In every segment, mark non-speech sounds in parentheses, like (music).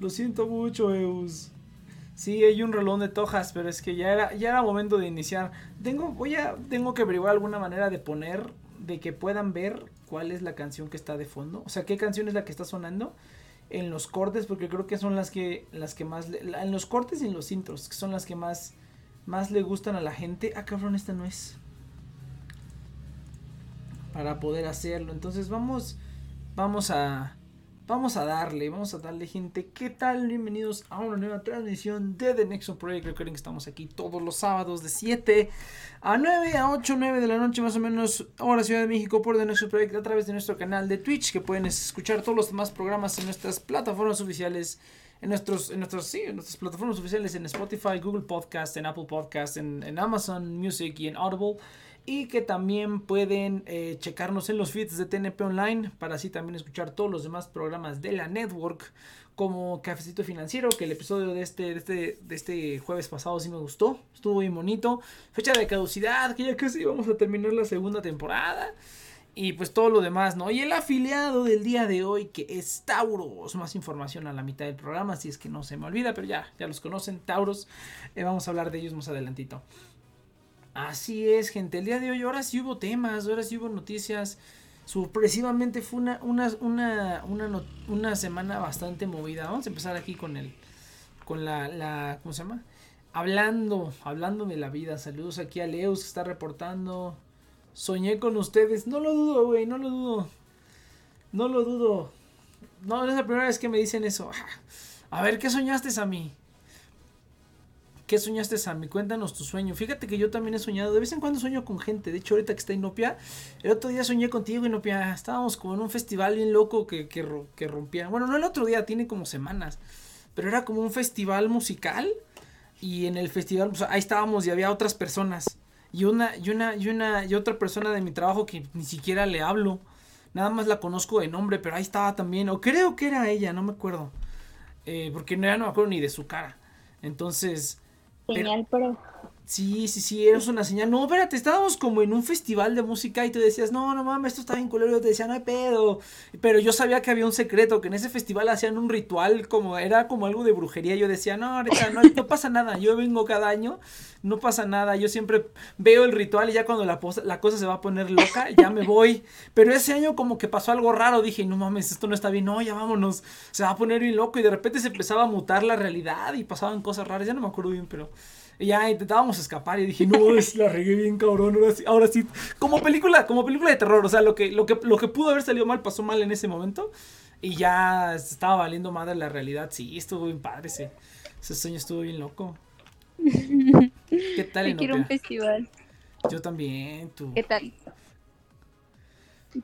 Lo siento mucho, Eus. Sí, hay un rolón de tojas, pero es que ya era, ya era momento de iniciar. Tengo, voy a, tengo que averiguar alguna manera de poner, de que puedan ver cuál es la canción que está de fondo. O sea, qué canción es la que está sonando en los cortes, porque creo que son las que, las que más, en los cortes y en los intros, que son las que más, más le gustan a la gente. Ah, cabrón, esta no es. Para poder hacerlo. Entonces vamos, vamos a, Vamos a darle, vamos a darle gente. ¿Qué tal? Bienvenidos a una nueva transmisión de The Nexo Project. Recuerden que estamos aquí todos los sábados de 7 a 9, a 8, 9 de la noche más o menos, hora Ciudad de México por The Nexo Project a través de nuestro canal de Twitch que pueden escuchar todos los demás programas en nuestras plataformas oficiales. En, nuestros, en, nuestros, sí, en nuestras plataformas oficiales en Spotify, Google Podcast, en Apple Podcast, en Amazon Music y en Audible y que también pueden eh, checarnos en los feeds de TNP Online para así también escuchar todos los demás programas de la network como Cafecito Financiero, que el episodio de este, este, de este jueves pasado sí me gustó, estuvo muy bonito. Fecha de caducidad, que ya casi vamos a terminar la segunda temporada. Y pues todo lo demás, ¿no? Y el afiliado del día de hoy, que es Tauros. Más información a la mitad del programa, si es que no se me olvida, pero ya, ya los conocen, Tauros. Eh, vamos a hablar de ellos más adelantito. Así es, gente. El día de hoy, ahora sí hubo temas, ahora sí hubo noticias. Sorpresivamente fue una, una, una, una, una semana bastante movida. Vamos a empezar aquí con el, con la, ¿cómo se llama? Hablando, hablando de la vida. Saludos aquí a Leus que está reportando. Soñé con ustedes. No lo dudo, güey, no lo dudo. No lo dudo. No, es la primera vez que me dicen eso. (laughs) A ver, ¿qué soñaste a mí? ¿Qué soñaste, Sammy? Cuéntanos tu sueño. Fíjate que yo también he soñado. De vez en cuando sueño con gente. De hecho, ahorita que está Inopia, el otro día soñé contigo, Inopia. Estábamos como en un festival bien loco que, que, rompía. Bueno, no el otro día, tiene como semanas. Pero era como un festival musical. Y en el festival, pues, ahí estábamos y había otras personas. Y una, y una, y una, y otra persona de mi trabajo que ni siquiera le hablo. Nada más la conozco de nombre, pero ahí estaba también. O creo que era ella, no me acuerdo. Eh, porque ya no me acuerdo ni de su cara. Entonces, Señal pero Sí, sí, sí, es una señal. No, espérate, estábamos como en un festival de música y tú decías, no, no mames, esto está bien culero. Yo te decía, no hay pedo. Pero yo sabía que había un secreto, que en ese festival hacían un ritual, como era como algo de brujería. Yo decía, no, ahorita no, no pasa nada. Yo vengo cada año, no pasa nada. Yo siempre veo el ritual y ya cuando la, la cosa se va a poner loca, ya me voy. Pero ese año como que pasó algo raro. Dije, no mames, esto no está bien. No, ya vámonos. Se va a poner bien loco. Y de repente se empezaba a mutar la realidad y pasaban cosas raras. Ya no me acuerdo bien, pero ya intentábamos escapar y dije, no, es, la regué bien cabrón, ahora sí, ahora sí, como película, como película de terror, o sea, lo que, lo que, lo que pudo haber salido mal pasó mal en ese momento y ya estaba valiendo madre la realidad, sí, estuvo bien padre ese, ese sueño estuvo bien loco. ¿Qué tal, Yo quiero un festival. Yo también, tú. ¿Qué tal?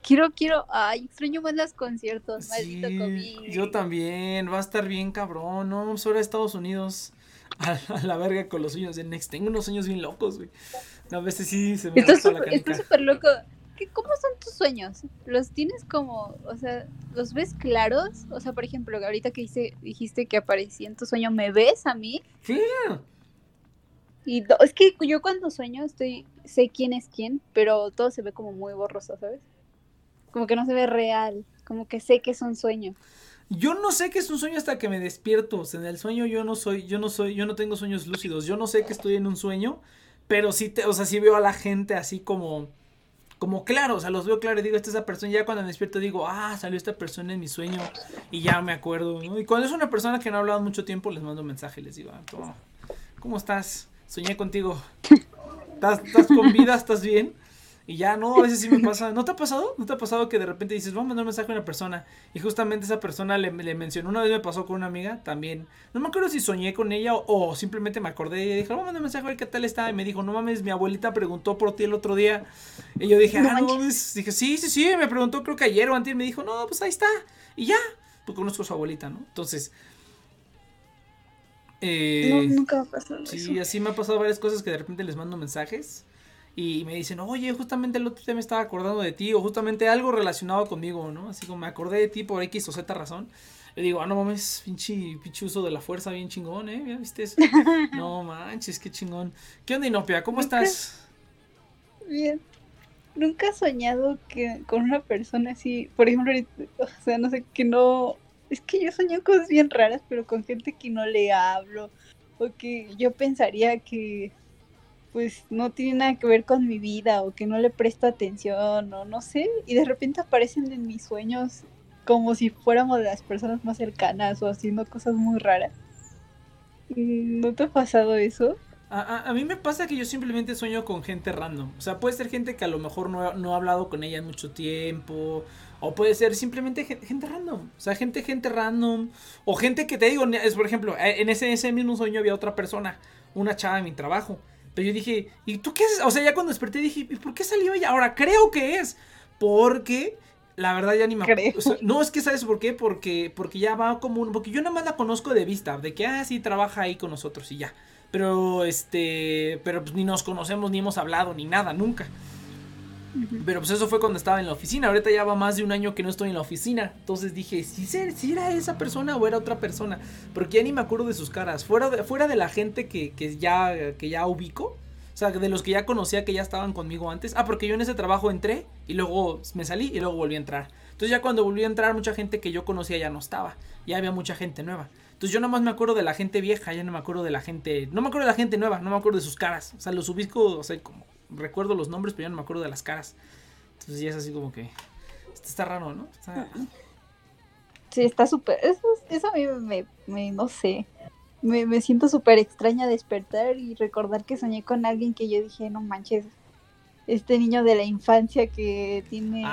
Quiero, quiero, ay, extraño más los conciertos, maldito COVID. Yo también, va a estar bien cabrón, no, solo Estados Unidos a, la verga con los sueños de Next. Tengo unos sueños bien locos, güey. A veces sí se me Estás súper loco. ¿Qué, ¿Cómo son tus sueños? ¿Los tienes como, o sea, los ves claros? O sea, por ejemplo, ahorita que hice, dijiste que aparecí en tu sueño, ¿me ves a mí? Sí. Y es que yo cuando sueño estoy, sé quién es quién, pero todo se ve como muy borroso, ¿sabes? Como que no se ve real, como que sé que es un sueño. Yo no sé qué es un sueño hasta que me despierto. en el sueño yo no soy, yo no soy, yo no tengo sueños lúcidos. Yo no sé que estoy en un sueño, pero sí te, o sea, sí veo a la gente así como, como claro, o sea, los veo claro y digo, esta es esa persona. Ya cuando me despierto digo, ah, salió esta persona en mi sueño y ya me acuerdo. Y cuando es una persona que no ha hablado mucho tiempo, les mando un mensaje y les digo, ah, ¿cómo, estás? Soñé contigo. ¿Estás, ¿Estás con vida? ¿Estás bien? Y ya, no, a veces sí me pasa. ¿No te ha pasado? ¿No te ha pasado que de repente dices, vamos a mandar un mensaje a una persona? Y justamente esa persona le, le mencionó. Una vez me pasó con una amiga también. No me acuerdo si soñé con ella o, simplemente me acordé. Y dije, vamos a mandar un mensaje a ver qué tal está. Y me dijo, no mames, mi abuelita preguntó por ti el otro día. Y yo dije, ah, no mames. Dije, sí, sí, sí. Me preguntó, creo que ayer o antes. Me dijo, no, pues ahí está. Y ya. Pues conozco a su abuelita, ¿no? Entonces. Eh, nunca me ha pasado. Sí, así me ha pasado varias cosas que de repente les mando mensajes y me dicen, oye, justamente el otro día me estaba acordando de ti, o justamente algo relacionado conmigo, ¿no? Así como me acordé de ti por X o Z razón. Le digo, ah, no mames, pinche, pinche uso de la fuerza bien chingón, ¿eh? ¿Ya viste eso? (laughs) no manches, qué chingón. ¿Qué onda, Inopia? ¿Cómo estás? Bien. Nunca he soñado que con una persona así, por ejemplo, o sea, no sé, que no, es que yo sueño cosas bien raras, pero con gente que no le hablo, o que yo pensaría que pues no tiene nada que ver con mi vida, o que no le presto atención, o no sé, y de repente aparecen en mis sueños como si fuéramos las personas más cercanas o haciendo cosas muy raras. ¿No te ha pasado eso? A, mí me pasa que yo simplemente sueño con gente random. O sea, puede ser gente que a lo mejor no, no ha hablado con ella en mucho tiempo. O puede ser simplemente gente, random. O sea, gente, gente random. O gente que te digo, es por ejemplo, eh, en ese, ese mismo sueño había otra persona, una chava en mi trabajo. Pero yo dije, ¿y tú qué haces? O sea, ya cuando desperté dije, ¿y por qué salió ella? Ahora creo que es porque la verdad ya ni me acuerdo. no, es que sabes por qué, porque, porque ya va como un. Porque yo nada más la conozco de vista, de que ah, sí, trabaja ahí con nosotros y ya. Pero este. Pero pues ni nos conocemos, ni hemos hablado, ni nada, nunca. Pero pues eso fue cuando estaba en la oficina. Ahorita ya va más de un año que no estoy en la oficina. Entonces dije, si, si era esa persona o era otra persona. Porque ya ni me acuerdo de sus caras. Fuera de, fuera de la gente que, que, ya, que ya ubico. O sea, de los que ya conocía que ya estaban conmigo antes. Ah, porque yo en ese trabajo entré y luego me salí y luego volví a entrar. Entonces ya cuando volví a entrar mucha gente que yo conocía ya no estaba. Ya había mucha gente nueva. Entonces yo nada más me acuerdo de la gente vieja, ya no me acuerdo de la gente... No me acuerdo de la gente nueva, no me acuerdo de sus caras. O sea, los ubico, o sea, como recuerdo los nombres, pero ya no me acuerdo de las caras. Entonces ya es así como que... Está raro, ¿no? Sí, está súper... Eso, eso a mí me, me, no sé me, me siento súper extraña despertar y recordar que soñé con alguien que yo dije, no manches, este niño de la infancia que tiene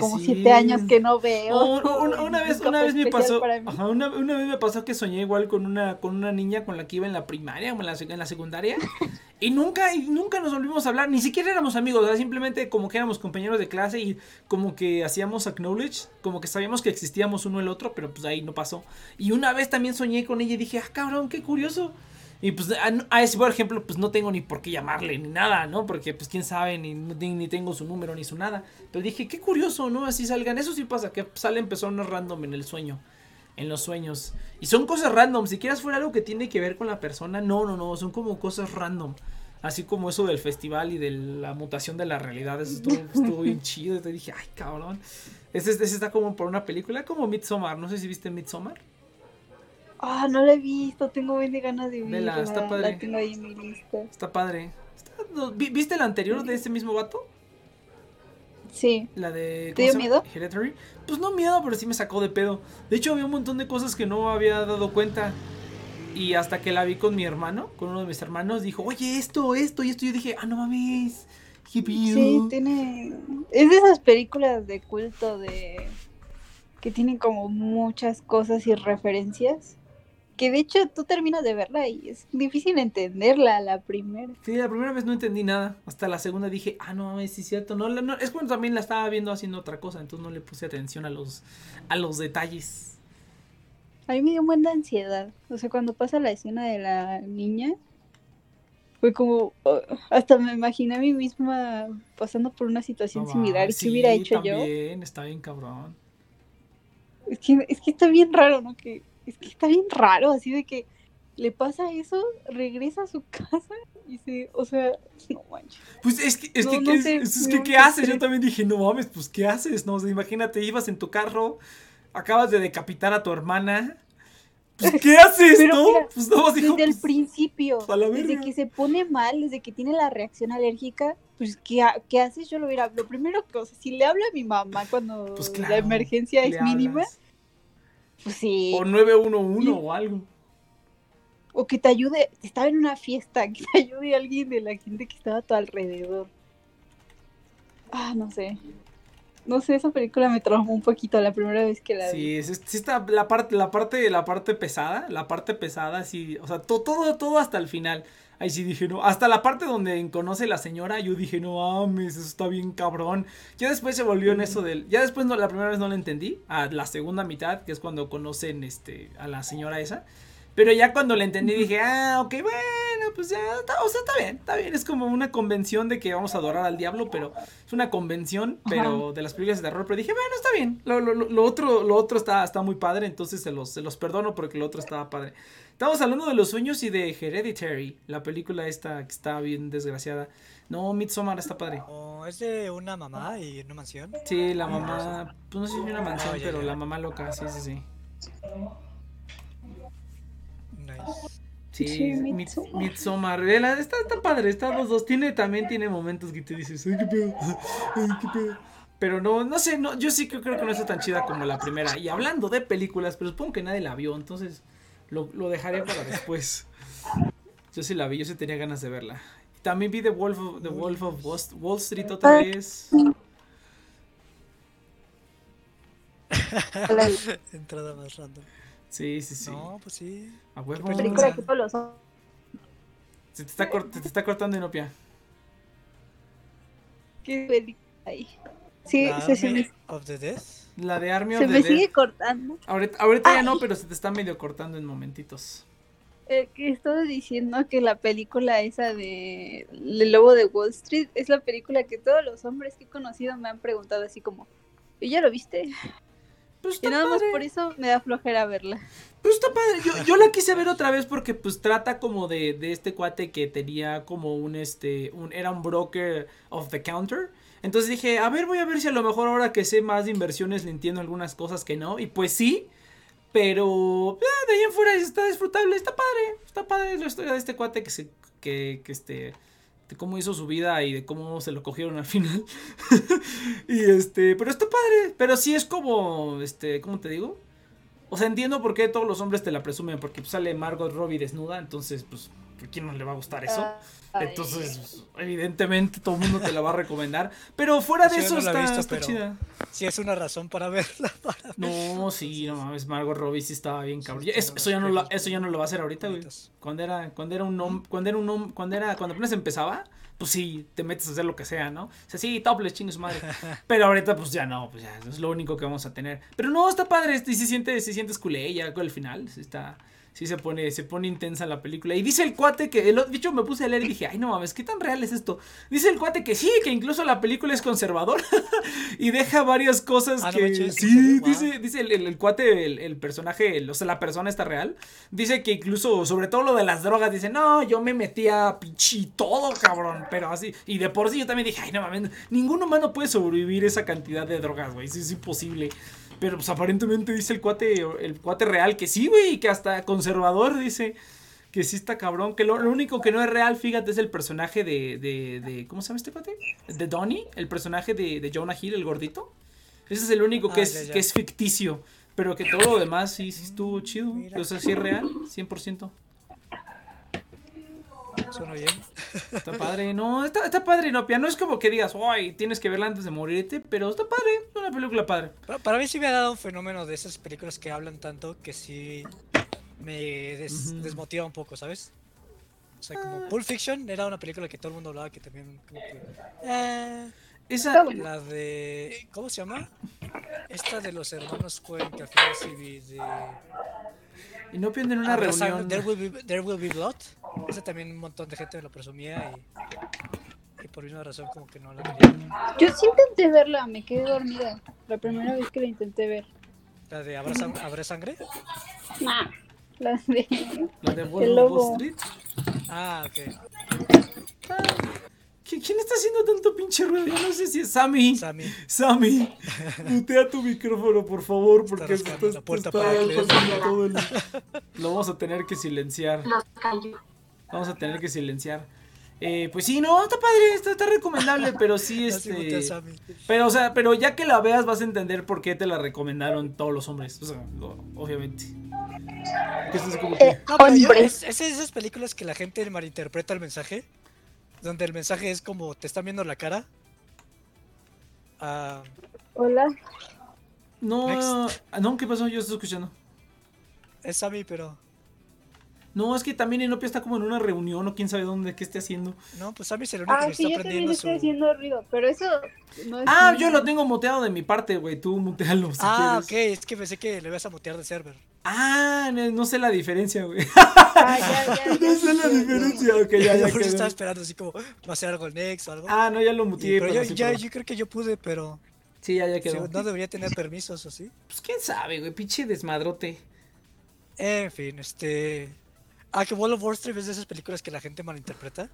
como siete años que no veo. una, (laughs) vez, una vez me pasó, una, vez me pasó que soñé igual con una, con una niña con la que iba en la primaria o en la, en la secundaria. (laughs) y nunca, y nunca nos volvimos a hablar, ni siquiera éramos amigos, simplemente como que éramos compañeros de clase y como que hacíamos acknowledge, como que sabíamos que existíamos uno el otro, pero pues ahí no pasó. Y una vez también soñé con ella y dije, ah, cabrón, qué curioso. Y pues a, ese, por ejemplo, pues no tengo ni por qué llamarle ni nada, ¿no? Porque pues quién sabe, ni, ni, tengo su número ni su nada. Pero dije, qué curioso, ¿no? Así salgan. Eso sí pasa, que salen personas random en el sueño. En los sueños. Y son cosas random. Si quieras fuera algo que tiene que ver con la persona, no, no, no. Son como cosas random. Así como eso del festival y de la mutación de la realidad. Eso estuvo, (laughs) bien chido. Te dije, ay, cabrón. Ese, ese está como por una película como Midsommar. No sé si viste Midsommar. Ah, no la he visto, tengo bien de ganas de verla. está padre. La tengo ahí en mi lista. Está padre. ¿Viste la anterior de ese mismo vato? Sí. La de. ¿Te dio miedo? Hereditary. Pues no miedo, pero sí me sacó de pedo. De hecho, había un montón de cosas que no había dado cuenta. Y hasta que la vi con mi hermano, con uno de mis hermanos, dijo, oye, esto, esto y esto. Y yo dije, ah, no mames. Sí, tiene. Es de esas películas de culto de. que tienen como muchas cosas y referencias que de hecho tú terminas de verla y es difícil entenderla la primera. Sí, la primera vez no entendí nada. Hasta la segunda dije, ah, no, es cierto. No, no, es cuando también la estaba viendo haciendo otra cosa, entonces no le puse atención a los, a los detalles. A mí me dio buena ansiedad. O sea, cuando pasa la escena de la niña, fue como, oh, hasta me imaginé a mí misma pasando por una situación similar. ¿Qué hubiera hecho también, está bien cabrón. Es que, es que está bien raro, ¿no? Que es que está bien raro, así de que le pasa eso, regresa a su (laughs) casa y se, o sea, no manches. Pues es que, es que, es, que ¿qué haces? Yo también dije, no mames, pues ¿qué haces? No, imagínate, ibas en tu carro, acabas de decapitar a tu hermana. Pues, ¿qué (laughs) haces, no? pues no, dijo, desde el pues, principio, desde que se pone mal, desde que tiene la reacción alérgica, pues, ¿qué, ¿qué haces? Yo lo hubiera, lo primero que, o sea, si le habla a mi mamá cuando pues la emergencia es mínima, pues sí. O 911 o algo. O que te ayude, estaba en una fiesta, (laughs) que te ayude alguien de la gente que estaba a tu alrededor. Ah, no sé. No sé, esa película me traumó un poquito la primera vez que la vi. Sí, sí está la parte, la parte, la parte pesada, la parte pesada, sí, o sea, todo, todo, todo hasta el final. Ahí sí dije, no. Hasta la parte donde conoce la señora, yo dije, no mames, eso está bien cabrón. Ya después se volvió en eso del. Ya después no, la primera vez no la entendí. A la segunda mitad, que es cuando conocen este, a la señora esa. Pero ya cuando la entendí dije, ah, ok, bueno, pues ya, está, o sea, está bien, está bien. Es como una convención de que vamos a adorar al diablo, pero es una convención, pero de las películas de terror. Pero dije, bueno, está bien. Lo, lo, lo, otro, lo otro está, está muy padre, entonces se los, se los perdono porque lo otro estaba padre. Estamos hablando de los sueños y de Hereditary, la película esta que está bien desgraciada. No, Midsommar está padre. Oh, ¿Es de una mamá y una mansión? Sí, la mamá, pues no sé si es una mansión, pero la mamá loca, sí, sí, sí. Nice. Sí, Midsommar. Está, está padre, está los dos. Tiene, también tiene momentos que te dices, ay, qué pedo, ay, qué pedo. Pero no, no sé, no, yo sí que creo que no está tan chida como la primera. Y hablando de películas, pero supongo que nadie la vio, entonces lo, lo dejaré para después. Yo sí la vi, yo sí tenía ganas de verla. También vi The Wolf of, The Wolf of Wall Street otra vez. (laughs) Entrada más random. Sí, sí, sí. No, pues sí. A huevo. Película que todos los Se te está, te está cortando Inopia. ¿Qué película hay? Sí, se, se me... of the Death. La de Army of the Death. Se me sigue cortando. Ahorita, ahorita ya no, pero se te está medio cortando en momentitos. Eh, que estoy diciendo que la película esa de El Lobo de Wall Street es la película que todos los hombres que he conocido me han preguntado así como, ¿y ya lo viste? Pues y nada más por eso me da flojera verla. Pues está padre, yo, yo, la quise ver otra vez porque pues trata como de, de este cuate que tenía como un este, un, era un broker of the counter. Entonces dije, a ver, voy a ver si a lo mejor ahora que sé más de inversiones le entiendo algunas cosas que no. Y pues sí, pero eh, de ahí en fuera está disfrutable, está padre, está padre la historia de este cuate que se, que, que este, de cómo hizo su vida y de cómo se lo cogieron al final. (laughs) y este, pero está padre, pero sí es como, este, ¿cómo te digo? O sea, entiendo por qué todos los hombres te la presumen, porque sale Margot Robbie desnuda, entonces, pues, ¿a quién no le va a gustar eso? Entonces, evidentemente todo el mundo te la va a recomendar. Pero fuera de eso está, chida. Si es una razón para verla. (laughs) no, sí, no mames, Margot Robbie sí estaba bien cabrón. Eso, ya no lo, eso ya no lo va a hacer ahorita, güey. Cuando era, cuando era un hombre, cuando era un cuando era, cuando apenas empezaba, pues sí, te metes a hacer lo que sea, ¿no? O sea, sí, topless, chingue madre. (laughs) Pero ahorita, pues ya no, pues ya, es lo único que vamos a tener. Pero no, está padre, y se siente, se sientes culé ya con el final, está sí se pone, se pone intensa la película. Y dice el cuate que, el, dicho me puse a leer y dije, ay no mames, ¿qué tan real es esto? Dice el cuate que sí, que incluso la película es conservador (laughs) y deja varias cosas ah, que... sí, dice, dice el, cuate, el, personaje, o sea, la persona está real. Dice que incluso, sobre todo lo de las drogas, dice, no, yo me metía pinche todo, cabrón, pero así. Y de por sí yo también dije, ay no mames, ningún humano puede sobrevivir esa cantidad de drogas, güey, es imposible. Pero pues aparentemente dice el cuate, el cuate real que sí, güey, que hasta conservador dice que sí está cabrón. Que lo, único que no es real, fíjate, es el personaje de, de, de ¿cómo se llama este cuate? De Donnie, el personaje de, de Jonah Hill, el gordito. Ese es el único que, ah, es, que es ficticio. Pero que todo lo demás sí, sí estuvo chido. O sea, sí es real, 100%. Suena bien. Está padre, no, está, está padre, no, no es como que digas, ay, tienes que verla antes de morirte, pero está padre, es una película padre. Para, mí sí me ha dado un fenómeno de esas películas que hablan tanto que sí me desmotiva un poco, ¿sabes? O sea, como ah. Pulp Fiction era una película que todo el mundo hablaba que también como que... Eh, esa... La de... ¿Cómo se llama? Esta de los hermanos Coen que al final sí vi de... Y no pierden una reunión. There will, be, There Will Be Blood. Esa también un montón de gente me lo presumía y, y por una razón como que no la quería. Yo sí intenté verla, me quedé dormida. La primera vez que la intenté ver. ¿La de ¿Habrá, sangre? Nah, la de... ¿La de Wall Street? Ah, ok. ¿Quién está haciendo tanto pinche ruido? Yo no sé si es Sammy. Sammy. Sammy. (laughs) Mutea tu micrófono, por favor, porque está, está, la puerta para todo el... Lo vamos a tener que silenciar. Vamos a tener que silenciar. Eh, pues sí, no, está padre, está, está recomendable, pero sí, (laughs) este. Pero, o sea, pero ya que la veas vas a entender por qué te la recomendaron todos los hombres. O sea, obviamente. Es, como que... no, es, es, esas películas que la gente malinterpreta el mensaje donde el mensaje es como te están viendo la cara. Uh, Hola. No, no, ¿qué pasó? Yo estoy escuchando. Es a mí, pero. No, es que también Inopia está como en una reunión o quién sabe dónde, qué esté haciendo. No, pues Sammy es el único ah, que sí, está aprendiendo su... estoy haciendo ruido, pero eso no es Ah, yo lo tengo muteado de mi parte, güey, tú mutealo si Ah, ok, es que pensé que le ibas a mutear de server. Ah, no, sé la diferencia, güey. Ah, ya, ya, (laughs) no sé la diferencia, ok, ya, ya. (laughs) Yo estaba esperando así como, va a ser algo el Next o algo. Ah, no, ya lo muteé. pero, yo, ya, yo creo que yo pude, pero... Sí, ya, ya quedó. no debería tener permisos, ¿o sí? Pues quién sabe, güey, pinche desmadrote. En fin, este... Ah, que Wall of Wall Street es de esas películas que la gente malinterpreta.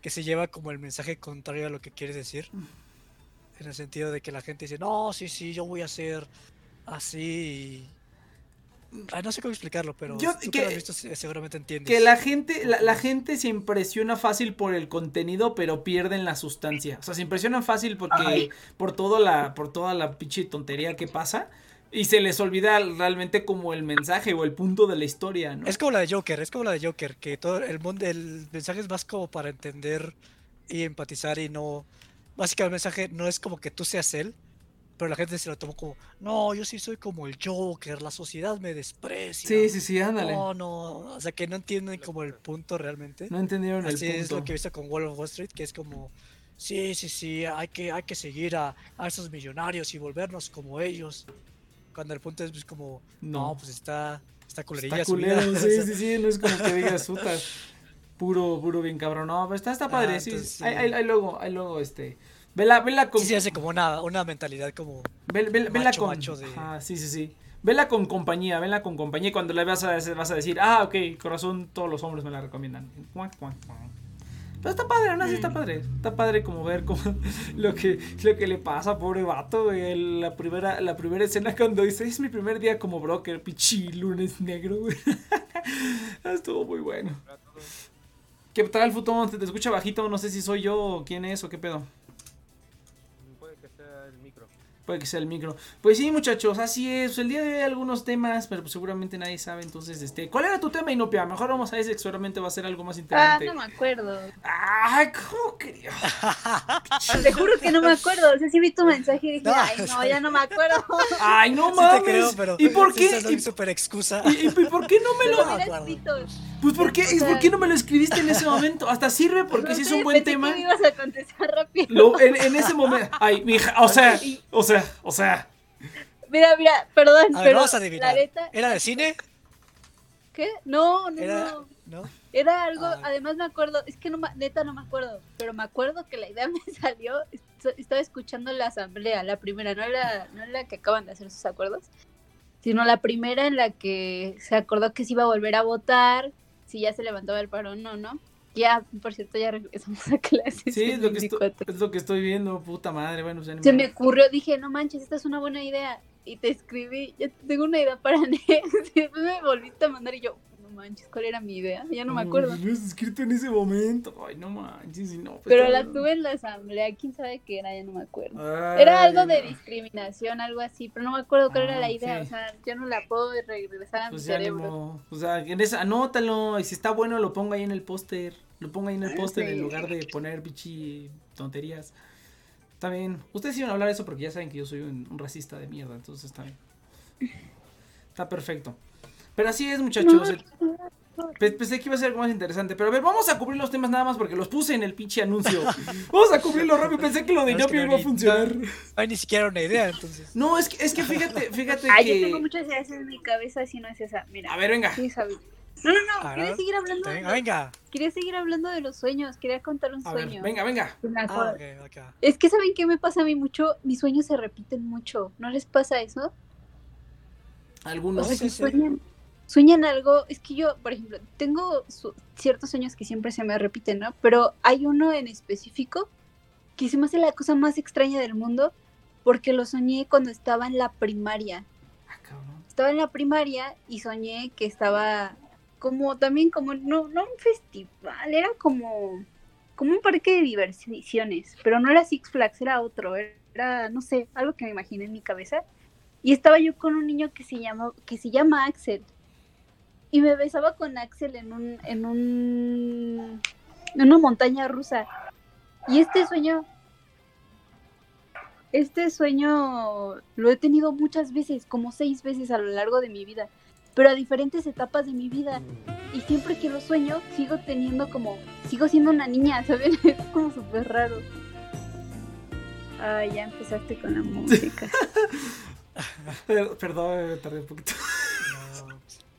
Que se lleva como el mensaje contrario a lo que quiere decir. En el sentido de que la gente dice, no, sí, sí, yo voy a ser así. Ay, no sé cómo explicarlo, pero Yo- tú que, que- lo has visto se- seguramente entiendes. Que la gente, la, la gente se impresiona fácil por el contenido, pero pierden la sustancia. O sea, se impresionan fácil porque por toda la, por toda la pinche tontería que pasa. Y se les olvida realmente como el mensaje o el punto de la historia, ¿no? Es como la de Joker, es como la de Joker, que todo el mundo, el mensaje es más como para entender y empatizar y no... Básicamente el mensaje no es como que tú seas él, pero la gente se lo tomó como, no, yo sí soy como el Joker, la sociedad me desprecia. Sí, sí, sí, ándale. No, no, o sea que no entienden como el punto realmente. No entendieron el Así es punto. lo que he visto con Wall of Wall Street, que es como, sí, sí, sí, hay que, hay que seguir a, a esos millonarios y volvernos como ellos. Cuando el punto es pues, como, no, No. pues está, está culerilla Está su vida", culero, (laughs) o sí, sea, sí, sí, no es como que digas puta. Puro, puro bien cabrón. No, pero está, está padre, Ah, sí. entonces sí. Ahí luego, ahí luego, este. Vela, vela con. Sí, se hace como una, una mentalidad como, Vel- vel- vela macho, con. macho de- sí, sí, sí. Vela con compañía, vela con compañía. Y cuando la veas vas a decir, ah, ok, corazón, todos los hombres me la recomiendan. Cuac, cuac, cuac. Pero está padre, aún así está Mm. padre. Está padre como ver como (laughs) lo que, lo que le pasa, pobre vato, güey. La primera, la primera escena cuando dice, es mi primer día como broker, pichi, lunes negro, güey. (laughs) Estuvo muy bueno. ¿Qué tal el futón? ¿Te, te escucha bajito? No sé si soy yo o quién es o qué pedo. Puede que sea el micro. Pues sí, muchachos, así es. El día de hoy hay algunos temas, pero pues seguramente nadie sabe. Entonces, este, ¿cuál era tu tema, Inopia? Mejor vamos a ese, seguramente va a ser algo más Ah, interesante. no me acuerdo. Ay, ¿cómo que? (laughs) Te juro que no me acuerdo. O sea, sí vi tu mensaje y dije, No, ay, no, ya no me acuerdo. (laughs) Ay, no sí mames. te creo, pero ¿Y por sí qué? dando ¿Y, súper excusa. y- y por qué no me (laughs) Lo lo.? No Pues, ¿por qué, O sea, ¿por qué no me lo escribiste en ese momento? Hasta sirve porque No sí es un buen pensé tema. Que me ibas a contestar rápido. Lo- en, en ese momento. Ay, mija, o sea, o sea, o sea. Mira, mira, perdón, A ver, pero a la neta, ¿Era de cine? ¿qué? No, no, Era, no. ¿no? Era algo, Ah. además me acuerdo, es que no, neta no me acuerdo, pero me acuerdo que la idea (laughs) me salió, est- estaba escuchando la asamblea, la primera, no la, no la que acaban de hacer sus acuerdos, sino la primera en la que se acordó que se iba a volver a votar, si ya se levantaba el paro o no, ¿no? Ya, por cierto, ya regresamos a clases. Sí, es lo, que estoy, 24. es lo que estoy viendo, puta madre. Bueno, pues Se me ocurrió, dije, no manches, esta es una buena idea. Y te escribí, ya tengo una idea para (laughs) Nex. Y después me volviste a mandar y yo, manches, ¿cuál era mi idea? Ya no me acuerdo. Lo escrito en ese momento. Ay, no manches, y no. pues, Pero la tuve en la asamblea, quién sabe qué era, ya no me acuerdo. Ay, Era algo de discriminación, algo así, pero no me acuerdo cuál era Ah, la idea, ok. o sea, ya no la puedo regresar a Pues mi cerebro. O sea, en esa, anótalo. Y si está bueno, lo pongo ahí en el póster. Lo pongo ahí en el póster en lugar de poner bichi tonterías. Está bien. Ustedes iban a hablar de eso porque ya saben que yo soy un, un racista de mierda. Entonces está bien. Está perfecto. Pero así es, muchachos. Pensé que iba a ser algo más interesante, pero a ver, vamos a cubrir los temas nada más porque los puse en el pinche anuncio. (laughs) Vamos a cubrirlo rápido, pensé que lo de No, es que Inopia no iba a ni- funcionar. No hay ni siquiera una idea, entonces. No, es que, es que fíjate, fíjate Ay, yo tengo que... muchas ideas en mi cabeza si no es esa, mira. A ver, venga. Sí. No, no, no, quería seguir hablando de Venga, los- venga. quería seguir hablando de los sueños, quería contar un A ver, sueño. venga, venga. Ah. Es que saben qué me pasa a mí mucho, mis sueños se repiten mucho, ¿no les pasa eso? O Algunos. sea, sí, que sí. sueñan, sueñan algo, es que yo, por ejemplo, tengo su- ciertos sueños que siempre se me repiten, ¿no? Pero hay uno en específico que se me hace la cosa más extraña del mundo porque lo soñé cuando estaba en la primaria. Ah. Estaba en la primaria y soñé que estaba como también como no no un festival, era como como un parque de diversiones, pero no era Six Flags, era otro, era no sé, algo que me imaginé en mi cabeza. Y estaba yo con un niño que se llama que se llama Axel. Y me besaba con Axel en un en un en una montaña rusa. Y este sueño este sueño lo he tenido muchas veces, como seis veces a lo largo de mi vida, pero a diferentes etapas de mi vida. Y siempre que lo sueño, sigo teniendo como, sigo siendo una niña, ¿saben? (laughs) Es como súper raro. Ay, ya empezaste con la música. (laughs) Per- Perdón, me tardé un poquito.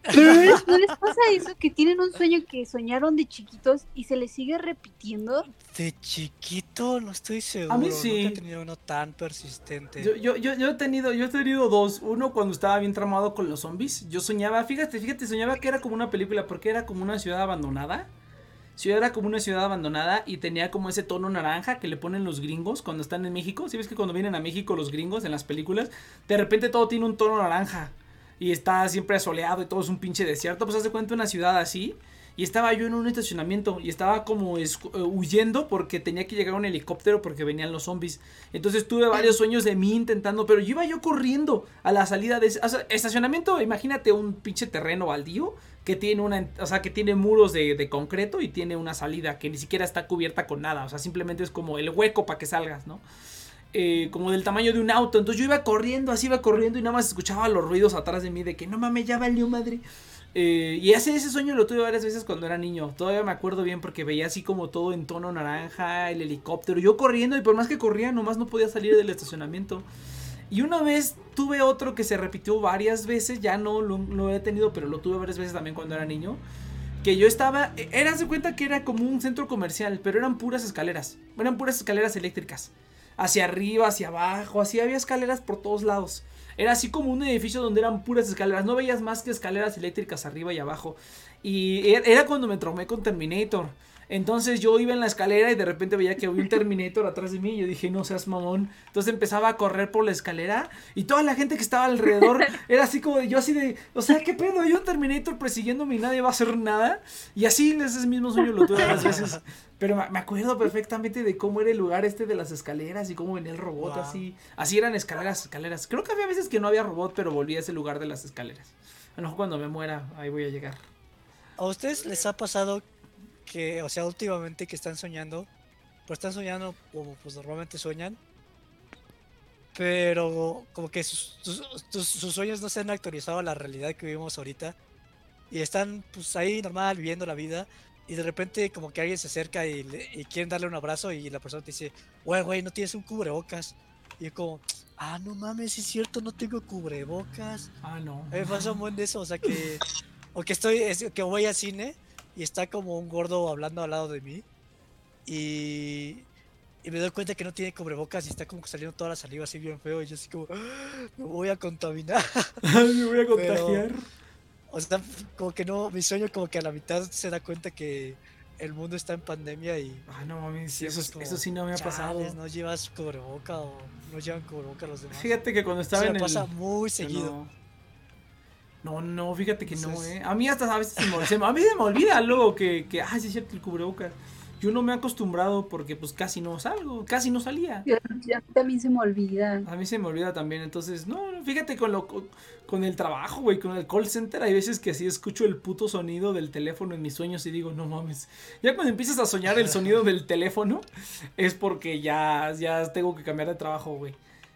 No, Pero ¿no les, no les pasa eso que tienen un sueño que soñaron de chiquitos y se les sigue repitiendo? De chiquito no estoy seguro. A mí Nunca sí. he tenido uno tan persistente. Yo, yo, yo, yo he tenido, yo he tenido dos. Uno cuando estaba bien tramado con los zombies. Yo soñaba, fíjate, fíjate, soñaba que era como una película porque era como una ciudad abandonada. Ciudad era como una ciudad abandonada y tenía como ese tono naranja que le ponen los gringos cuando están en México. ¿Sí ves que cuando vienen a México los gringos en las películas, de repente todo tiene un tono naranja? Y está siempre soleado y todo es un pinche desierto, pues haz de cuenta una ciudad así. Y estaba yo en un estacionamiento y estaba como eh, huyendo porque tenía que llegar un helicóptero porque venían los zombies. Entonces tuve varios sueños de mí intentando, pero yo iba yo corriendo a la salida de ese estacionamiento. Imagínate un pinche terreno baldío que tiene una, o sea, que tiene muros de, de, concreto y tiene una salida que ni siquiera está cubierta con nada. O sea, simplemente es como el hueco para que salgas, ¿no? Eh, como del tamaño de un auto. Entonces yo iba corriendo, así iba corriendo y nada más escuchaba los ruidos atrás de mí de que no mames, ya valió madre. Eh, y ese, ese sueño lo tuve varias veces cuando era niño. Todavía me acuerdo bien porque veía así como todo en tono naranja, el helicóptero. Yo corriendo y por más que corría, nomás no podía salir del estacionamiento. Y una vez tuve otro que se repitió varias veces. Ya no lo, he tenido, pero lo tuve varias veces también cuando era niño. Que yo estaba. Eras de cuenta que era como un centro comercial, pero eran puras escaleras. Eran puras escaleras eléctricas. Hacia arriba, hacia abajo, así había escaleras por todos lados. Era así como un edificio donde eran puras escaleras. No veías más que escaleras eléctricas arriba y abajo. Y era cuando me traumé con Terminator. Entonces yo iba en la escalera y de repente veía que había un Terminator atrás de mí y yo dije, no seas mamón. Entonces empezaba a correr por la escalera y toda la gente que estaba alrededor (laughs) era así como de, yo así de, o sea, ¿qué pedo? Hay un Terminator persiguiéndome y nadie va a hacer nada. Y así ese mismo sueño lo tuve varias veces. Pero me acuerdo perfectamente de cómo era el lugar este de las escaleras y cómo venía el robot así. Así eran escaleras, escaleras. Creo que había veces que no había robot, pero volví a ese lugar de las escaleras. A lo mejor cuando me muera, ahí voy a llegar. ¿A ustedes les ha pasado que, o sea, últimamente que están soñando, pues están soñando como pues normalmente sueñan, pero como que sus, sus, sueños no se han actualizado a la realidad que vivimos ahorita y están pues ahí normal viviendo la vida y de repente como que alguien se acerca y, y quieren darle un abrazo y la persona te dice, güey, güey, no tienes un cubrebocas. Y yo como, ah, no mames, es cierto, no tengo cubrebocas. Ah, no. Me pasa un buen de eso, o sea que, o que estoy, que voy al cine y está como un gordo hablando al lado de mí. Y, y me doy cuenta que no tiene cubrebocas y está como saliendo toda la saliva así bien feo. Y yo así como, ah, me voy a contaminar. (laughs) me voy a contagiar. o sea, como que no, mi sueño como que a la mitad se da cuenta que el mundo está en pandemia y... Ay, no mames, eso, eso sí no me ha pasado. No llevas cubreboca o no llevan cubreboca los demás. Fíjate que cuando estaba en me pasa muy seguido. No, no, fíjate que no, eh. A mí hasta a veces se me, a mí se me olvida luego que, que, ah, sí es cierto, el cubrebocas. Yo no me he acostumbrado porque pues casi no salgo, casi no salía. Yo, también se me olvida. A mí se me olvida también, entonces, no, fíjate con lo con el trabajo, güey, con el call center, hay veces que así escucho el puto sonido del teléfono en mis sueños y digo, no mames. Ya cuando empiezas a soñar el sonido del teléfono es porque ya ya tengo que cambiar de trabajo, güey.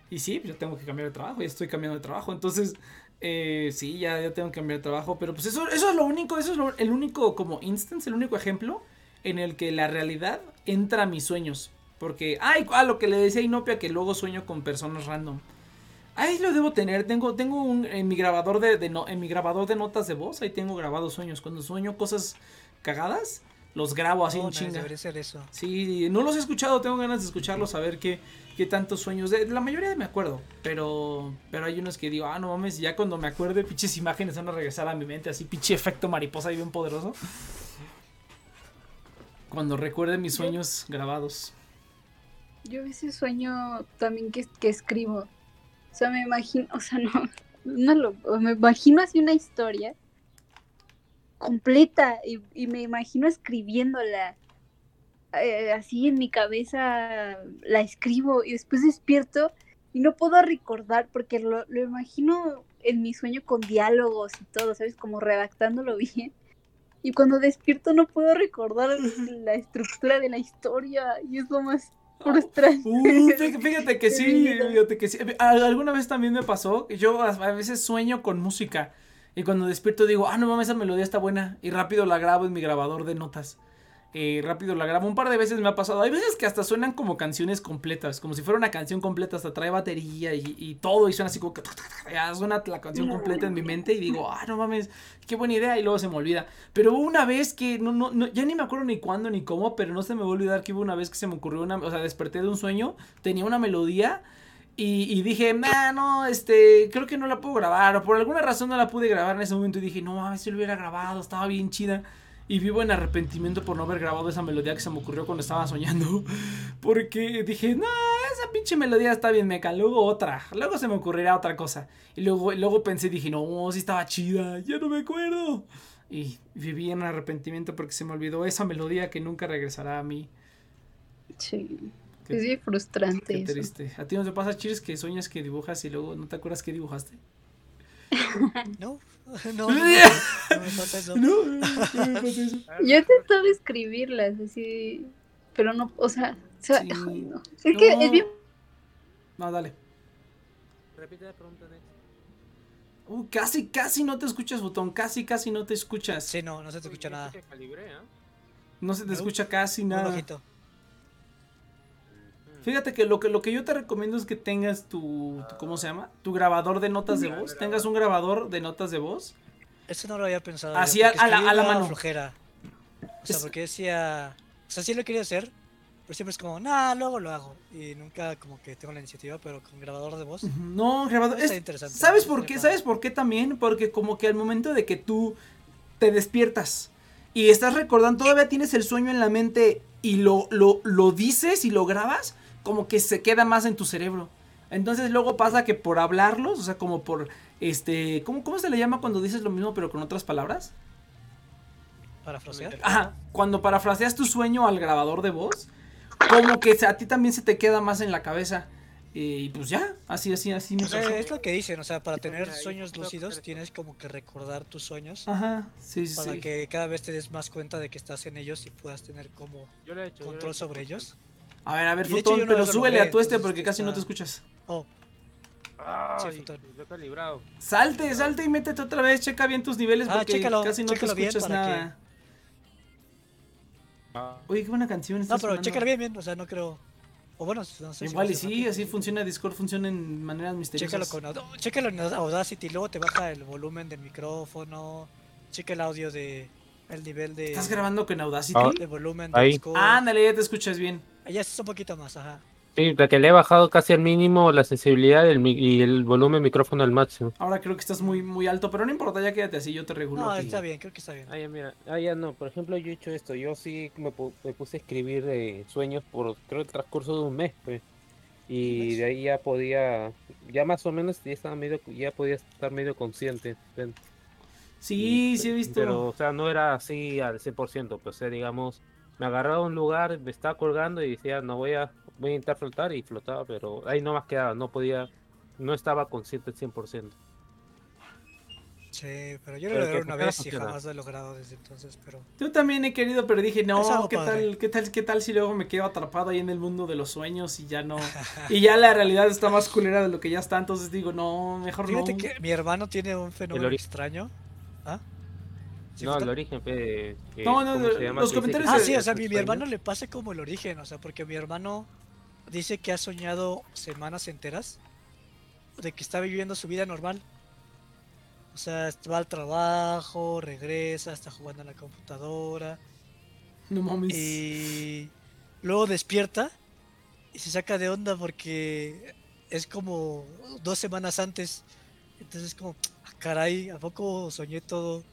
Y sí, yo tengo que cambiar de trabajo, ya estoy cambiando de trabajo, entonces eh, sí, ya, ya tengo que cambiar de trabajo, pero pues eso, eso es lo único, eso es el único como instance, el único ejemplo en el que la realidad entra a mis sueños. Porque, ay, a lo que le decía a Inopia, que luego sueño con personas random. Ahí lo debo tener, tengo, tengo un, en mi grabador de, en mi grabador de notas de voz, ahí tengo grabados sueños. Cuando sueño cosas cagadas, los grabo así en chinga. eso. Sí, no los he escuchado, tengo ganas de escucharlos, a ver qué, qué tantos sueños. De, la mayoría me acuerdo, pero pero hay unos que digo, ah, no mames, ya cuando me acuerde, pinches imágenes van a regresar a mi mente, así pinche efecto mariposa y bien poderoso. Cuando recuerde mis sueños grabados. Yo a veces sueño también que, que escribo. O sea, me imagino, o sea, no, no lo, me imagino así una historia completa y, me imagino escribiéndola. Eh, así en mi cabeza la escribo y después despierto y no puedo recordar porque lo, lo imagino en mi sueño con diálogos y todo, ¿sabes? Como redactándolo (laughs) bien. Y cuando despierto no puedo recordar (laughs) la estructura de la historia y es lo más frustrante. Uh, (laughs) fíjate que sí, fíjate que sí. Alguna vez también me pasó, yo a veces sueño con música y cuando despierto digo, ah, no mames, esa melodía está buena. Y rápido la grabo en mi grabador de notas. Rápido la grabo. Un par de veces me ha pasado. Hay veces que hasta suenan como canciones completas. Como si fuera una canción completa. Hasta trae batería y, todo. Y suena así como que. Suena la canción completa en mi mente. Y digo, ah, no mames, qué buena idea. Y luego se me olvida. Pero hubo una vez que. No, no, no, ya ni me acuerdo ni cuándo ni cómo. Pero no se me va a olvidar que hubo una vez que se me ocurrió una. O sea, desperté de un sueño. Tenía una melodía. Y, dije, nah, no, este, creo que no la puedo grabar. O por alguna razón no la pude grabar en ese momento. Y dije, no mames, si lo hubiera grabado, estaba bien chida. Y vivo en arrepentimiento por no haber grabado esa melodía que se me ocurrió cuando estaba soñando. (laughs) Porque dije, no, esa pinche melodía está bien meca. Luego otra. Luego se me ocurrirá otra cosa. Y luego, luego pensé, dije, no, sí estaba chida. Ya no me acuerdo. Y viví en arrepentimiento porque se me olvidó esa melodía que nunca regresará a mí. Sí. Qué- Es bien frustrante Qué eso. triste. ¿A ti no te pasa, Cheers, que sueñas que dibujas y luego no te acuerdas qué dibujaste? (laughs) No, (laughs) (laughs) no, no, no, no me pasa eso. No, no me pasa eso. Yo he intentado escribirlas así, pero no, o sea, o sea, Sí. ay, no. Es que es bien No, dale. Repite la pregunta, Nex. Uh, casi, casi no te escuchas, botón. Casi, casi no te escuchas. Sí, no, no se te escucha nada. ¿ah? No se te No. escucha casi nada. bajito. Ujú. Fíjate que lo que lo que yo te recomiendo es que tengas tu, tu- ¿cómo se llama? Tu grabador de notas de voz. Tengas un grabador de notas de voz. Eso no lo había pensado. yo, Así a- porque a la- a la mano. flojera. O sea, Es- porque decía. O sea, sí lo quería hacer. Pero siempre es como, nah, luego lo hago. Y nunca como que tengo la iniciativa, pero con grabador de voz. No, grabador. Está es- interesante. ¿Sabes por qué? ¿Sabes por qué también? Porque como que al momento de que tú te despiertas y estás recordando, todavía tienes el sueño en la mente y lo, lo, lo dices y lo grabas, como que se queda más en tu cerebro. Entonces luego pasa que por hablarlos, o sea, como por, este, ¿cómo, cómo se le llama cuando dices lo mismo pero con otras palabras? Para frasear. Ajá, cuando parafraseas tu sueño al grabador de voz, como que a ti también se te queda más en la cabeza. Y pues ya, así, así, así me O sea, pasó. es lo que dicen, o sea, para tener sueños lúcidos tienes como que recordar tus sueños Ajá, sí, sí, para sí. que cada vez te des más cuenta de que estás en ellos y puedas tener como hecho. control hecho. sobre ellos. A ver, a ver, Futón, pero súbele a tu este porque casi no te escuchas. Oh, Ay, lo he calibrado. Salte, salte y métete otra vez, checa bien tus niveles Ah, porque chécalo, casi no te escuchas para que- nada. Ah, Oye, qué buena canción no, pero sonando. chécalo bien, bien, o sea, no creo. O bueno, no sé Igual y sí, rápido. así funciona Discord, funciona en maneras misteriosas. Chécalo con chécalo en Audacity, luego te baja el volumen del micrófono, checa el audio de el nivel de, ¿Estás grabando con Audacity? Ah. de volumen Ahí. Discord. Ándale, ya te escuchas bien. Ya es un poquito más, ajá. Sí, la que le he bajado casi al mínimo la sensibilidad del mi- y el volumen del micrófono al máximo. Ahora creo que estás muy, muy alto, pero no importa, ya quédate así, yo te regulo. No, aquí. está bien, creo que está bien. Ah, ya, mira. Ah, ya no. Por ejemplo, yo he hecho esto. Yo sí me, pu- me puse a escribir eh, sueños por, creo, el transcurso de un mes, pues. Y de ahí ya podía, ya más o menos ya estaba medio, ya podía estar medio consciente. Sí, y- sí he visto. Pero, o sea, no era así al 100%, pues, o sea, digamos, me agarraba a un lugar, me estaba colgando y decía, no voy a, voy a intentar flotar y flotaba, pero ahí no más quedaba, no podía, no estaba consciente al 100%. Sí, pero yo Pero lo que logré una vez y jamás lo he logrado desde entonces, pero... Yo también he querido, pero dije, no, ¿qué padre. tal, qué tal, qué tal si luego me quedo atrapado ahí en el mundo de los sueños y ya no, (laughs) y ya la realidad está más culera de lo que ya está, entonces digo, no, mejor Fíjate no. que mi hermano tiene un fenómeno extraño. ¿Ah? ¿Sí, no, el origen, pe, que- No, no, ¿cómo de- se llama? los que comentarios Ah, sí, o sea, mi, mi hermano le pasa como el origen, o sea, porque mi hermano dice que ha soñado semanas enteras de que está viviendo su vida normal. O sea, va al trabajo, regresa, está jugando en la computadora No mames. y luego despierta y se saca de onda porque es como dos semanas antes. Entonces es como, "Ah, caray, ¿a poco soñé todo,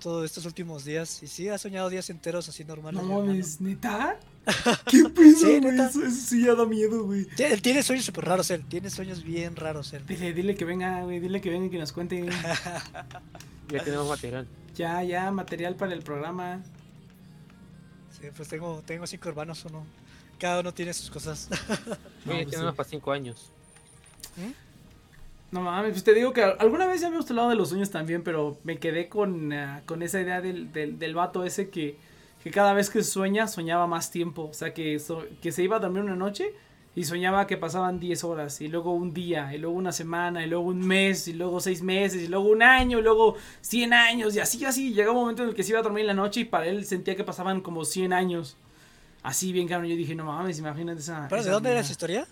todo estos últimos días? Y sí, ha soñado días enteros así normales. No mames, ¿neta? (laughs) ¿Qué pedo, Sí, neta. Eso, eso sí ya da miedo, güey. Él tiene sueños súper raros, él. Tiene sueños bien raros, él. Dile, dile que venga, güey, dile que venga y que nos cuente. (laughs) Ya tenemos material. ya, ya, material para el programa. Sí, pues tengo, tengo cinco hermanos, uno. Cada uno tiene sus cosas. No, Oye, pues tenemos sí. para 5 años. No mames, pues te digo que alguna vez ya habíamos hablado de los sueños también, pero me quedé con, ah, con esa idea del, del, del vato ese que, que cada vez que sueña, soñaba más tiempo. O sea, que, so- que se iba a dormir una noche y soñaba que pasaban 10 horas, y luego un día, y luego una semana, y luego un mes, y luego seis meses, y luego un año, y luego 100 años, y así, así. Llegaba un momento en el que se iba a dormir en la noche y para él sentía que pasaban como 100 años. Así bien cabrón, yo dije, no mames, imagínate esa... ¿Pero de dónde era esa historia?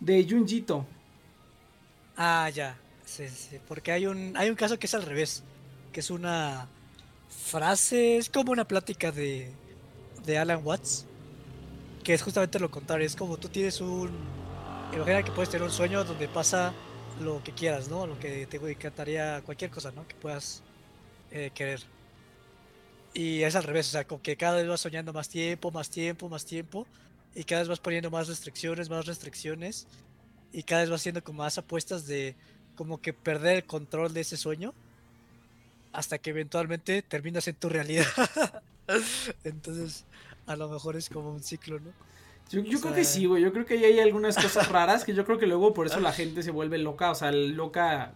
De Junjito. Ah, ya. Porque hay un, hay un caso que es al revés. Que es una frase, es como una plática de, de Alan Watts. Que es justamente lo contrario. Es como tú tienes un. Imagina que puedes tener un sueño donde pasa lo que quieras, ¿no? Lo que te encantaría, cualquier cosa, ¿no? Que puedas eh, querer. Y es al revés, o sea, como que cada vez vas soñando más tiempo, más tiempo, más tiempo. y cada vez vas poniendo más restricciones, más restricciones y cada vez vas haciendo como más apuestas de como que perder el control de ese sueño hasta que eventualmente terminas en tu realidad. (laughs) Entonces, a lo mejor es como un ciclo, ¿no? Yo, yo O creo que sí, güey. Yo creo que ahí hay algunas cosas (laughs) raras que yo creo que luego por eso la gente se vuelve loca, o sea, loca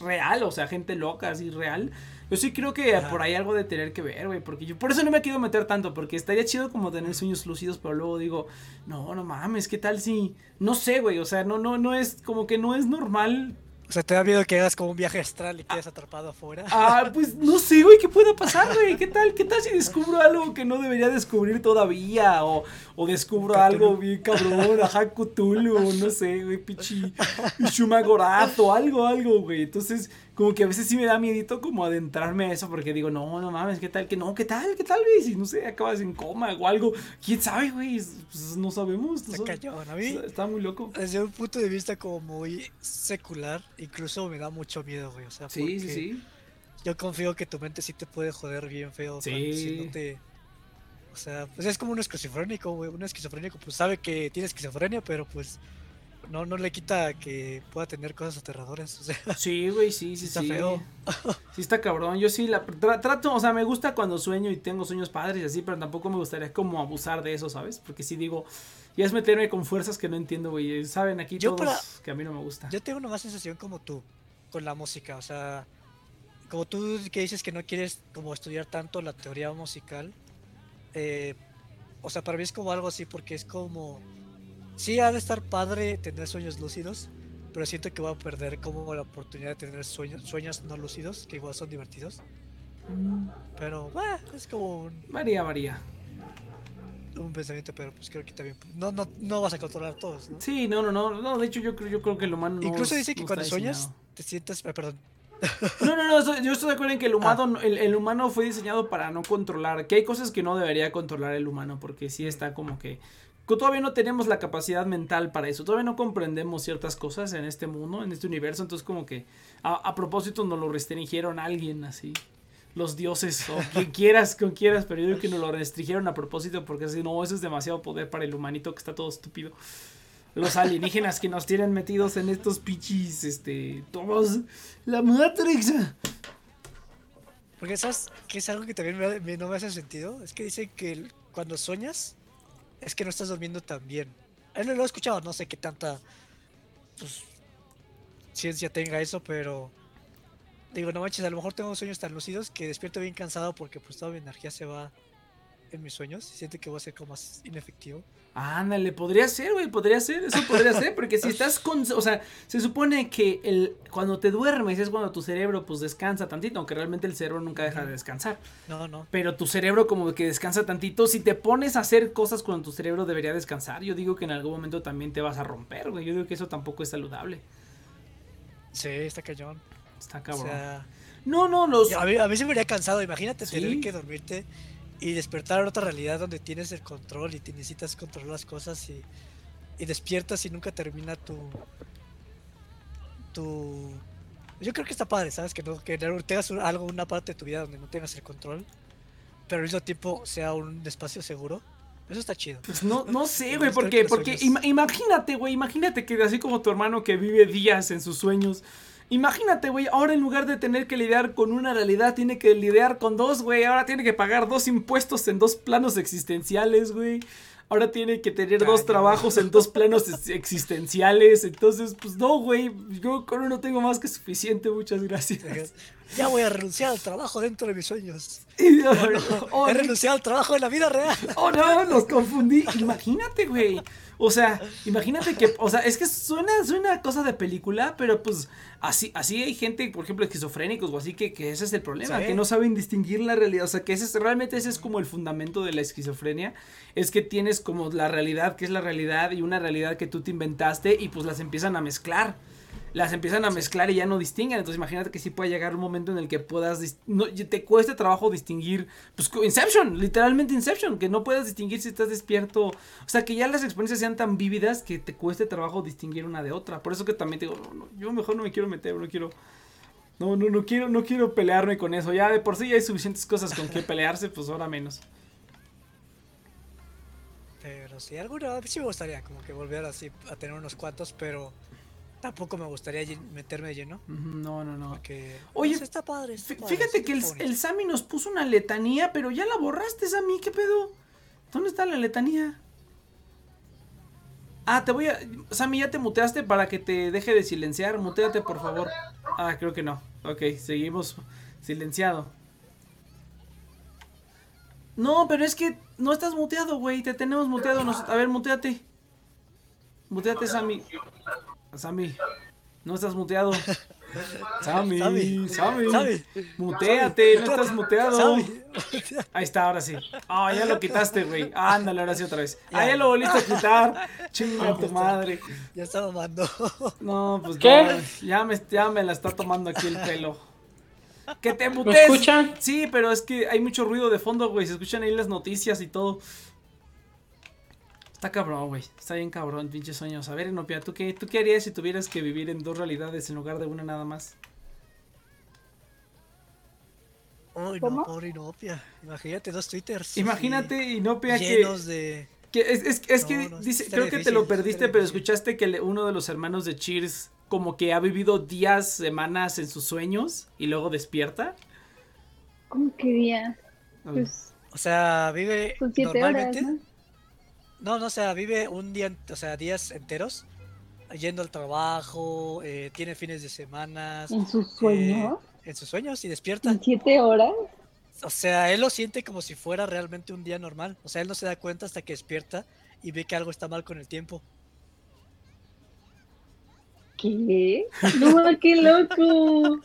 real, o sea, gente loca, así real. Yo sí creo que Ajá. por ahí algo de tener que ver, güey, porque yo por eso no me quiero meter tanto, porque estaría chido como tener sueños lúcidos, pero luego digo, no, no mames, ¿qué tal si no sé, güey, o sea, no no no es como que no es normal. O sea, te da miedo que hagas como un viaje astral y quedes atrapado afuera. Ah, pues no sé, güey, ¿qué pueda pasar, güey? ¿Qué tal? ¿Qué tal si descubro algo que no debería descubrir todavía? O, o descubro algo bien cabrón, ajá, Cthulhu, no sé, güey, pichi, (laughs) Shumagorazo, algo, algo, güey. Entonces, como que a veces sí me da miedito como adentrarme a eso porque digo, no, no mames, ¿qué tal? Que no, ¿qué tal? ¿Qué tal, güey? Si no sé, acabas en coma o algo. ¿Quién sabe, güey? Pues no sabemos. no Está muy loco. desde un punto de vista como muy secular, incluso me da mucho miedo, güey. O sea, Sí, sí, sí. Yo confío que tu mente sí te puede joder bien feo. Sí. cuando- si no te... O sea, pues es como un esquizofrénico, güey. Un esquizofrénico, pues sabe que tiene esquizofrenia, pero pues no, no le quita que pueda tener cosas aterradoras. O sea, Sí, güey, sí, sí, Está sí. feo. Sí está cabrón. Yo sí la tra- trato, o sea, me gusta cuando sueño y tengo sueños padres y así, pero tampoco me gustaría como abusar de eso, ¿sabes? Porque si digo, ya es meterme con fuerzas que no entiendo, güey. Saben aquí Yo todos para- que a mí no me gusta. yo tengo una más sensación como tú, con la música. O sea, como tú que dices que no quieres como estudiar tanto la teoría musical. eh, o sea, para mí es como algo así, porque es como... Sí, ha de estar padre tener sueños lúcidos, pero siento que voy a perder como la oportunidad de tener sueños, sueños no lúcidos, que igual son divertidos. Mm, Pero, bah, es como un, Varía, varía. un pensamiento, pero pues creo que también... No, no, no vas a controlar todos, ¿no? Sí, no, no, no, no, de hecho yo creo, yo creo que el humano no Incluso dice que no cuando está sueñas, diseñado. te sientas... ah, perdón. No, no, no, estoy- yo estoy de acuerdo en que el humano, Ah. el, el humano fue diseñado para no controlar, que hay cosas que no debería controlar el humano, porque sí está como que todavía no tenemos la capacidad mental para eso, todavía no comprendemos ciertas cosas en este mundo, en este universo, entonces como que a, a propósito nos lo restringieron a alguien así. Los dioses, o (laughs) quien quieras, con quieras, pero yo digo que nos lo restringieron a propósito porque así, no, eso es demasiado poder para el humanito que está todo estúpido. Los alienígenas que nos tienen metidos en estos pichis, este, todos, la Matrix. Porque sabes que es algo que también me- me- no me hace sentido. Es que dicen que cuando sueñas es que no estás durmiendo tan bien. Él lo he escuchado, no sé qué tanta pues, ciencia tenga eso, pero digo, no manches, a lo mejor tengo sueños tan lucidos que despierto bien cansado porque pues toda mi energía se va en mis sueños y siento que voy a ser como más inefectivo. Ándale, podría ser, güey, podría ser, eso podría ser, porque si (laughs) estás con, o sea, se supone que el, cuando te duermes es cuando tu cerebro pues descansa tantito, aunque realmente el cerebro nunca deja de descansar, No, no. pero tu cerebro como que descansa tantito, si te pones a hacer cosas cuando tu cerebro debería descansar, yo digo que en algún momento también te vas a romper, güey, yo digo que eso tampoco es saludable, Sí, está cañón. está O cabrón. sea, no, no, los, a mí, a mí se me haría cansado. Imagínate Sí. tener que dormirte y despertar en otra realidad donde tienes el control y te necesitas controlar las cosas y, y despiertas y nunca termina tu. tu. Yo creo que está padre, ¿sabes? Que, no, que tengas un- algo, una parte de tu vida donde no tengas el control, pero al mismo tiempo sea un espacio seguro. Eso está chido. Pues no, no sé, güey, porque, porque ima- imagínate, güey, imagínate que así como tu hermano que vive días en sus sueños, imagínate, güey, ahora en lugar de tener que lidiar con una realidad, tiene que lidiar con dos, güey, ahora tiene que pagar dos impuestos en dos planos existenciales, güey. Ahora tiene que tener dos trabajos en dos planos ex- existenciales. Entonces, pues no, güey. Yo con uno tengo más que suficiente. Muchas gracias. (laughs) Ya voy a renunciar al trabajo dentro de mis sueños. Oh, (laughs) He renunciado al trabajo en la vida real. Oh, no, los confundí. Imagínate, güey. O sea, imagínate que, o sea, es que suena, suena cosa de película, pero pues así, así hay gente, por ejemplo, esquizofrénicos o así que, que ese es el problema, Sí. que no saben distinguir la realidad. O sea, que ese es, realmente ese es como el fundamento de la esquizofrenia. Es que tienes como la realidad que es la realidad y una realidad que tú te inventaste y pues las empiezan a mezclar. Las empiezan a mezclar y ya no distinguen. Entonces imagínate que sí puede llegar un momento en el que puedas... No, te cueste trabajo distinguir... Pues Inception, literalmente Inception. Que no puedas distinguir si estás despierto. O sea, que ya las experiencias sean tan vívidas que te cueste trabajo distinguir una de otra. Por eso que también te digo, no, no, yo mejor no me quiero meter, no quiero... No, no, no quiero, no quiero pelearme con eso. Ya de por sí ya hay suficientes cosas con que (laughs) pelearse, pues ahora menos. Pero sí, alguna sí me gustaría como que volver así a tener unos cuantos, pero tampoco me gustaría meterme de lleno. No, no, no. Porque Oye, pues, está padre. está Fí- padre, Fíjate que el Sammy nos puso una letanía, pero ya la borraste, Sammy, ¿qué pedo? ¿Dónde está la letanía? Ah, te voy a... Sammy, ¿ya te muteaste para que te deje de silenciar? Muteate, por favor. Ah, creo que no. Ok, seguimos silenciado. No, pero es que no estás muteado, güey. Te tenemos muteado. Nos- A ver, muteate. Muteate, Sammy. Sammy, no estás muteado. (laughs) Sammy, Sammy, Sammy, Sammy, muteate, no estás muteado. Sammy. Ahí está, ahora sí. Ah, ya lo quitaste, güey. Ándale, ahora sí otra vez. Ah, ya lo volviste a quitar. (laughs) Chinga tu madre. Ya está mamando. No, pues ¿Qué? no, ya me, ya me la está tomando aquí el pelo. Que te ¿Me mutes. escuchan? Sí, pero es que hay mucho ruido de fondo, güey. Se escuchan ahí las noticias y todo. Está cabrón, güey. Está bien cabrón, pinches sueños. A ver, Enopia, ¿tú qué, ¿tú qué harías si tuvieras que vivir en dos realidades en lugar de una nada más? Uy, ¿Cómo? no, pobre Inopia. Imagínate dos twitters. Imagínate, así, Inopia, que... llenos de. Que es, es, es que No, dice, creo que te lo perdiste, pero difícil. escuchaste que le- uno de los hermanos de Cheers como que ha vivido días, semanas en sus sueños y luego despierta. ¿Cómo que días? Pues O sea, vive siete horas, normalmente. ¿no? No, no, o sea, vive un día, o sea, días enteros yendo al trabajo, eh, tiene fines de semana ¿En sus sueños? en sus sueños y despierta. ¿En siete horas? O sea, él lo siente como si fuera realmente un día normal. O sea, él no se da cuenta hasta que despierta y ve que algo está mal con el tiempo. ¿Qué? No, (laughs) qué loco.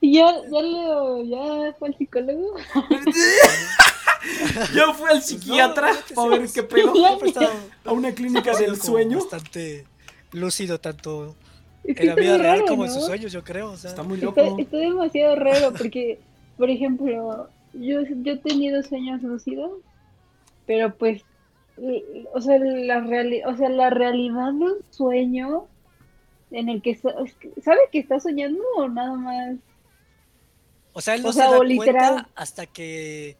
¿Y ya, ya lo, ya fue al psicólogo? (laughs) (laughs) Yo fui al psiquiatra no para ver qué pedo. A una clínica del sueño. Bastante lúcido tanto Es que en la vida muy real raro, como en sus ¿no? sueños, yo creo. O sea, Está muy loco. está demasiado raro porque, por ejemplo, yo, yo he tenido sueños lúcidos, pero pues, o sea, la, reali- o sea, la realidad de un sueño en el que sabe que está soñando o nada más. O sea, él no O se sea, da o literal. cuenta hasta que.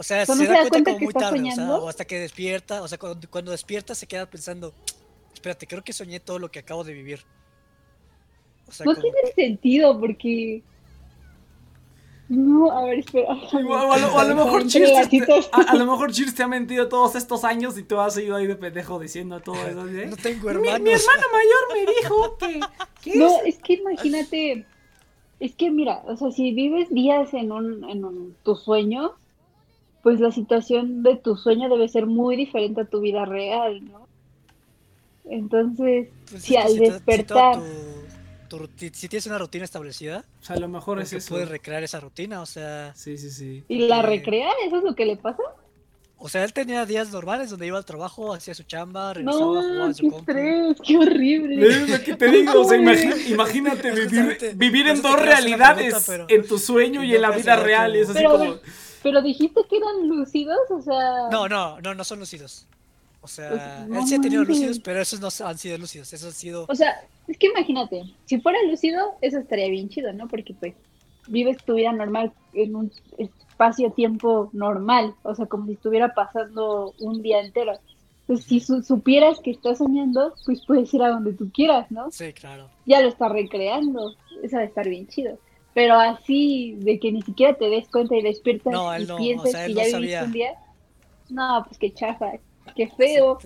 O sea, se, da se da cuenta, cuenta como que muy está tarde, o sea, soñando. o hasta que despierta, o sea, cuando, cuando despierta se queda pensando, espérate, creo que soñé todo lo que acabo de vivir. O sea, No como tiene sentido porque. No, a ver, espera. O a, lo, o a lo mejor Cheers te, a, a lo mejor Cheers te ha mentido todos estos años y tú has ido ahí de pendejo diciendo todo eso. ¿sí? no tengo Mi, hermanos. mi hermano mayor me dijo que, que No, es- es que imagínate, es que mira, o sea, si vives días en un, en un, tu sueño, pues la situación de tu sueño debe ser muy diferente a tu vida real, ¿no? Entonces, Pues si que al si despertar, tu- tu ruti- si tienes una rutina establecida, O sea, a lo mejor es eso. puedes recrear esa rutina, o sea, Sí, sí, sí. y la eh, recrea, ¿eso es lo que le pasa? o sea, él tenía días normales donde iba al trabajo, hacía su chamba, regresaba, No, jugaba en qué su compu. estrés, qué horrible. (laughs) Es lo que te digo, imagínate vivir, vivir en dos realidades, pregunta, pero- en tu sueño y en la vida real, y es así Pero, como... Pero dijiste que eran lúcidos, o sea, No, no, no, no son lúcidos. O sea, Pues, él no sí ha tenido mames. lúcidos, pero esos no han sido lúcidos, esos han sido... O sea, es que imagínate, si fuera lúcido, eso estaría bien chido, ¿no? Porque pues vives tu vida normal en un espacio-tiempo normal, o sea, como si estuviera pasando un día entero. Pues si su- supieras que estás soñando, pues puedes ir a donde tú quieras, ¿no? Sí, claro. Ya lo estás recreando, eso va a estar bien chido. Pero así, de que ni siquiera te des cuenta y despiertas No, él y no, o piensas que ya no viviste sabía. un día, no, pues qué chafa, qué feo.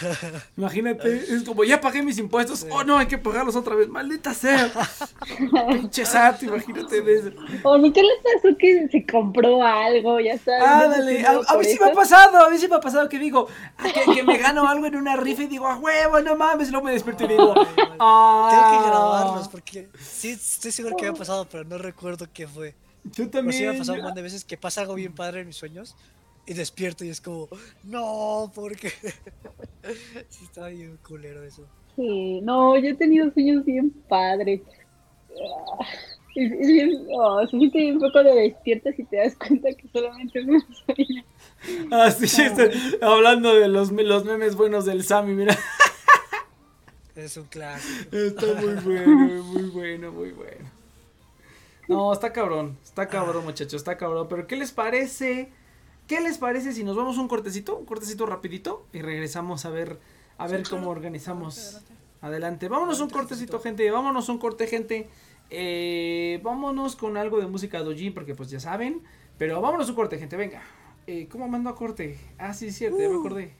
(laughs) Imagínate, es como, ya pagué mis impuestos, Sí. oh no, hay que pagarlos otra vez, maldita sea. (laughs) Pinche SAT, imagínate de eso. O nunca le pasó que se compró algo, ya sabes. Ah, dale, a, a mí sí me ha pasado, a mí sí me ha pasado que digo, ah, que, que me gano algo en una rifa y digo, a huevo, no mames, luego me despierto y digo, (laughs) ah. Tengo que grabarlos porque sí, estoy seguro que me ha pasado, pero no recuerdo qué fue. Yo Pero sí me ha también. pasado un montón de veces que pasa algo bien padre en mis sueños y despierto y es como, no, porque (laughs) sí está bien culero eso. Sí, no, yo he tenido sueños bien padres. Ah, Es, es bien, oh, se siente bien poco de despiertas y te das cuenta que solamente es un sueño. Ah, sí, estoy hablando de los, los memes buenos del Sammy, mira. Es un clásico. Está muy (laughs) bueno, muy bueno, muy bueno. No, está cabrón, está cabrón, muchachos, está cabrón. Pero ¿qué les parece ¿Qué les parece si nos vamos a un cortecito? Un cortecito rapidito y regresamos a ver a ver cómo organizamos. Adelante, vámonos un cortecito, gente. Vámonos un corte, gente. Eh, vámonos con algo de música Dojin, porque pues ya saben. Pero vámonos un corte, gente. Venga. Eh, ¿Cómo mando a corte? Ah, sí, es cierto, ya me acordé.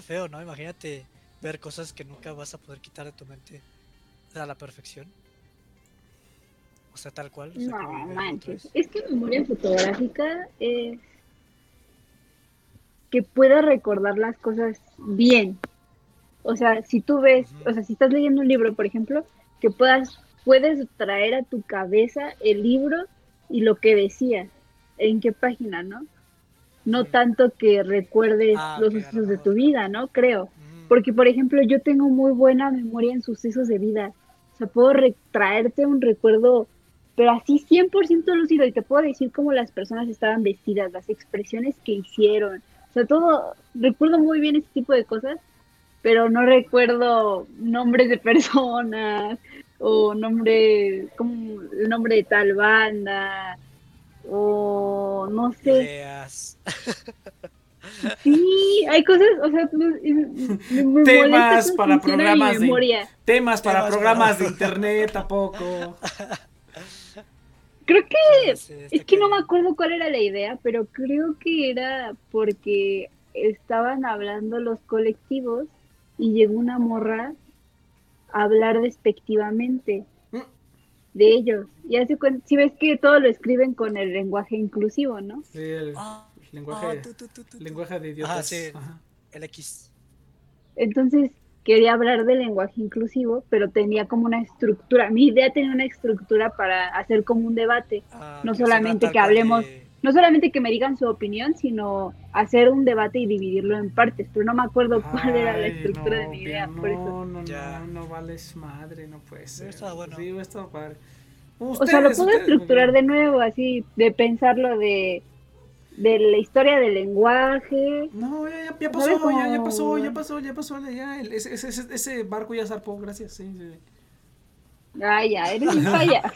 Ser feo, ¿no? Imagínate ver cosas que nunca vas a poder quitar de tu mente a la perfección. O sea, tal cual. o sea, como No manches. Es que memoria fotográfica es que puedas recordar las cosas bien. O sea, si tú ves, o sea, si estás leyendo un libro, por ejemplo, que puedas, puedes traer a tu cabeza el libro y lo que decía, en qué página, ¿no? No tanto que recuerdes Ah, los sucesos de tu vida, ¿no? Creo. Mm, Porque, por ejemplo, yo tengo muy buena memoria en sucesos de vida. O sea, puedo retraerte un recuerdo, pero así 100% lúcido. Y te puedo decir cómo las personas estaban vestidas, las expresiones que hicieron. O sea, todo, recuerdo muy bien ese tipo de cosas, pero no recuerdo nombres de personas o nombre, como el nombre de tal banda o no sé. Ideas. (laughs) Sí, hay cosas, o sea, me, Temas para programas de- memoria. Temas para Temas programas para- de internet, tampoco. (laughs) Creo que Sí, es está que no me acuerdo cuál era la idea, pero creo que era porque estaban hablando los colectivos y llegó una morra a hablar despectivamente. De ellos. Y hace si ves que todo lo escriben con el lenguaje inclusivo, ¿no? Sí, el Ah, lenguaje, ah, lenguaje de idiotas. Ajá, sí. Ajá. El X. Entonces quería hablar del lenguaje inclusivo, pero tenía como una estructura. Mi idea tenía una estructura para hacer como un debate. Ah, No solamente que hablemos- de- No solamente que me digan su opinión, sino hacer un debate y dividirlo en partes. Pero no me acuerdo cuál era la estructura de no, mi idea. No, Por eso. no, no, Ya. no vales madre, no puede ser. estado bueno. Sí, padre. O sea, lo Ustedes, puedo ustedes, estructurar de nuevo, así, de pensarlo de, de la historia del lenguaje. No, ya, ya, ya ¿Sabes pasó, ya, ya pasó, ya pasó, ya pasó, ya, el- ese, ese, ese, ese barco ya zarpó, gracias, sí, sí. Ay, ya, eres un (laughs) payaso.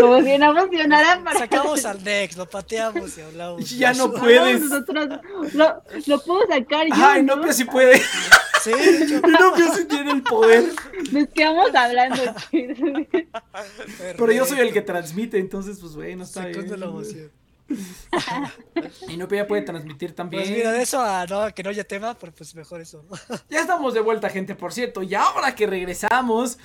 Como si no funcionara para (laughs) Sacamos al Dex, lo pateamos y hablamos. (laughs) Ya no Ah, puedes. Nosotros lo, lo puedo sacar yo. Ay, ¿no? no, pero sí puede. Sí, hecho. No, pero sí tiene el poder. Nos quedamos hablando. Pero yo soy el que transmite, entonces, pues, bueno, está Segundo bien. la emoción. Y no, pero ya puede transmitir también. Pues mira, de eso a no, que no haya tema, pero pues mejor eso. Ya estamos de vuelta, gente, por cierto. Y ahora que regresamos,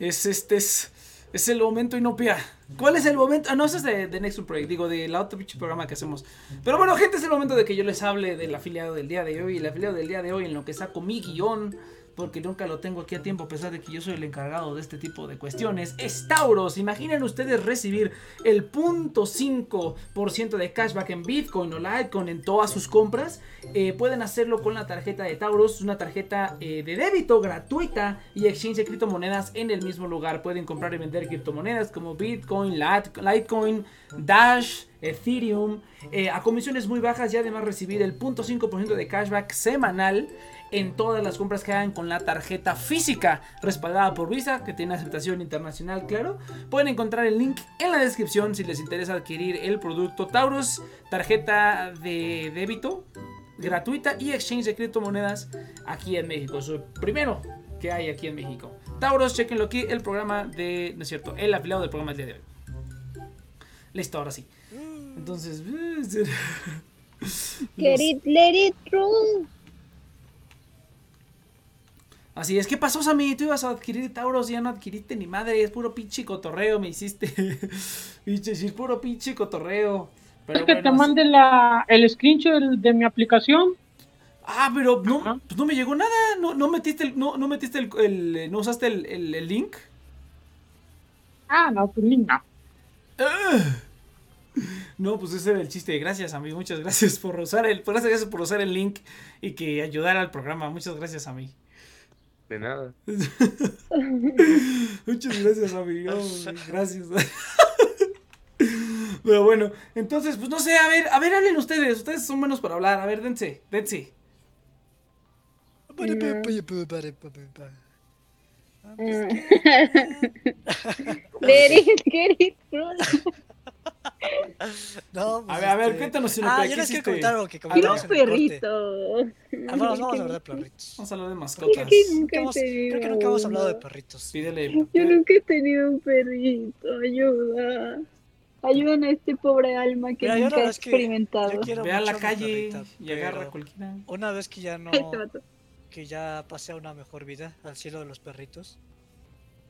es este es, es el momento inopia. ¿Cuál es el momento? Ah, no, ese es de, de Nexus Project, digo, del otro pinche programa que hacemos. Pero bueno, gente, es el momento de que yo les hable del afiliado del día de hoy. El afiliado del día de hoy en lo que saco mi guion, porque nunca lo tengo aquí a tiempo, a pesar de que yo soy el encargado de este tipo de cuestiones. Es Tauros. Imaginen ustedes recibir el 0.5% de cashback en Bitcoin o Litecoin en todas sus compras. Eh, pueden hacerlo con la tarjeta de Tauros, una tarjeta eh, de débito gratuita y exchange de criptomonedas en el mismo lugar. Pueden comprar y vender criptomonedas como Bitcoin, Lite- Litecoin, Dash, Ethereum, eh, a comisiones muy bajas y además recibir el 0.5% de cashback semanal en todas las compras que hagan con la tarjeta física respaldada por Visa, que tiene aceptación internacional, claro. Pueden encontrar el link en la descripción si les interesa adquirir el producto Taurus, tarjeta de débito gratuita y exchange de criptomonedas aquí en México. Es el primero que hay aquí en México. Tauros, chequenlo aquí, el programa de, no es cierto, el afiliado del programa del día de hoy. Listo, ahora sí. Entonces, (laughs) Get it, let it roll. Así es, ¿qué pasó, Sammy? Tú ibas a adquirir Tauros y ya no adquiriste ni madre, es puro pinche cotorreo, me hiciste. (laughs) Pinche, es puro pinche cotorreo. Pero Es que te mande la, el screenshot de mi aplicación. Ah, pero no, Ajá. pues no me llegó nada. No, no metiste el, no, no metiste el, el- eh, no usaste el, el- el link. Ah, no, pues ni nada. Ugh. No, pues ese era el chiste. Gracias, a mí. Muchas gracias por usar el, gracias, gracias por usar el link y que ayudara al programa. Muchas gracias a mí. De nada. (laughs) Muchas gracias, amigo. (laughs) Gracias. (laughs) Pero bueno, entonces, pues no sé, a ver, a ver, hablen ustedes. Ustedes son buenos para hablar. A ver, dense, dense. Let it, get it roll. (laughs) No, pues, A ver, a ver, este- cuéntanos si Ah, ¿qué yo les quiero hiciste? comentar algo que comentamos en el. Ah, vamos, vamos a hablar de (laughs) perritos. Vamos a hablar de Es mascotas. que Creo nunca que, he hemos- tenido creo que nunca hemos hablado de perritos. Pídele. Yo nunca he tenido un perrito, ayuda. Ayuden a este pobre alma que Mira, nunca ha verdad es que experimentado. Ve a la calle perrita, y agarra cualquiera. Una vez que ya no, que ya pase a una mejor vida, al cielo de los perritos.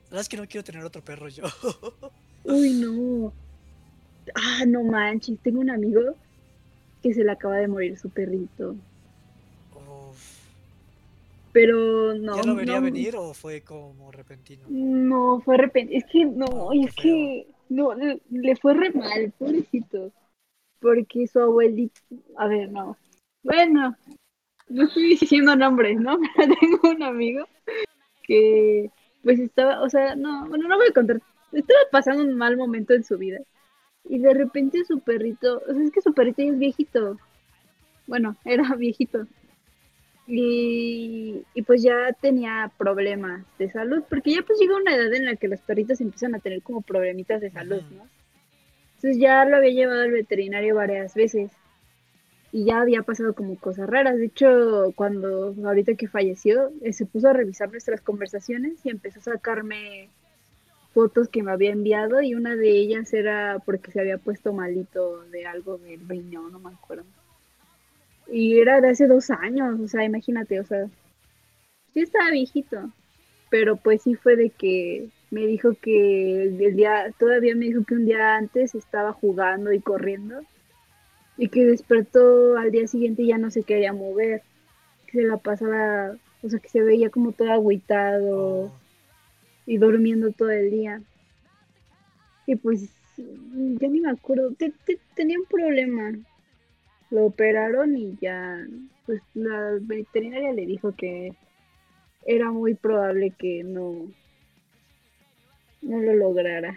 La verdad es que no quiero tener otro perro yo. (laughs) Uy, no. Ah, no manches. Tengo un amigo que se le acaba de morir su perrito. Uf. Pero no. ¿Ya lo vería no, venir o fue como repentino? No, fue repentino. Es que no, Oh, es que no, le, le fue re mal, pobrecito. Porque su abuelito. A ver, no. Bueno, no estoy diciendo nombres, ¿no? (laughs) Pero tengo un amigo que, pues estaba, o sea, no, bueno, no voy a contar. Estaba pasando un mal momento en su vida. Y de repente su perrito, o sea, es que su perrito ya es viejito. Bueno, (laughs) era viejito. Y, y pues ya tenía problemas de salud, porque ya pues llega una edad en la que los perritos empiezan a tener como problemitas de salud. ¿no? Entonces ya lo había llevado al veterinario varias veces y ya había pasado como cosas raras. De hecho, cuando ahorita que falleció, eh, se puso a revisar nuestras conversaciones y empezó a sacarme fotos que me había enviado y una de ellas era porque se había puesto malito de algo del riñón, no me acuerdo. Y era de hace dos años, o sea, imagínate, o sea, sí estaba viejito, pero pues sí fue de que me dijo que el día, todavía me dijo que un día antes estaba jugando y corriendo y que despertó al día siguiente y ya no se quería mover, que se la pasaba, o sea, que se veía como todo agüitado Oh, y durmiendo todo el día. Y pues ya ni me acuerdo, te- te- tenía un problema. Lo operaron y ya, pues la veterinaria le dijo que era muy probable que no, no lo lograra.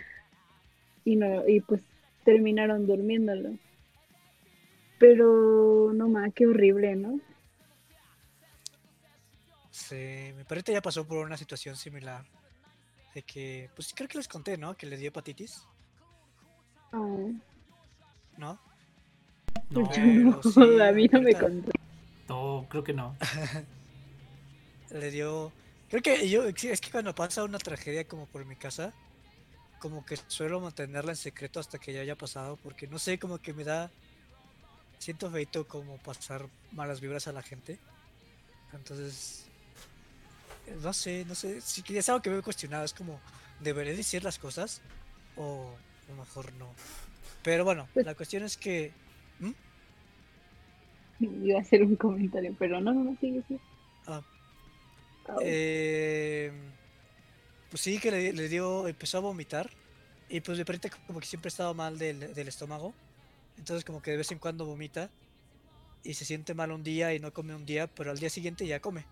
Y no, y pues terminaron durmiéndolo. Pero no más, qué horrible, ¿no? sí, mi perrita ya pasó por una situación similar. De que, pues creo que les conté, ¿no? Que le dio hepatitis, ¿no? No, Pero sí, no, a mí no me contó. no, creo que no. (laughs) Le dio. Creo que yo. Es que cuando pasa una tragedia como por mi casa, como que suelo mantenerla en secreto hasta que ya haya pasado, porque no sé, como que me da. Siento feito como pasar malas vibras a la gente. Entonces. No sé, no sé. Si es algo que me he cuestionado, es como. ¿Deberé decir las cosas? O a lo mejor no. Pero bueno, Pues- la cuestión es que. Iba a hacer un comentario, pero no, no, no, sigue, sigue. Ah. Eh, pues sí, que le, le dio, empezó a vomitar. Y pues mi perrita como que siempre estaba mal del, del estómago. Entonces como que de vez en cuando vomita. Y se siente mal un día y no come un día, pero al día siguiente ya come.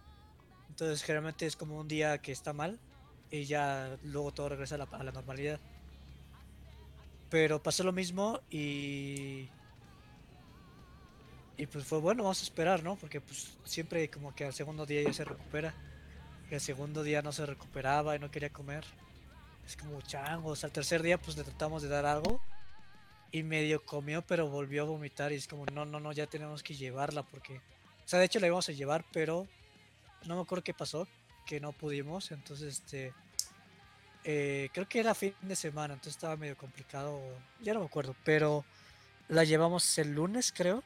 Entonces generalmente es como un día que está mal y ya luego todo regresa a la, a la normalidad. Pero pasó lo mismo y... Y pues fue bueno, vamos a esperar, ¿no? Porque pues siempre como que al segundo día ya se recupera. Y el segundo día no se recuperaba y no quería comer. Es como changos. Al tercer día pues le tratamos de dar algo. Y medio comió, pero volvió a vomitar. Y es como, no, no, no, ya tenemos que llevarla porque... O sea, de hecho la íbamos a llevar, pero no me acuerdo qué pasó. Que no pudimos. Entonces, este... eh, creo que era fin de semana, entonces estaba medio complicado. Ya no me acuerdo, pero la llevamos el lunes, creo.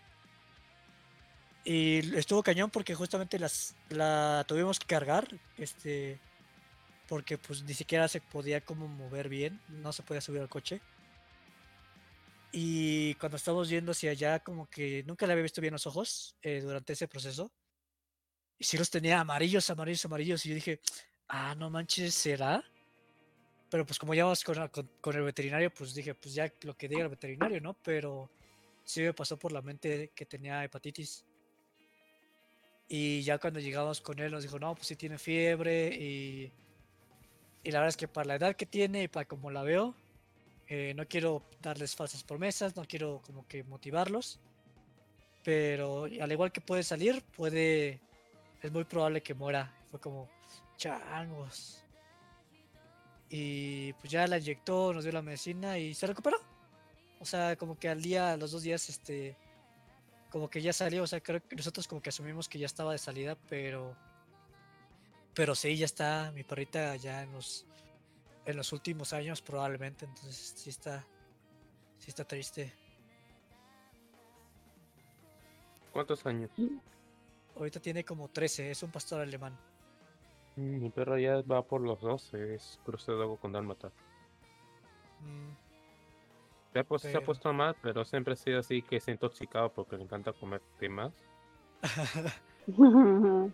Y estuvo cañón porque justamente las, la tuvimos que cargar, este, porque pues ni siquiera se podía como mover bien, no se podía subir al coche. Y cuando estábamos yendo hacia allá, como que nunca le había visto bien los ojos eh, durante ese proceso. Y sí los tenía amarillos, amarillos, amarillos. Y yo dije, ah, no manches, ¿será? Pero pues como ya con, con, con el veterinario, pues dije, pues ya lo que diga el veterinario, ¿no? Pero sí me pasó por la mente que tenía hepatitis. Y ya cuando llegamos con él nos dijo, no, pues sí tiene fiebre y, y la verdad es que para la edad que tiene y para como la veo, eh, no quiero darles falsas promesas, no quiero como que motivarlos, pero al igual que puede salir, puede, es muy probable que muera. Fue como, changos. Y pues ya la inyectó, nos dio la medicina y se recuperó. O sea, como que al día, a los dos días, este, como que ya salió, o sea, creo que nosotros como que asumimos que ya estaba de salida, pero pero sí, ya está mi perrita ya en los en los últimos años probablemente, entonces sí está sí Sí está triste. ¿Cuántos años? Ahorita tiene como 13, es un pastor alemán. Mm, Mi perro ya va por los 12, es crucero con dálmata. Mm, Se ha, pues- se ha puesto mal, pero siempre ha sido así que se ha intoxicado porque le encanta comer temas. (laughs)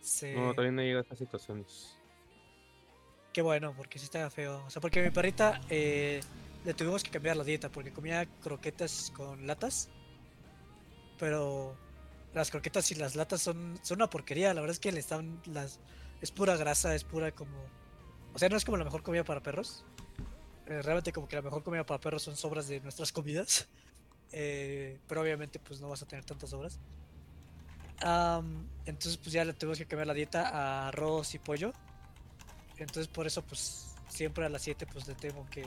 sí. No, todavía no llega a esas situaciones. Qué bueno, porque sí estaba feo. O sea, porque mi perrita eh, le tuvimos que cambiar la dieta porque comía croquetas con latas. Pero las croquetas y las latas son, son una porquería. La verdad es que le están las es pura grasa, es pura como o sea, no es como la mejor comida para perros. Eh, realmente como que la mejor comida para perros son sobras de nuestras comidas. (laughs) Eh, pero obviamente pues no vas a tener tantas sobras. Am, entonces pues ya le tuvimos que cambiar la dieta a arroz y pollo. Entonces por eso pues siempre a las 7 pues le tengo que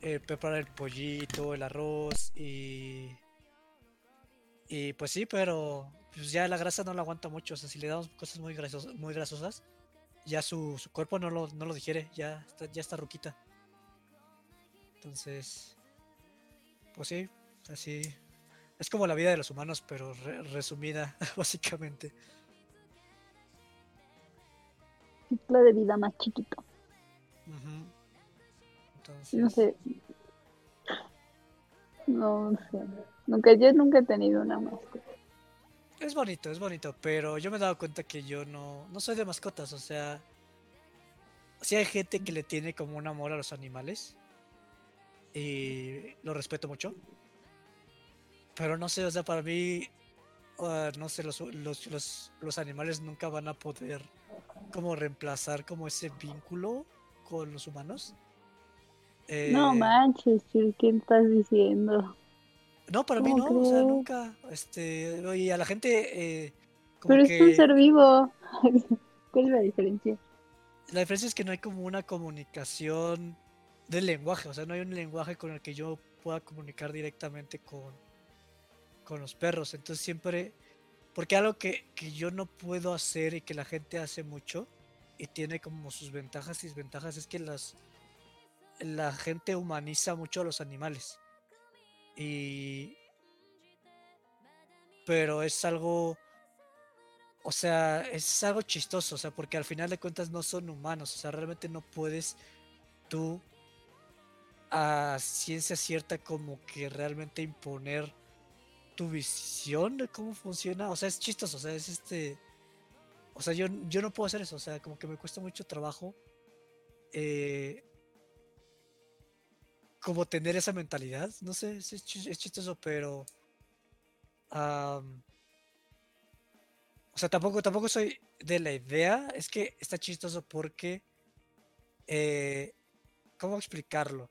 eh, preparar el pollito, el arroz y... Y pues sí, pero pues ya la grasa no la aguanta mucho. O sea, si le damos cosas muy grasosas, muy grasosas ya su, su cuerpo no lo, no lo digiere, ya está, ya está ruquita. Entonces, pues sí, así. Es como la vida de los humanos, pero re- resumida, (laughs) básicamente. Ciclo de vida más chiquito. Entonces, No sé. No sé. Nunca, yo nunca he tenido una mascota. Es bonito, es bonito, pero yo me he dado cuenta que yo no, no soy de mascotas, o sea, sí hay gente que le tiene como un amor a los animales y lo respeto mucho, pero no sé, o sea, para mí, ah, no sé, los, los, los, los animales nunca van a poder como reemplazar como ese vínculo con los humanos. No Eh, manches, ¿qué estás diciendo? No, para mí no, ¿cómo o sea, nunca, este, y a la gente, eh, como Pero es un ser vivo. (laughs) ¿Cuál es la diferencia? La diferencia es que no hay como una comunicación del lenguaje, o sea, no hay un lenguaje con el que yo pueda comunicar directamente con, con los perros. Entonces siempre, porque algo que, que yo no puedo hacer y que la gente hace mucho y tiene como sus ventajas y desventajas es que las, la gente humaniza mucho a los animales. Y... Pero es algo... O sea, es algo chistoso, o sea, porque al final de cuentas no son humanos, o sea, realmente no puedes tú a ciencia cierta como que realmente imponer tu visión de cómo funciona, o sea, es chistoso, o sea, es este, o sea, yo, yo no puedo hacer eso, o sea, como que me cuesta mucho trabajo eh, como tener esa mentalidad, no sé, es, es chis- es chistoso, pero... am, o sea, tampoco, tampoco soy de la idea. Es que está chistoso porque. eh, ¿Cómo explicarlo?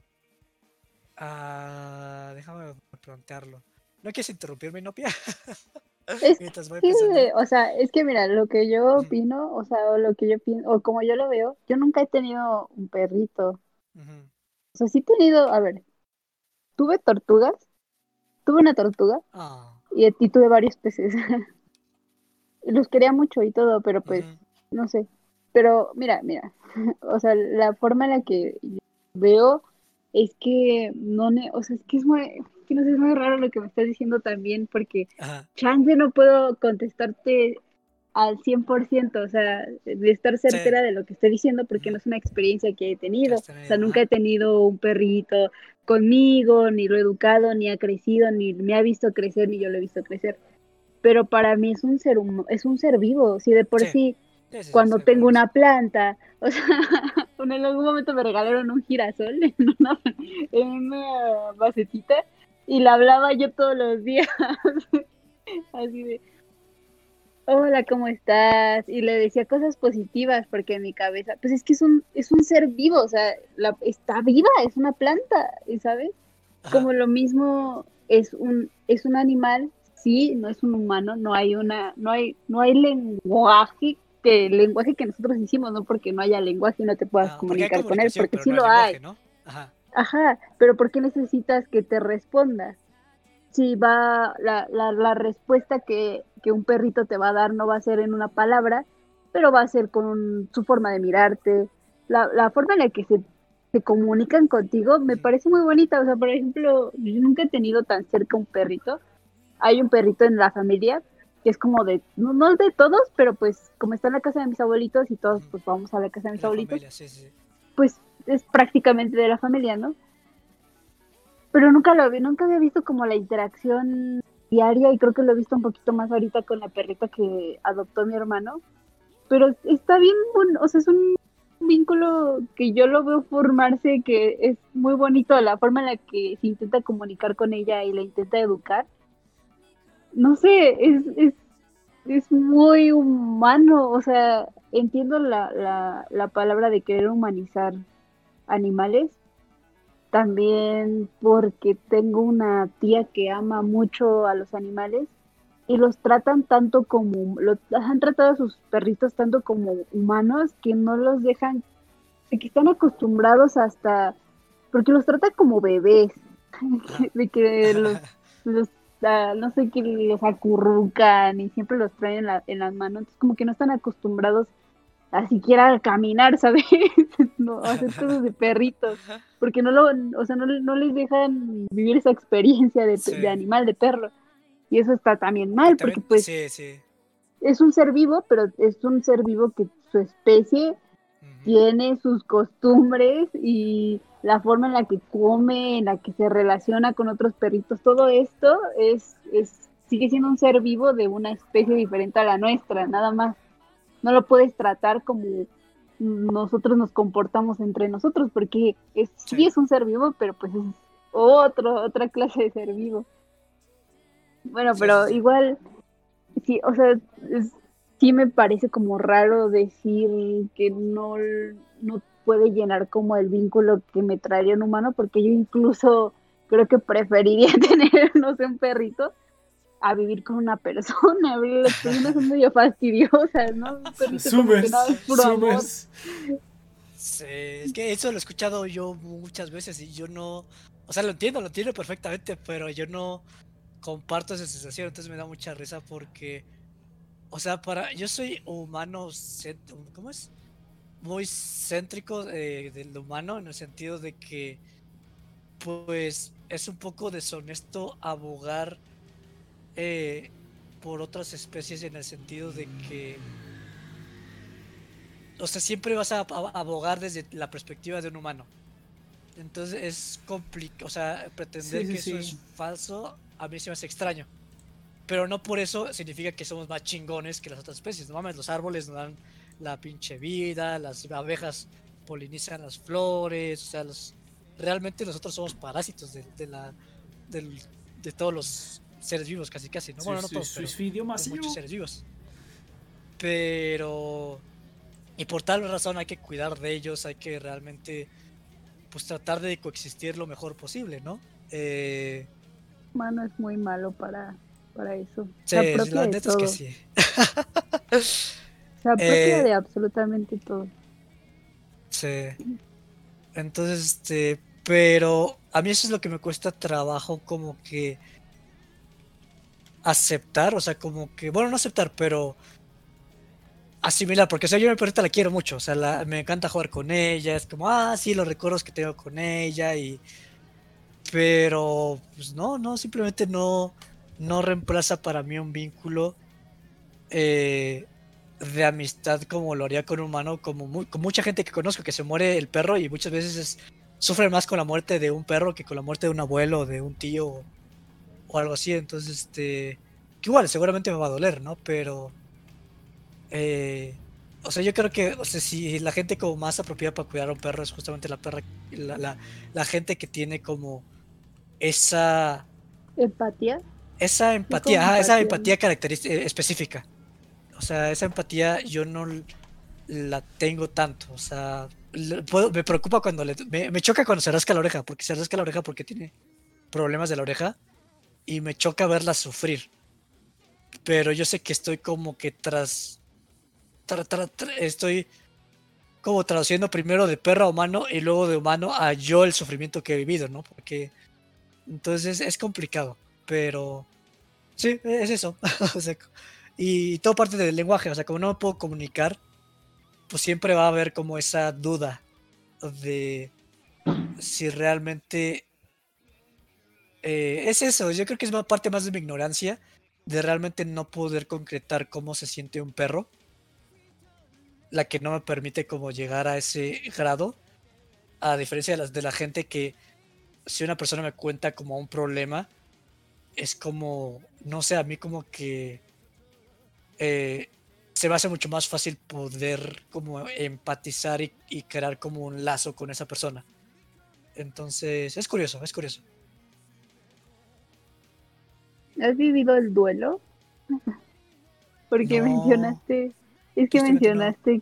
Ah, déjame plantearlo. ¿No quieres interrumpirme, Nopia? (laughs) Es que, o sea, es que mira, lo que yo opino, o sea, o lo que yo pienso, o como yo lo veo, yo nunca he tenido un perrito. Ujú, O sea, sí he tenido, a ver, tuve tortugas, tuve una tortuga Ah, y, y tuve varios peces. (laughs) Los quería mucho y todo, pero pues, no sé. Pero mira, mira, (laughs) o sea, la forma en la que veo es que no, ne- o sea, es que es muy, que no sé, es muy raro lo que me estás diciendo también, porque ajá, chance no puedo contestarte al 100%, o sea, de estar certera de lo que estoy diciendo, porque no es una experiencia que he tenido. O sea, nunca he tenido un perrito conmigo, ni lo he educado, ni ha crecido, ni me ha visto crecer, ni yo lo he visto crecer. Pero para mí es un ser hum- es un ser vivo, si de por Sí, cuando tengo una planta, (laughs) o sea, en algún momento me regalaron un girasol (laughs) en una, en una macetita y la hablaba yo todos los días, (laughs) así de, hola, ¿cómo estás? Y le decía cosas positivas porque en mi cabeza, pues es que es un, es un ser vivo, o sea, la, está viva, es una planta, ¿sabes? Ajá, Como lo mismo es un, es un animal, sí, no es un humano, no hay una, no hay, no hay lenguaje que lenguaje que nosotros hicimos, no porque no haya lenguaje y no te puedas ah, comunicar con él, porque sí no lo hay ¿no? Ajá, Ajá, pero ¿por qué necesitas que te responda? Si va, la, la, la respuesta que, que un perrito te va a dar no va a ser en una palabra, pero va a ser con su forma de mirarte, la, la forma en la que se se comunican contigo, me parece muy bonita. O sea, por ejemplo, yo nunca he tenido tan cerca un perrito. Hay un perrito en la familia que es como de, no, no de todos, pero pues como está en la casa de mis abuelitos y todos pues vamos a la casa de mis abuelitos, familia, sí, sí. pues es prácticamente de la familia, ¿no? Pero nunca lo vi, nunca había visto como la interacción diaria y creo que lo he visto un poquito más ahorita con la perrita que adoptó mi hermano. Pero está bien, o sea, es un vínculo que yo lo veo formarse, que es muy bonito la forma en la que se intenta comunicar con ella y la intenta educar. No sé, es, es, es muy humano, o sea, entiendo la, la, la palabra de querer humanizar animales, también porque tengo una tía que ama mucho a los animales y los tratan tanto como, los han tratado a sus perritos tanto como humanos que no los dejan, de que están acostumbrados hasta, porque los trata como bebés, (laughs) de que los, (laughs) los ah, no sé, que los acurrucan y siempre los traen en, la, en las manos, entonces como que no están acostumbrados a siquiera caminar, ¿sabes? (laughs) no, hacer cosas de perritos, (laughs) porque no lo, o sea, no, no les dejan vivir esa experiencia de, Sí. de animal, de perro. Y eso está también mal, porque pues Sí, sí. es un ser vivo, pero es un ser vivo que su especie tiene sus costumbres y la forma en la que come, en la que se relaciona con otros perritos, todo esto es, es sigue siendo un ser vivo de una especie diferente a la nuestra, nada más. No lo puedes tratar como nosotros nos comportamos entre nosotros, porque es, sí. Sí. es un ser vivo, pero pues es otro, otra clase de ser vivo. Bueno, Sí, pero sí, igual, sí, o sea, es- sí me parece como raro decir que no, no puede llenar como el vínculo que me traería un humano, porque yo incluso creo que preferiría (laughs) tener, no sé, un perrito a vivir con una persona. Las (laughs) personas son medio fastidiosas, ¿no? Un perrito como que Sumes, nada es puro amor. sumes. Sí, es que eso lo he escuchado yo muchas veces y yo no, o sea, lo entiendo, lo entiendo perfectamente, pero yo no comparto esa sensación, entonces me da mucha risa porque, o sea, para, yo soy humano, ¿cómo es? Muy céntrico eh, del humano en el sentido de que, pues, es un poco deshonesto abogar eh, por otras especies en el sentido de que o sea, siempre vas a, abogar desde la perspectiva de un humano. Entonces es complicado, o sea, pretender Sí, sí, que eso es falso, a mí se me hace extraño. Pero no por eso significa que somos más chingones que las otras especies. No mames, los árboles nos dan la pinche vida, las abejas polinizan las flores, o sea, los, realmente nosotros somos parásitos de, de la, de todos los seres vivos, casi casi. ¿no? Bueno, no todos, pero- muchos seres vivos. Pero. Y por tal razón hay que cuidar de ellos, hay que realmente. Pues tratar de coexistir lo mejor posible, ¿no? Eh, Humano es muy malo para, para eso. sí, se apropia la neta es que sí. Se apropia Eh, de absolutamente todo. Sí. Entonces, este. Pero a mí eso es lo que me cuesta trabajo, como que. Aceptar, o sea, como que. Bueno, no aceptar, pero. Asimilar, porque yo a mi perrita la quiero mucho, o sea, la- me encanta jugar con ella, es como, ah, sí, los recuerdos que tengo con ella y... Pero, pues no, no, simplemente no, no reemplaza para mí un vínculo eh, de amistad como lo haría con un humano, como mu- con mucha gente que conozco que se muere el perro y muchas veces es- sufre más con la muerte de un perro que con la muerte de un abuelo, de un tío o, algo así, entonces, este, que igual seguramente me va a doler, ¿no? Pero... Eh, o sea, yo creo que o sea, si la gente como más apropiada para cuidar a un perro es justamente la perra, la, la, la gente que tiene como esa Empatía. esa empatía, ajá, esa empatía, característica específica. O sea, esa empatía yo no la tengo tanto. O sea, puedo- me preocupa cuando le, me, me choca cuando se rasca la oreja, porque se rasca la oreja porque tiene problemas de la oreja y me choca verla sufrir. Pero yo sé que estoy como que tras, tra- tra- estoy como traduciendo primero de perro a humano y luego de humano a yo el sufrimiento que he vivido, ¿no? Porque entonces es complicado, pero sí, es eso. (laughs) y todo parte del lenguaje, o sea, como no me puedo comunicar, pues siempre va a haber como esa duda de si realmente eh, es eso. Yo creo que es más parte más de mi ignorancia de realmente no poder concretar cómo se siente un perro, la que no me permite como llegar a ese grado, a diferencia de, las, de la gente que si una persona me cuenta como un problema, es como, no sé, a mí como que eh, se me hace mucho más fácil poder como empatizar y, y crear como un lazo con esa persona. Entonces, es curioso, es curioso. ¿Has vivido el duelo? Porque No. mencionaste, es que mencionaste,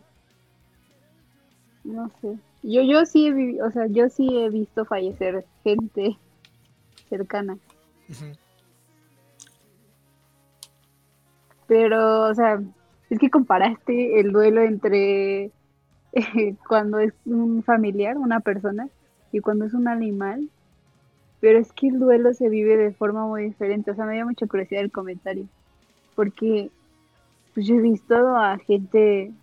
no sé, yo yo sí he vivido, o sea, yo sí he visto fallecer gente cercana, pero, o sea, es que comparaste el duelo entre eh, (laughs) cuando es un familiar, una persona, y cuando es un animal, pero es que el duelo se vive de forma muy diferente, o sea, me dio mucha curiosidad el comentario, porque pues yo he visto a gente,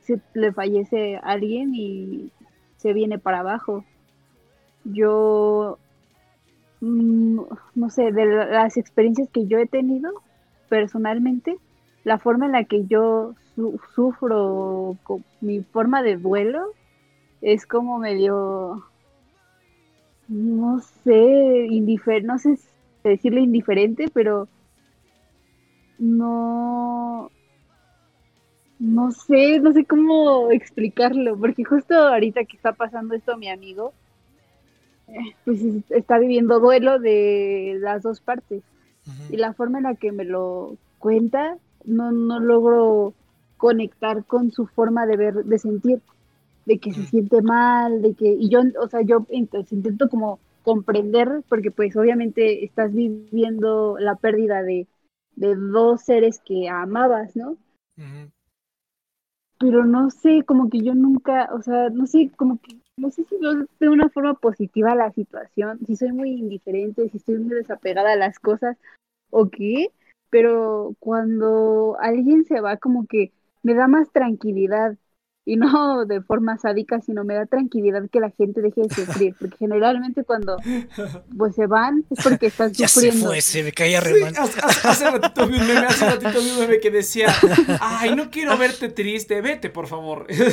se le fallece a alguien y se viene para abajo. Yo, mm, no sé, de la- las experiencias que yo he tenido personalmente, la forma en la que yo su- sufro, mi forma de duelo, es como medio, no sé, indifer no sé decirle indiferente, pero no, no sé, no sé cómo explicarlo, porque justo ahorita que está pasando esto mi amigo, eh, pues es- está viviendo duelo de las dos partes. Y la forma en la que me lo cuenta no, no logro conectar con su forma de ver, de sentir, de que se Mm. siente mal, de que, y yo, o sea, yo entonces intento como comprender, porque pues obviamente estás viviendo la pérdida de, de dos seres que amabas, ¿no? Ujú. Pero no sé, como que yo nunca, o sea, no sé, como que, no sé si veo de una forma positiva la situación, si soy muy indiferente, si estoy muy desapegada a las cosas o qué, pero cuando alguien se va como que me da más tranquilidad y no de forma sádica, sino me da tranquilidad que la gente deje de sufrir, porque generalmente cuando pues se van es porque están (laughs) Ya se sufriendo. fue, se me caía re Sí, mal. hace, hace- ratito vi un meme, hace ratito vi un meme que decía, (laughs) ay, no quiero verte triste, vete, por favor. (laughs) Ese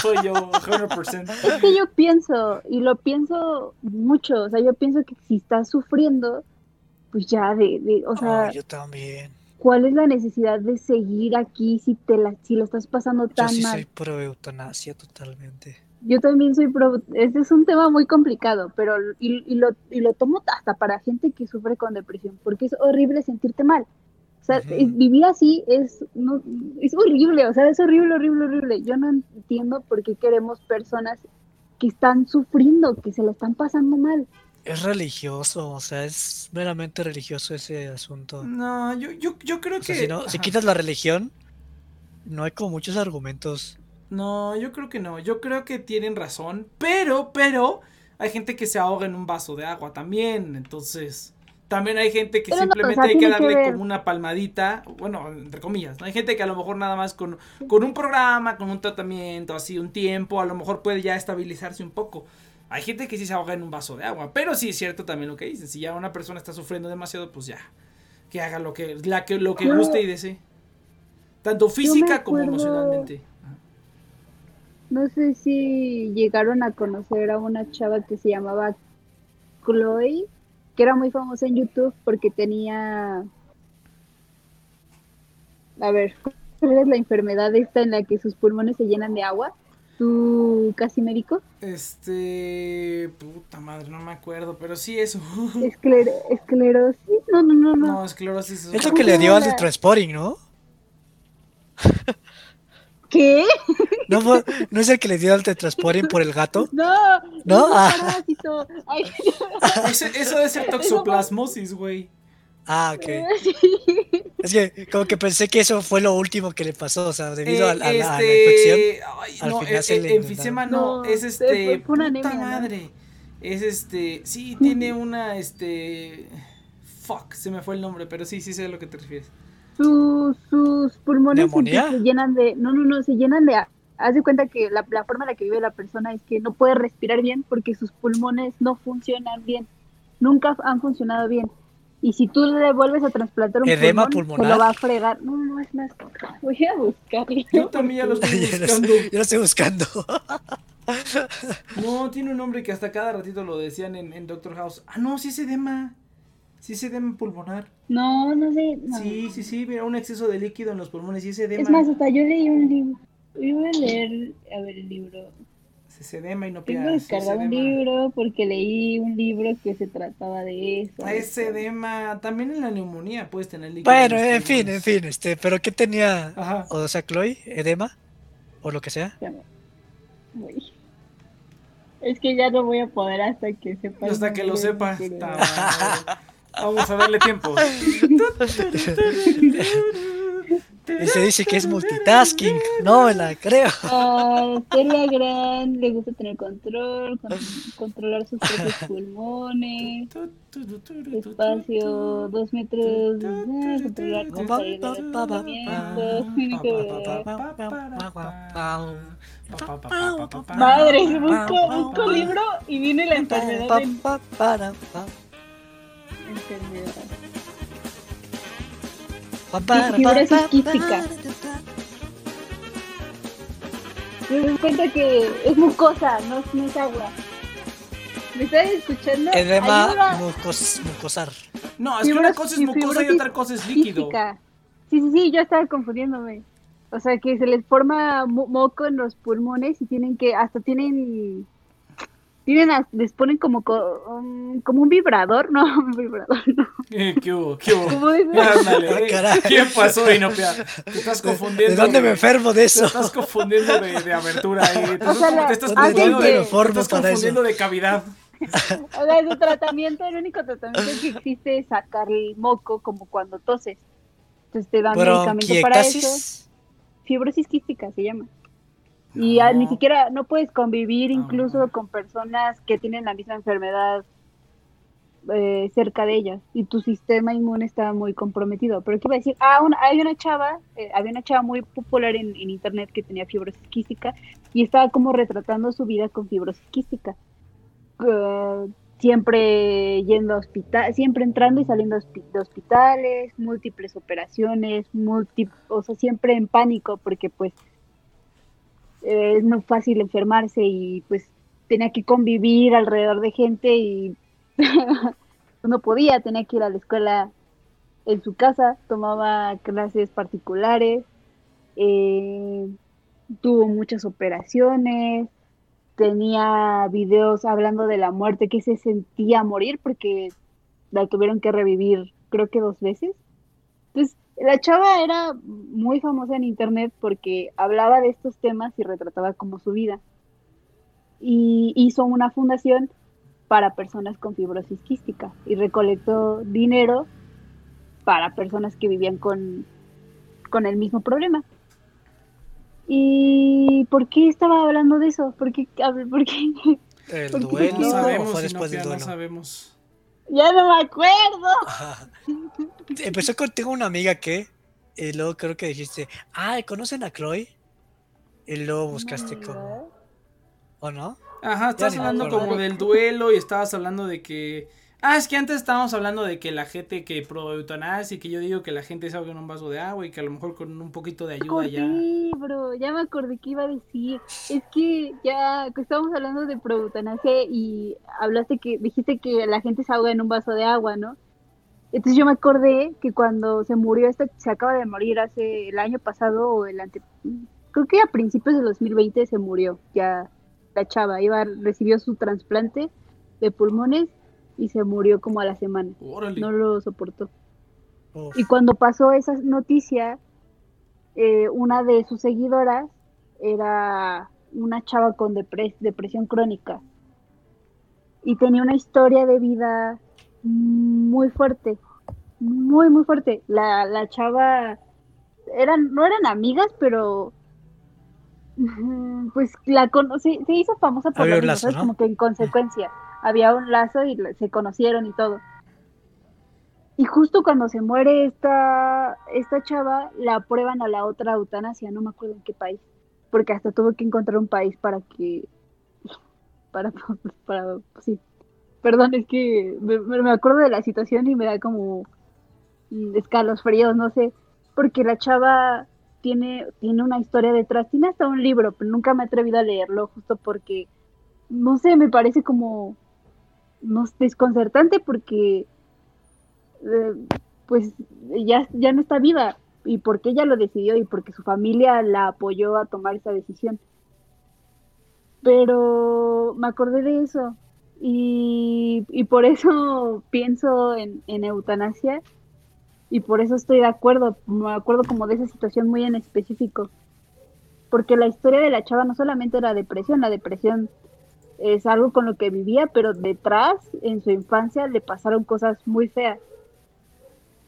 soy yo, 100%. Es que yo pienso, y lo pienso mucho, o sea, yo pienso que si estás sufriendo, pues ya de, de o sea, Ay, yo también. ¿Cuál es la necesidad de seguir aquí si te la, si lo estás pasando Yo tan sí mal? soy pro eutanasia totalmente. Yo también soy pro, este es un tema muy complicado, pero y, y lo, y lo tomo hasta para gente que sufre con depresión, porque es horrible sentirte mal. O sea, vivir así es, no, es horrible, o sea, es horrible, horrible, horrible. Yo no entiendo por qué queremos personas que están sufriendo, que se lo están pasando mal. Es religioso, o sea, es meramente religioso ese asunto. No, yo, yo, yo creo O sea, que... si, no, si quitas la religión, no hay como muchos argumentos. No, yo creo que no. Yo creo que tienen razón. Pero, pero, hay gente que se ahoga en un vaso de agua también. Entonces, también hay gente que Pero no, o simplemente sea, hay que darle como una palmadita. Bueno, entre comillas. ¿no? Hay gente que a lo mejor nada más con, con un programa, con un tratamiento, así un tiempo, a lo mejor puede ya estabilizarse un poco. Hay gente que sí se ahoga en un vaso de agua. Pero sí es cierto también lo que dicen. Si ya una persona está sufriendo demasiado, pues ya. Que haga lo que, la que, lo que Yo- guste y desee. Tanto física como emocionalmente. No sé si llegaron a conocer a una chava que se llamaba Chloe, que era muy famosa en YouTube porque tenía, a ver, ¿cuál es la enfermedad esta en la que sus pulmones se llenan de agua? ¿Tú casi médico? Este. Puta madre, no me acuerdo, pero sí eso. (laughs) Escler esclerosis. No, no, no, no. No, esclerosis es Es lo que le dio al de Transporting, ¿no? ¿Qué? ¿No, ¿No es el que le dio al de Transporting por el gato? (laughs) No, ¿No? es un Ah. parásito. Ay, (laughs) Ese- eso debe ser toxoplasmosis, güey. Ah, ok. (laughs) sí. Es que como que pensé que eso fue lo último que le pasó, o sea, debido a, la, a la- a la este, infección. ay, al no, final eh, se eh, le enfisema no, No, es este. fue una puta anemia, ¿no? madre. Es este. Sí, tiene una. Este. Fuck, se me fue el nombre, pero sí, sí sé a lo que te refieres. Sus, sus pulmones se, llenan de, no, no, no, se llenan de, haz de cuenta que la, la forma en la que vive la persona es que no puede respirar bien porque sus pulmones no funcionan bien. Nunca han funcionado bien. Y si tú le vuelves a trasplantar un ¿Edema pulmón, se lo va a fregar. No, no es más. Voy a buscarlo. Yo también ya lo estoy (laughs) buscando. (laughs) yo lo estoy buscando. No, tiene un nombre que hasta cada ratito lo decían en, en Doctor House. Ah, no, sí es edema. Sí es edema pulmonar. No, no sé. no. Sí, sí, sí, mira, un exceso de líquido en los pulmones y es edema. Es más, hasta yo leí un libro. Yo voy a leer, a ver el libro. Edema y no Tengo descargado un libro porque leí un libro que se trataba de eso. Ah, es edema. También en la neumonía puedes tener líquido. Bueno, en fin, en fin, este, pero ¿qué tenía? Ajá. O sea, Chloe, edema, o lo que sea. Uy. Es que ya no voy a poder hasta que sepa. Hasta que lo sepas. madre. Vamos a darle tiempo. (laughs) (laughs) Y se dice que es multitasking. No me la creo. A Celia Grant le gusta tener control, con- controlar sus propios pulmones, espacio, dos metros, eh, controlar (laughs) Madre, busco, busco libro y viene la enfermedad Fibrosis quística. Me doy cuenta que es mucosa, no, es- no es agua. ¿Me estás escuchando? Edema mucos, mucosar. No, es que una cosa es mucosa y otra cosa es líquido. Sí, sí, sí, yo estaba confundiéndome. O sea, que se les forma mo- moco en los pulmones y tienen que, hasta tienen, tienen, les ponen como, co- um, como un vibrador, (laughs) no, un vibrador, no. Eh, ¿Qué hubo? ¿Qué hubo? Ándale, Ah, eh. ¿Qué pasó, Inopia? Te estás confundiendo. ¿De dónde me enfermo de Te eso? estás confundiendo de, de abertura ahí. Te O sea, estás, la- te estás confundiendo, de, te estás confundiendo de cavidad. O sea, su tratamiento, el único tratamiento que existe es sacar el moco como cuando toses. Entonces te dan medicamento para eso. Fibrosis quística se llama. Y ah, ni No. siquiera no puedes convivir incluso con personas que tienen la misma enfermedad eh, cerca de ellas y tu sistema inmune está muy comprometido. Pero qué iba a decir, ah, una- hay una chava, eh, había una chava muy popular en, en internet que tenía fibrosis quística y estaba como retratando su vida con fibrosis quística. Eh, siempre yendo a hospital, siempre entrando y saliendo de hospi- de hospitales, múltiples operaciones, multi, o sea, siempre en pánico porque pues eh, es muy fácil enfermarse y pues tenía que convivir alrededor de gente y (laughs) no podía, tenía que ir a la escuela en su casa, tomaba clases particulares, eh, tuvo muchas operaciones, tenía videos hablando de la muerte, que se sentía morir porque la tuvieron que revivir creo que dos veces. La chava era muy famosa en internet porque hablaba de estos temas y retrataba como su vida. Y hizo una fundación para personas con fibrosis quística y recolectó dinero para personas que vivían con, con el mismo problema. ¿Y por qué estaba hablando de eso? ¿Por qué? por qué? El duelo No no, o sabemos, fue después Inopia, del no duelo. sabemos. Ya no me acuerdo. Ajá. Empezó contigo una amiga que, y luego creo que dijiste, ay, ¿conocen a Chloe? Y luego buscaste como, ¿o no? Ajá, me hablando como del duelo y estabas hablando de que. Ah, es que antes estábamos hablando de que la gente que pro eutanasia y que yo digo que la gente se ahoga en un vaso de agua y que a lo mejor con un poquito de ayuda ya. Sí, bro, ya me acordé que iba a decir. Es que ya que estábamos hablando de proeutanasia y hablaste que dijiste que la gente se ahoga en un vaso de agua, ¿no? Entonces yo me acordé que cuando se murió esta, se acaba de morir hace el año pasado o el ante, creo que a principios del 2020 se murió ya la chava, iba recibió su trasplante de pulmones y se murió como a la semana, Órale. no lo soportó. Uf, Y cuando pasó esa noticia, eh, una de sus seguidoras era una chava con depres- depresión crónica y tenía una historia de vida muy fuerte, muy, muy fuerte. La, la chava, eran, no eran amigas, pero (laughs) pues la conocí, se hizo famosa por lo. ¿no? Como que en consecuencia había un lazo y se conocieron y todo. Y justo cuando se muere esta, esta chava, la aprueban a la otra eutanasia, no me acuerdo en qué país. porque hasta tuvo que encontrar un país para que, (laughs) para, (laughs) para, sí. Perdón, es que me, me acuerdo de la situación y me da como mm, escalofríos, no sé, porque la chava tiene, tiene una historia detrás, tiene hasta un libro, pero nunca me he atrevido a leerlo, justo porque, no sé, me parece como no, desconcertante porque eh, pues ya, ya no está viva. Y porque ella lo decidió y porque su familia la apoyó a tomar esa decisión. Pero me acordé de eso. Y, y por eso (laughs) pienso en, en eutanasia. Y por eso estoy de acuerdo, me acuerdo como de esa situación muy en específico. Porque la historia de la chava no solamente era depresión, la depresión es algo con lo que vivía, pero detrás, en su infancia, le pasaron cosas muy feas.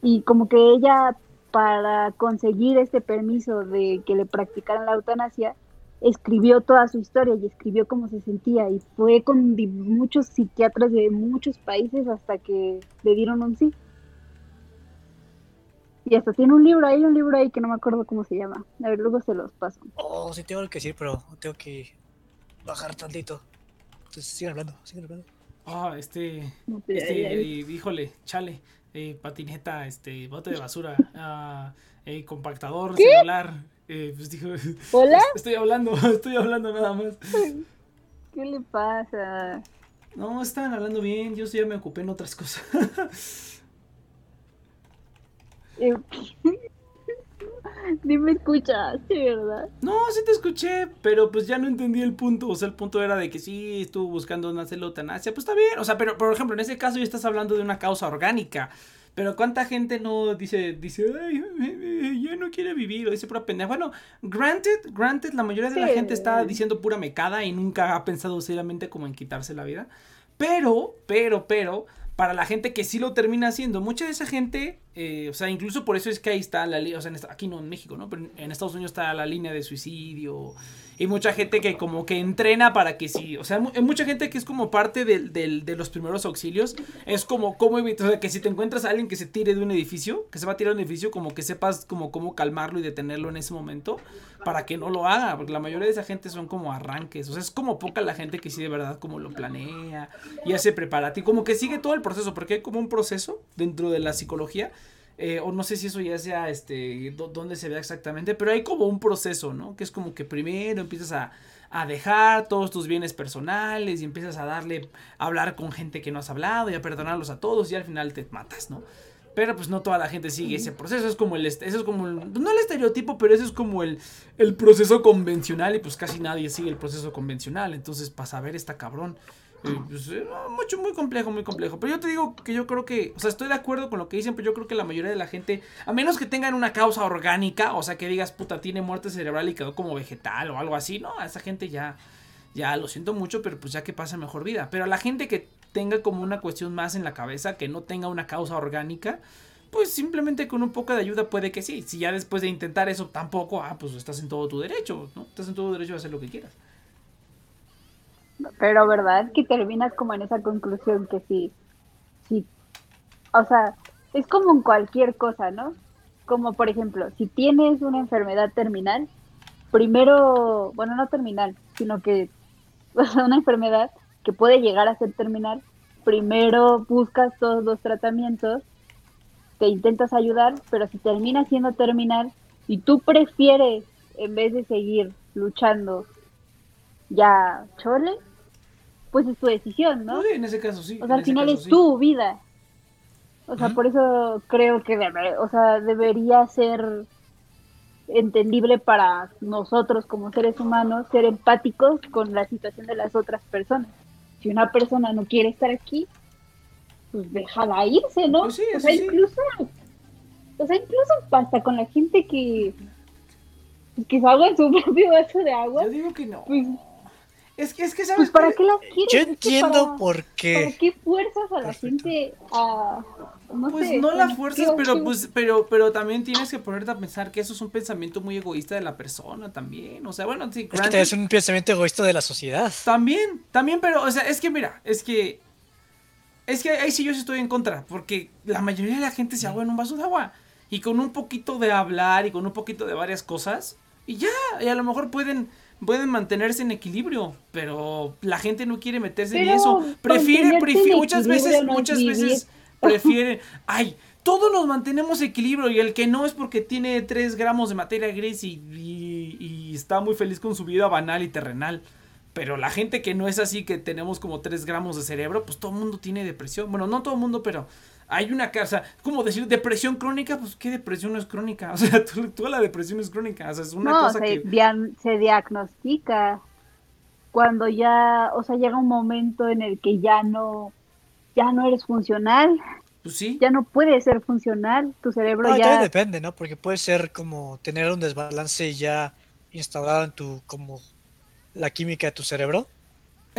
Y como que ella, para conseguir este permiso de que le practicaran la eutanasia, escribió toda su historia y escribió cómo se sentía. Y fue con muchos psiquiatras de muchos países hasta que le dieron un sí. Y hasta tiene un libro, hay un libro ahí que no me acuerdo cómo se llama. A ver, luego se los paso. Oh, sí tengo que decir, pero tengo que bajar tantito. Entonces sigan hablando, sigan hablando. Ah, este, No sé, este, ahí. eh, híjole, chale, eh, patineta, este, bote de basura, ah, eh, compactador celular, eh, pues dijo, ¿Hola? (laughs) estoy hablando, (laughs) estoy hablando nada más. (laughs) ¿Qué le pasa? No, estaban hablando bien, yo sí ya me ocupé en otras cosas. (laughs) Ni me escuchaste, ¿verdad? No, sí te escuché, pero pues ya no entendí el punto. O sea, el punto era de que sí estuvo buscando una eutanasia. Pues está bien. O sea, pero por ejemplo, en ese caso ya estás hablando de una causa orgánica. Pero cuánta gente no dice, dice, ay, (laughs) ya no quiere vivir, o dice pura pendeja. Bueno, granted, granted, la mayoría de la gente está diciendo pura mecada y nunca ha pensado seriamente como en quitarse la vida. Pero, pero, pero, para la gente que sí lo termina haciendo, mucha de esa gente, eh, o sea, incluso por eso es que ahí está la línea, o sea, aquí no en México, ¿no? Pero en- Estados Unidos está la línea de suicidio. Y mucha gente que como que entrena para que sí, o sea, hay mucha gente que es como parte del, del- de los primeros auxilios. Es como, cómo evitar, o sea, que si te encuentras a alguien que se tire de un edificio, que se va a tirar de un edificio, como que sepas como cómo calmarlo y detenerlo en ese momento para que no lo haga, porque la mayoría de esa gente son como arranques, o sea, es como poca la gente que sí de verdad como lo planea y hace preparativo, como que sigue todo el proceso, porque hay como un proceso dentro de la psicología, eh, o no sé si eso ya sea, este, dónde se vea exactamente, pero hay como un proceso, ¿no? Que es como que primero empiezas a, a dejar todos tus bienes personales y empiezas a darle, a hablar con gente que no has hablado y a perdonarlos a todos y al final te matas, ¿no? Pero pues no toda la gente sigue ese proceso, es como el, eso es como, el- no el estereotipo, pero eso es como el, el proceso convencional y pues casi nadie sigue el proceso convencional, entonces para saber está cabrón. Pues, eh, mucho, muy complejo, muy complejo. Pero yo te digo que yo creo que, o sea, estoy de acuerdo con lo que dicen, pero yo creo que la mayoría de la gente, a menos que tengan una causa orgánica, o sea, que digas, puta, tiene muerte cerebral y quedó como vegetal o algo así, no, a esa gente ya, ya lo siento mucho, pero pues ya que pasa mejor vida. Pero a la gente que tenga como una cuestión más en la cabeza, que no tenga una causa orgánica, pues simplemente con un poco de ayuda puede que sí. Si ya después de intentar eso tampoco, ah, pues estás en todo tu derecho, ¿no? Estás en todo derecho a hacer lo que quieras. Pero verdad que terminas como en esa conclusión que sí, sí, o sea, es como en cualquier cosa, ¿no? Como por ejemplo, si tienes una enfermedad terminal, primero, bueno, no terminal, sino que, (laughs) o sea, una enfermedad que puede llegar a ser terminal, primero buscas todos los tratamientos, te intentas ayudar, pero si termina siendo terminal y tú prefieres, en vez de seguir luchando, ya chole, pues es tu decisión, ¿no? Sí, en ese caso sí. O sea, al final caso es sí. tu vida. O sea, por eso creo que debe, o sea, debería ser entendible para nosotros como seres humanos ser empáticos con la situación de las otras personas. Si una persona no quiere estar aquí, pues déjala irse, ¿no? Pues sí, o sea, sí. incluso, o sea, incluso hasta con la gente que que se en su (laughs) propio vaso de agua, Yo digo que no. pues, Es que, es que, ¿sabes? pues ¿para qué? qué las quieres? Yo entiendo para- por ¿Para qué. qué fuerzas a la Perfecto. gente a... No Pues sé, no las ¿qué- fuerzas, qué- pero qué- pues, pero, pero también tienes que ponerte a pensar que eso es un pensamiento muy egoísta de la persona también. O sea, bueno, sí, Es que es un pensamiento egoísta de la sociedad. También, también, pero, o sea, es que mira, es que. Es que ahí sí yo sí estoy en contra, porque la mayoría de la gente se ahoga en un vaso de agua. Y con un poquito de hablar y con un poquito de varias cosas. Y ya, y a lo mejor pueden pueden mantenerse en equilibrio, pero la gente no quiere meterse en eso. Prefiere, mantenerte prefiere en muchas veces, no muchas vivir. veces prefieren, ay, todos nos mantenemos equilibrio y el que no es porque tiene 3 gramos de materia gris y, y- y está muy feliz con su vida banal y terrenal. Pero la gente que no es así, que tenemos como 3 gramos de cerebro, pues todo el mundo tiene depresión. Bueno, no todo el mundo, pero hay una casa, como decir depresión crónica, pues ¿qué depresión no es crónica? (laughs) O sea, tú- toda la depresión es crónica, o sea, es una no, cosa se, que... dian- se diagnostica cuando ya, o sea, llega un momento en el que ya no, ya no eres funcional, Pues sí. ya no puedes ser funcional, tu cerebro No, ya, depende, ¿no? Porque puede ser como tener un desbalance ya instaurado en tu, como la química de tu cerebro.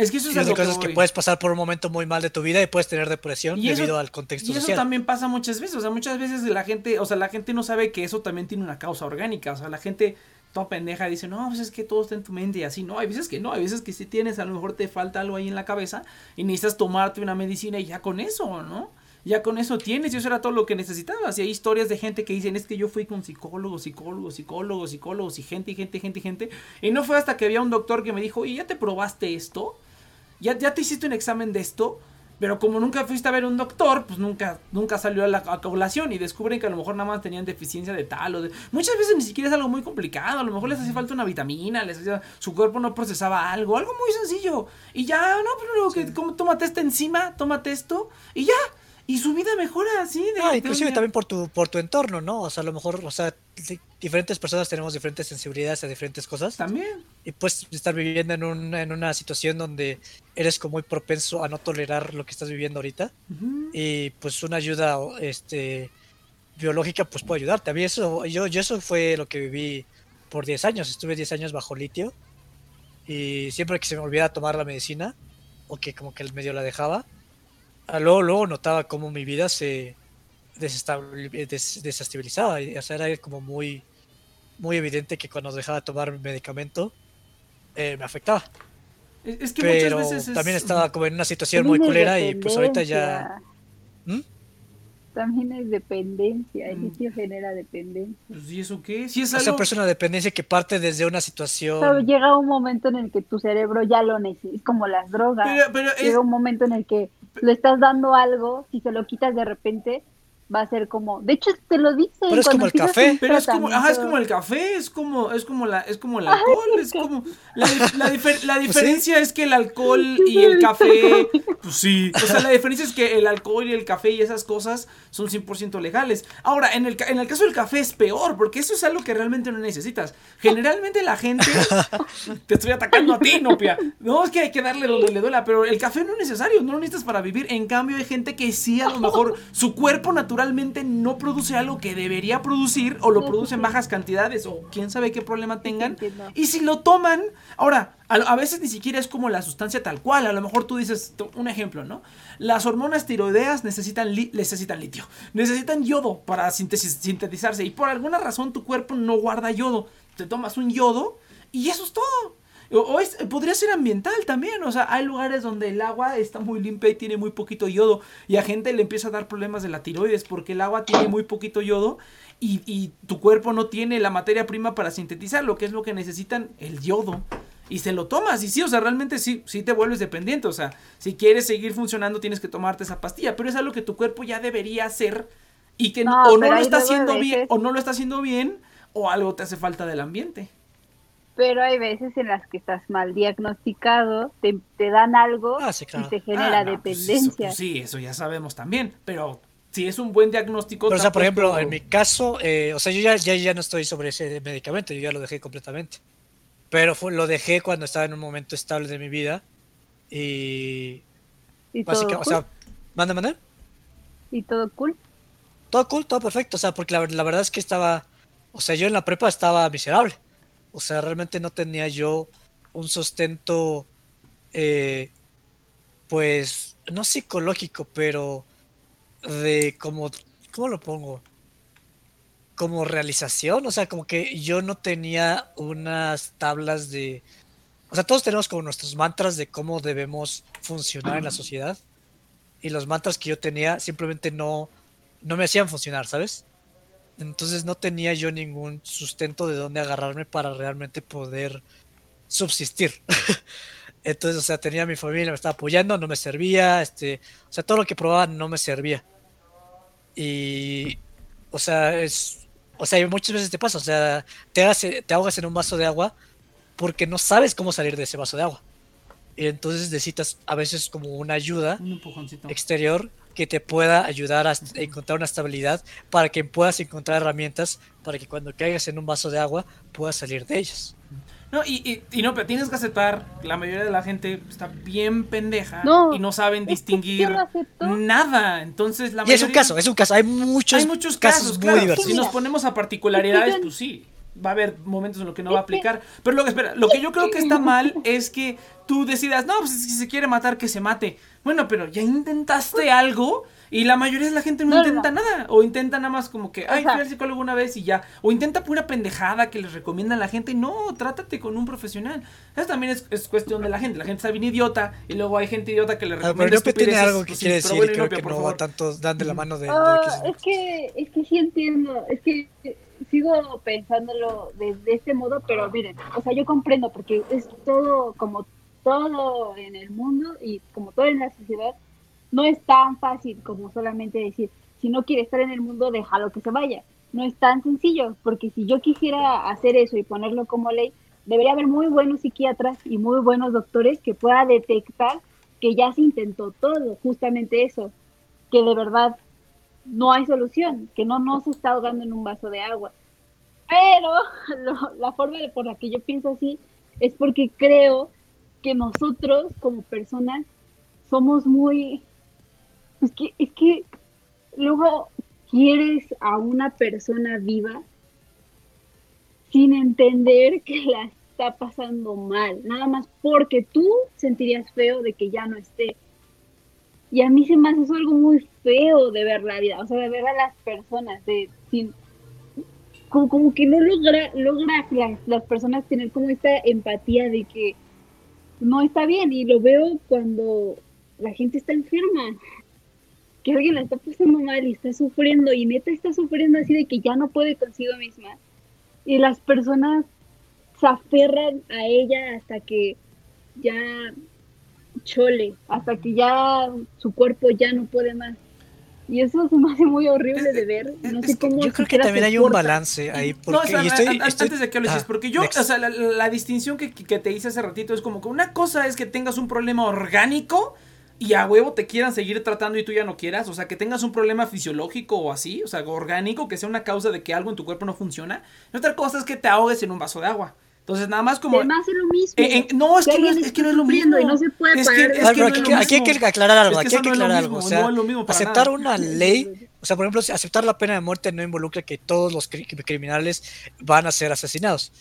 Es que eso es Y a otra lo que es puedes pasar por un momento muy mal de tu vida y puedes tener depresión Y eso- debido al contexto Y eso social. también pasa muchas veces, o sea, muchas veces la gente, o sea, la gente no sabe que eso también tiene una causa orgánica, o sea, la gente toda pendeja dice, no, pues es que todo está en tu mente y así, no, hay veces que no, hay veces que si tienes, a lo mejor te falta algo ahí en la cabeza y necesitas tomarte una medicina y ya con eso, ¿no? Ya con eso tienes, y eso era todo lo que necesitabas. Y hay historias de gente que dicen, es que yo fui con psicólogos, psicólogos, psicólogos, psicólogos, y gente, y gente, y gente, y gente. Y no fue hasta que había un doctor que me dijo, oye, ¿ya te probaste esto? ¿Ya, ya te hiciste un examen de esto? Pero como nunca fuiste a ver un doctor, pues nunca, nunca salió a la a colación y descubren que a lo mejor nada más tenían deficiencia de tal o de... Muchas veces ni siquiera es algo muy complicado, a lo mejor les hacía falta una vitamina, les hacía... su cuerpo no procesaba algo, algo muy sencillo. Y ya, no, pero luego que como, tómate esta enzima, tómate esto y ya. Y su vida mejora así de... No, inclusive también por tu, por tu entorno, ¿no? O sea, a lo mejor, o sea, di- diferentes personas tenemos diferentes sensibilidades a diferentes cosas. También. Y puedes estar viviendo en, un, en una situación donde eres como muy propenso a no tolerar lo que estás viviendo ahorita. Y pues una ayuda este, biológica pues puede ayudarte. A mí eso, yo, yo eso fue lo que viví por 10 años. Estuve 10 años bajo litio. Y siempre que se me olvidaba tomar la medicina, o que como que el medio la dejaba, luego, luego notaba cómo mi vida se desestabil- des- desestabilizaba. Y, o sea, era como muy, muy evidente que cuando dejaba de tomar medicamento, eh, me afectaba. Es, es que Pero muchas veces es... también estaba como en una situación muy es culera y pues ahorita ya... dependencia. ¿Mm? También es dependencia, el Mm. litio genera dependencia. Pues, ¿Y eso qué? Si es O sea, algo... pero es una dependencia que parte desde una situación... Pero llega un momento en el que tu cerebro ya lo necesita, es como las drogas. Pero, pero es... Llega un momento en el que le estás dando algo, si se lo quitas de repente, va a ser como, de hecho te lo dice. Pero es como el café. Pero es como, ajá, es como el café, es como, es como la, es como el alcohol, es como la, la, difer- la (laughs) diferencia es que el alcohol y el café, pues sí, o sea, la diferencia es que el alcohol y el café y esas cosas son 100% legales. Ahora, en el, en el caso del café es peor, porque eso es algo que realmente no necesitas. Generalmente la gente, (laughs) te estoy atacando a ti, Nopia. No, es que hay que darle donde le duela, pero el café no es necesario, no lo necesitas para vivir. En cambio, hay gente que sí, a lo mejor su cuerpo naturalmente no produce algo que debería producir o lo produce en bajas cantidades o quién sabe qué problema tengan. Y si lo toman, ahora, a, a veces ni siquiera es como la sustancia tal cual. A lo mejor tú dices, un ejemplo, ¿no? Las hormonas tiroideas necesitan, li- necesitan litio, necesitan yodo para sintesis- sintetizarse. Y por alguna razón tu cuerpo no guarda yodo. Te tomas un yodo y eso es todo. O, o es- podría ser ambiental también. O sea, hay lugares donde el agua está muy limpia y tiene muy poquito yodo. Y a gente le empieza a dar problemas de la tiroides porque el agua tiene muy poquito yodo. Y, y tu cuerpo no tiene la materia prima para sintetizar lo que es lo que necesitan, el yodo. Y se lo tomas. Y sí, o sea, realmente sí, sí te vuelves dependiente. O sea, si quieres seguir funcionando, tienes que tomarte esa pastilla. Pero es algo que tu cuerpo ya debería hacer. Y que No, o no lo está haciendo bien. O no lo está haciendo bien. O algo te hace falta del ambiente. Pero hay veces en las que estás mal diagnosticado, te, te dan algo Ah, sí, claro. y te genera Ah, no, pues eso, dependencia. pues sí, eso ya sabemos también. Pero si es un buen diagnóstico. Pero, o sea, por ejemplo, en mi caso, eh, o sea, yo ya, ya, ya no estoy sobre ese medicamento, yo ya lo dejé completamente. Pero fue, lo dejé cuando estaba en un momento estable de mi vida. Y y, todo básicamente, o cool, sea, manda, manda. y todo cool. Todo cool, todo perfecto. O sea, porque la, la verdad es que estaba, o sea, yo en la prepa estaba miserable. O sea, realmente no tenía yo un sustento, eh, pues, no psicológico, pero de como, ¿cómo lo pongo? Como realización, o sea, como que yo no tenía unas tablas de... O sea, todos tenemos como nuestros mantras de cómo debemos funcionar en la sociedad. Y los mantras que yo tenía simplemente no, no me hacían funcionar, ¿sabes? Entonces no tenía yo ningún sustento de dónde agarrarme para realmente poder subsistir. (laughs) Entonces, o sea, tenía a mi familia, me estaba apoyando, no me servía, este, o sea, todo lo que probaba no me servía. Y, o sea, es, o sea, muchas veces te pasa, o sea, te, hagas- te ahogas en un vaso de agua porque no sabes cómo salir de ese vaso de agua. Y entonces necesitas a veces como una ayuda Un empujoncito. exterior que te pueda ayudar a encontrar una estabilidad para que puedas encontrar herramientas para que cuando caigas en un vaso de agua puedas salir de ellas. No, y, y, y no, pero tienes que aceptar, la mayoría de la gente está bien pendeja No, y no saben Es que distinguir nada. Entonces, la Y es un mayoría- caso, es un caso. Hay muchos, Hay muchos casos, muy claro. diversos. Si nos ponemos a particularidades, pues sí. Va a haber momentos en los que no va a aplicar. Pero lo que, espera, lo que yo creo que está (laughs) mal es que tú decidas, no, pues si se quiere matar, que se mate. Bueno, pero ya intentaste algo y la mayoría de la gente no, No, no, intenta nada. O intenta nada más como que, ay, fui al psicólogo una vez y ya. O intenta pura pendejada que les recomiendan a la gente. No, trátate con un profesional. Eso también es, es cuestión de la gente. La gente está bien idiota y luego hay gente idiota que le Ah, recomienda pero tiene algo que quiere decir creo que no favor. va tanto dan de la mano de, de Ah, es que es que sí entiendo, es que sigo pensándolo de, de este modo, pero miren, o sea, yo comprendo porque es todo como todo en el mundo y como todo en la sociedad no es tan fácil como solamente decir, si no quiere estar en el mundo, déjalo que se vaya. No es tan sencillo, porque si yo quisiera hacer eso y ponerlo como ley, debería haber muy buenos psiquiatras y muy buenos doctores que pueda detectar que ya se intentó todo, justamente eso, que de verdad no hay solución, que no, no se está ahogando en un vaso de agua. Pero (laughs) lo- la forma de- por la que yo pienso así es porque creo que nosotros como personas somos muy... Es que, es que luego quieres a una persona viva sin entender que la está pasando mal, nada más porque tú sentirías feo de que ya no esté. Y a mí se me hace eso algo muy feo de ver la vida, o sea, de ver a las personas, de sin, como, como que no logra, logra las, las personas tener como esta empatía de que no está bien, y lo veo cuando la gente está enferma, que alguien la está pasando mal y está sufriendo, y neta está sufriendo así de que ya no puede consigo misma, y las personas se aferran a ella hasta que ya chole, hasta que ya su cuerpo ya no puede más. Y eso se me hace muy horrible de ver. No Es sé cómo Yo creo que también hay un balance ahí. Porque, No, estoy- estoy- antes de que lo dices, Ah, porque yo, next. o sea, la, la distinción que, que te hice hace ratito es como que una cosa es que tengas un problema orgánico y a huevo te quieran seguir tratando y tú ya no quieras, o sea, que tengas un problema fisiológico o así, o sea, orgánico, que sea una causa de que algo en tu cuerpo no funciona. Y otra cosa es que te ahogues en un vaso de agua. Entonces, nada más como... Me hace lo mismo. Eh, eh, no, es Que que no es, es que no es lo mismo. y no se puede Es que- es que no es aquí, hay que aclarar algo, Es que aquí hay que es aclarar mismo, algo. O sea, no es lo mismo para aceptar nada. una ley, o sea, por ejemplo, si aceptar la pena de muerte no involucra que todos los cri- criminales van a ser asesinados.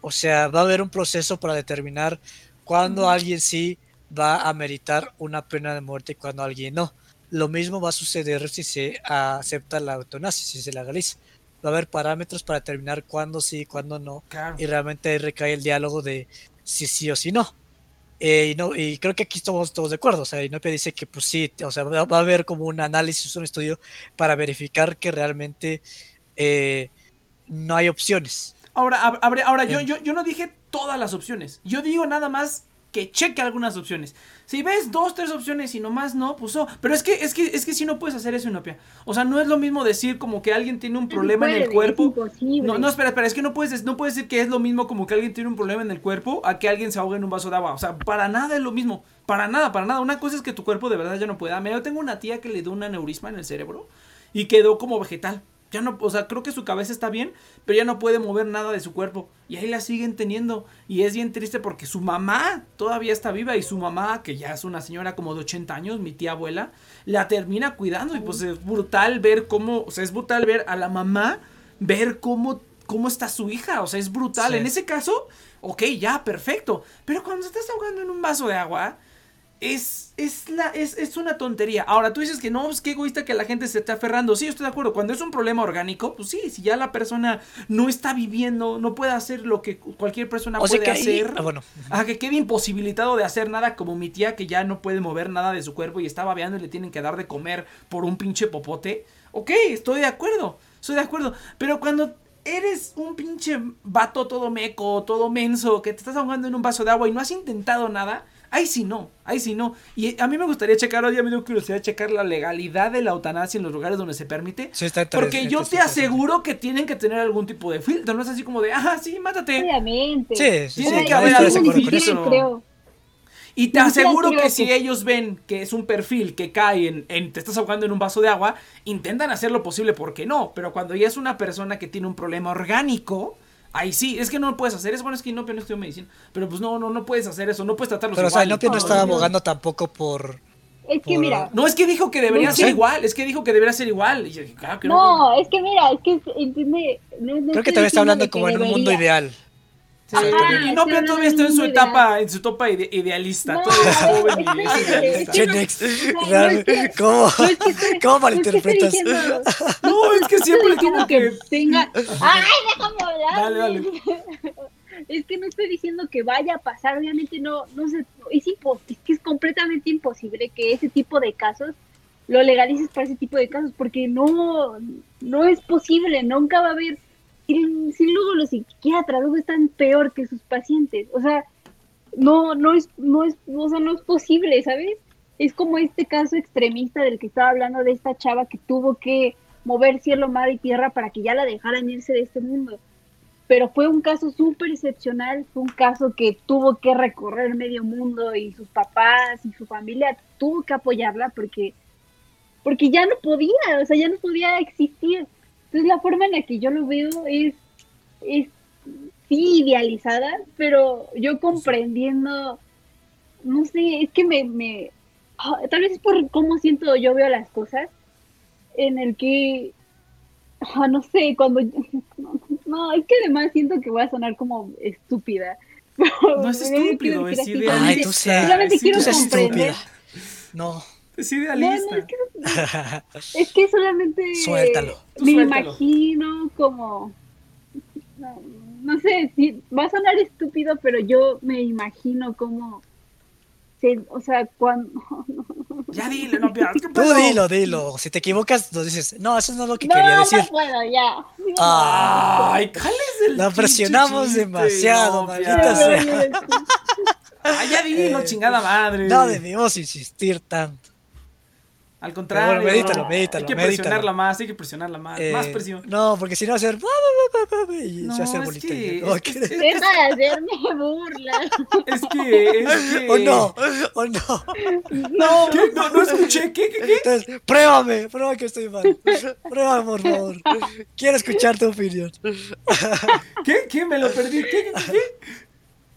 O sea, va a haber un proceso para determinar cuándo alguien sí va a meritar una pena de muerte y cuándo alguien no. Lo mismo va a suceder si se acepta la eutanasia, si se legaliza. Va a haber parámetros para determinar cuándo sí y cuándo no. Claro. Y realmente ahí recae el diálogo de si sí o si no. Eh, y no, y creo que aquí estamos todos de acuerdo. O sea, Inopia dice que pues sí, o sea, va va a haber como un análisis, un estudio para verificar que realmente eh, no hay opciones. Ahora, ab- abre- ahora yo, Bien. yo, yo no dije todas las opciones. Yo digo nada más que cheque algunas opciones. Si ves dos, tres opciones y nomás no, pues no. Pero es que, es que, es que si no puedes hacer eso, Inopia. O sea, no es lo mismo decir como que alguien tiene un problema en el cuerpo. Es. No, no, espera, espera, es que no puedes, no puedes decir que es lo mismo como que alguien tiene un problema en el cuerpo a que alguien se ahogue en un vaso de agua. O sea, para nada es lo mismo. Para nada, para nada. Una cosa es que tu cuerpo de verdad ya no pueda. Mira, yo tengo una tía que le dio un aneurisma en el cerebro y quedó como vegetal. Ya no, o sea, creo que su cabeza está bien, pero ya no puede mover nada de su cuerpo. Y ahí la siguen teniendo. Y es bien triste porque su mamá todavía está viva y su mamá, que ya es una señora como de 80 años, mi tía abuela, la termina cuidando. Y pues es brutal ver cómo, o sea, es brutal ver a la mamá, ver cómo, cómo está su hija. O sea, es brutal. Sí. En ese caso, ok, ya, perfecto. Pero cuando estás ahogando en un vaso de agua, es, es, la, es, es una tontería. Ahora, tú dices que no, es que egoísta que la gente se está aferrando. Sí, estoy de acuerdo. Cuando es un problema orgánico, pues sí, si ya la persona no está viviendo, no puede hacer lo que cualquier persona O sea puede que ahí- hacer. ah, bueno, Ajá, que quede imposibilitado de hacer nada como mi tía que ya no puede mover nada de su cuerpo y está babeando y le tienen que dar de comer por un pinche popote. Ok, estoy de acuerdo, estoy de acuerdo. Pero cuando eres un pinche vato todo meco, todo menso, que te estás ahogando en un vaso de agua y no has intentado nada, ahí sí no, ahí sí no. Y a mí me gustaría checar, hoy me dio curiosidad checar la legalidad de la eutanasia en los lugares donde se permite. sí está Porque yo te aseguro que tienen que tener algún tipo de filtro, no es así como de, ajá, sí, mátate. Obviamente. Sí, sí, Tiene sí, que haber con filtro. eso. Sí, creo. Y te aseguro que que- si ellos ven que es un perfil que cae en, en te estás ahogando en un vaso de agua, intentan hacer lo posible porque no. Pero cuando ya es una persona que tiene un problema orgánico, ahí sí, es que no lo puedes hacer. Es bueno, es que Inopia no estudió medicina. Pero pues no, no, no puedes hacer eso, no puedes tratarlos Pero o sea. Inopia no No, estaba no, no. abogando tampoco por... Es que Por- mira, No, es que dijo que debería No ser sé. igual, es que dijo que debería ser igual. Y yo dije, claro que no. no, es que mira, es que entiende. No, no Creo que todavía está hablando como en un mundo ideal. Sí, Ajá, Inopia estoy hablando todavía está en su etapa, en su etapa ide- idealista. No, todavía es joven y es idealista. Gen X, ¿Cómo, ¿Cómo no es que estoy malinterpretas? No, es que siempre estoy como diciendo que. que tenga. (laughs) ¡Ay, déjame hablar! Dale, dale. (laughs) Es que no estoy diciendo que vaya a pasar, obviamente no, no sé, es, impo- es que es completamente imposible que ese tipo de casos lo legalices para ese tipo de casos, porque no, no es posible, nunca va a haber, si luego los psiquiatras luego están peor que sus pacientes, o sea, no, no es, no es, o sea, no es posible, ¿sabes? Es como este caso extremista del que estaba hablando de esta chava que tuvo que mover cielo, mar y tierra para que ya la dejaran irse de este mundo. Pero fue un caso súper excepcional, fue un caso que tuvo que recorrer medio mundo y sus papás y su familia tuvo que apoyarla porque, porque ya no podía, o sea, ya no podía existir. Entonces la forma en la que yo lo veo es, es sí idealizada, pero yo comprendiendo, no sé, es que me, me ah, tal vez es por cómo siento yo veo las cosas, en el que, ah, no sé, cuando, (laughs) no, es que además siento que voy a sonar como estúpida. No es (laughs) estúpido, es idealista. Solamente quiero comprender. estúpida. No, Es No, no, idealista. es que, es que solamente (laughs) Suéltalo. Me suéltalo. imagino como no, no sé si va a sonar estúpido pero yo me imagino como o sea cuando (laughs) Ya dile, no pierdas. ¿Qué (laughs) tú dilo, dilo. Si te equivocas, nos dices, no, eso no es lo que no, quería no decir. puedo ya Ah, Ay, el La presionamos chiste, demasiado, no, maldita ya. sea. Ay, ya dilo, Eh, chingada madre. no debimos insistir tanto. Al contrario. Pero bueno, medítalo, no. medítalo, Hay que medítalo. presionarla más, hay que presionarla más. Más Eh, presión. No, porque si no ser. Y No, se hace es bolita. que- no (laughs) es que- es- deja de hacerme burla (laughs) Es que, es (laughs) que. O no, o no. no ¿Qué? No, no escuché. ¿Qué, qué, qué? Entonces, pruébame, prueba que estoy mal. Pruébame, por favor. Quiero escuchar tu opinión. ¿Qué? ¿Qué? Me lo perdí. ¿Qué? ¿Qué?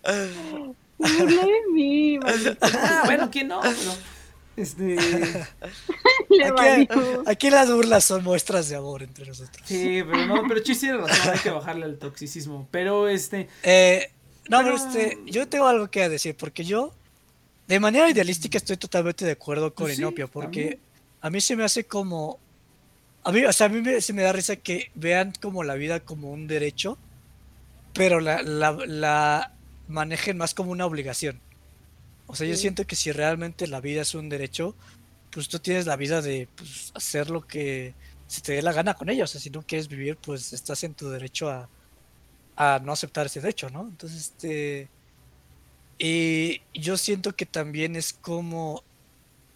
qué? me burlé de mí maldita, Ah, bueno, ¿quién no? Pero, este. (laughs) Aquí, las burlas son muestras de amor entre nosotros. Sí, pero no, pero Chis tiene razón, hay que bajarle al toxicismo. Pero este. Eh, no, pero Pero- este, yo tengo algo que decir, porque yo, de manera idealística, estoy totalmente de acuerdo con Pues sí, Inopia, porque también. a mí se me hace como. A mí, o sea, a mí me, se me da risa que vean como la vida como un derecho, pero la, la, la manejen más como una obligación. O sea, yo siento que si realmente la vida es un derecho, pues tú tienes la vida de pues, hacer lo que se te dé la gana con ella. O sea, si no quieres vivir, pues estás en tu derecho a, a no aceptar ese derecho, ¿no? Entonces, este. Y yo siento que también es como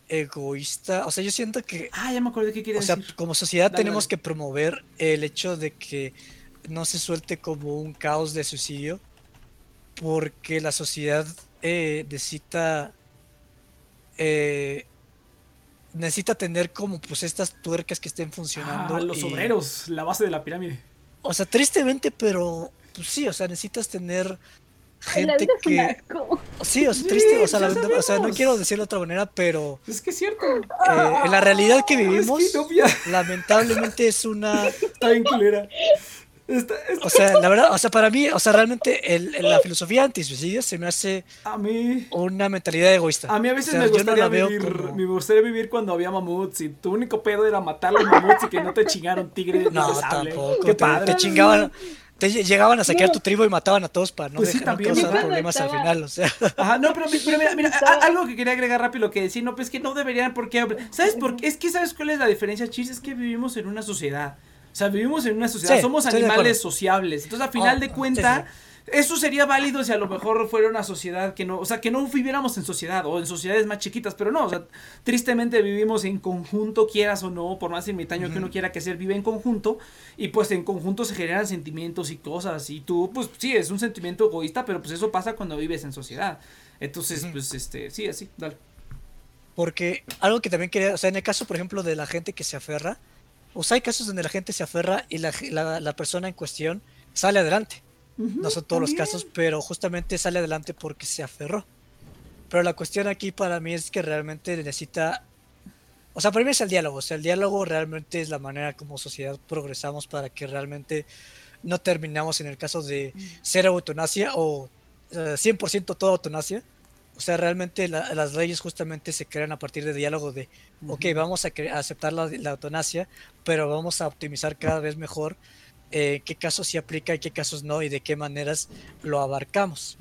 egoísta. O sea, yo siento que Ah, ya me acordé qué quería o sea, decir. como sociedad Dale, tenemos dale. que promover el hecho de que no se suelte como un caos de suicidio, porque la sociedad eh, necesita eh, necesita tener como pues estas tuercas que estén funcionando. Ah, los y- obreros, la base de la pirámide. O sea, tristemente, pero pues sí, o sea, necesitas tener gente que sí, o sea, Sí, triste, o sea, la- o sea, no quiero decirlo de otra manera, pero Es que es cierto. eh, en la realidad que vivimos, Es que Inopia lamentablemente es una está bien culera. Está- está- O sea, la (laughs) verdad, o sea, para mí, o sea, realmente el- el- la filosofía antisuicidio se me hace a mí. una mentalidad egoísta. A mí a veces O sea, me yo no gustaría la veo vivir, como- me gustaría vivir cuando había mamuts y tu único pedo era matar los mamuts y que no te (laughs) chingaron tigre No, tampoco. Qué te, padre. te chingaban, te lle- llegaban a saquear tu tribu y mataban a todos para no Pues sí, dejar no causar problemas al Estaba- final, o sea. Ajá, no, pero, mi- pero mira, mira, a- algo que quería agregar rápido lo que decir, no, pues que no deberían, porque, ¿sabes por qué? Es que, ¿sabes cuál es la diferencia, Chis? Es que vivimos en una sociedad, o sea, vivimos en una sociedad, Sí, somos animales sociables, entonces, a final Oh, de sí, cuenta, eso sería válido si a lo mejor fuera una sociedad que no, o sea, que no viviéramos en sociedad o en sociedades más chiquitas, pero no, o sea, tristemente vivimos en conjunto, quieras o no, por más ermitaño que uno quiera que ser, vive en conjunto y pues en conjunto se generan sentimientos y cosas y tú, pues sí, es un sentimiento egoísta, pero pues eso pasa cuando vives en sociedad. Entonces, pues este, sí, así, dale. Porque algo que también quería, o sea, en el caso, por ejemplo, de la gente que se aferra, o sea, hay casos donde la gente se aferra y la, la, la persona en cuestión sale adelante. No son todos los casos, pero justamente sale adelante porque se aferró. Pero la cuestión aquí para mí es que realmente necesita... O sea, para mí es el diálogo. O sea, el diálogo realmente es la manera como sociedad progresamos para que realmente no terminamos en el caso de ser eutanasia o eh, 100% toda eutanasia. O sea, realmente la- las leyes justamente se crean a partir de diálogo de, ok, vamos a, aceptar la, la eutanasia, pero vamos a optimizar cada vez mejor eh, qué casos sí aplica y qué casos no y de qué maneras lo abarcamos.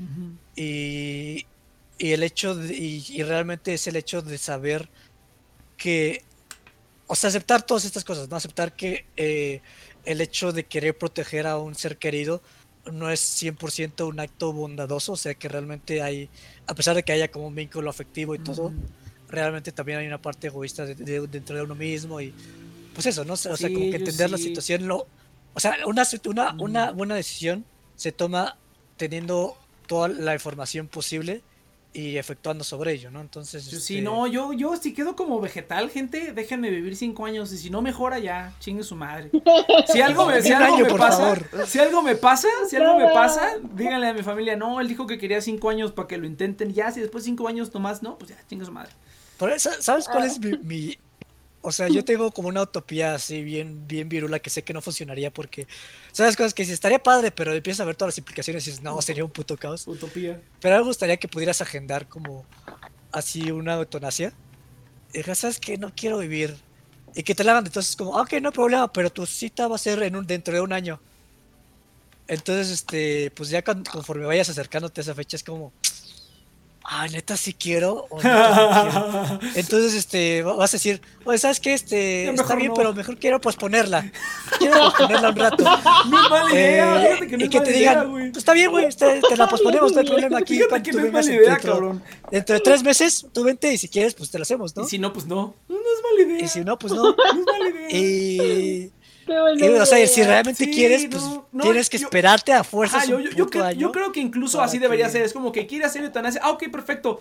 Y, y el hecho de- y, y realmente es el hecho de saber que, o sea, aceptar todas estas cosas, no aceptar que eh, el hecho de querer proteger a un ser querido no es 100% un acto bondadoso, o sea, que realmente hay, a pesar de que haya como un vínculo afectivo y todo, realmente también hay una parte egoísta de- de- dentro de uno mismo y pues eso, ¿no? O sea, Sí, como que entender la situación, lo, o sea, una, una, una buena decisión se toma teniendo toda la información posible y efectuando sobre ello, ¿no? Entonces, sí, este, no, yo, yo si quedo como vegetal, gente, déjenme vivir cinco años y si no mejora ya, chingue su madre. Si (laughs) algo me, si Un algo año, me por pasa, favor. si algo me pasa, si algo me pasa, díganle a mi familia, no, él dijo que quería cinco años para que lo intenten, ya, si después cinco años nomás, no, pues ya, chingue su madre. ¿Sabes cuál Ah. es mi, mi- O sea, yo tengo como una utopía así bien, bien virula que sé que no funcionaría porque... ¿Sabes cosas que dices? Estaría padre, pero empiezas a ver todas las implicaciones y dices, no, sería un puto caos. Utopía. Pero a mí me gustaría que pudieras agendar como así una eutanasia. Y digas, ¿sabes qué? No quiero vivir. Y que te la hagan entonces como, "Ah, ok, no hay problema, pero tu cita va a ser en un, dentro de un año. Entonces, este, pues ya con- conforme vayas acercándote a esa fecha es como, ah, neta sí quiero. o (laughs) neta no quiero". Entonces, este, va- vas a decir, oye, ¿sabes qué? Este, Ya está bien, no. pero mejor quiero posponerla. Quiero posponerla un rato. (laughs) No es mala idea, Eh, que no y que te idea, digan, pues está bien, güey, te, te la posponemos, no hay problema aquí. Cuando que no es mala idea, dentro, cabrón. dentro de tres meses, tú vente y si quieres, pues te lo hacemos, ¿no? Y si no, pues no. No, no es mala idea. Y si no, pues no. No es mala idea. Y, Qué buena y, o sea, si realmente Sí, quieres, pues no, no, tienes que yo- esperarte a fuerzas Ajá, yo, yo, puto creo, año. yo creo que incluso así debería que- ser. Es como que quiere hacer eutanasia. Ah, ok, perfecto.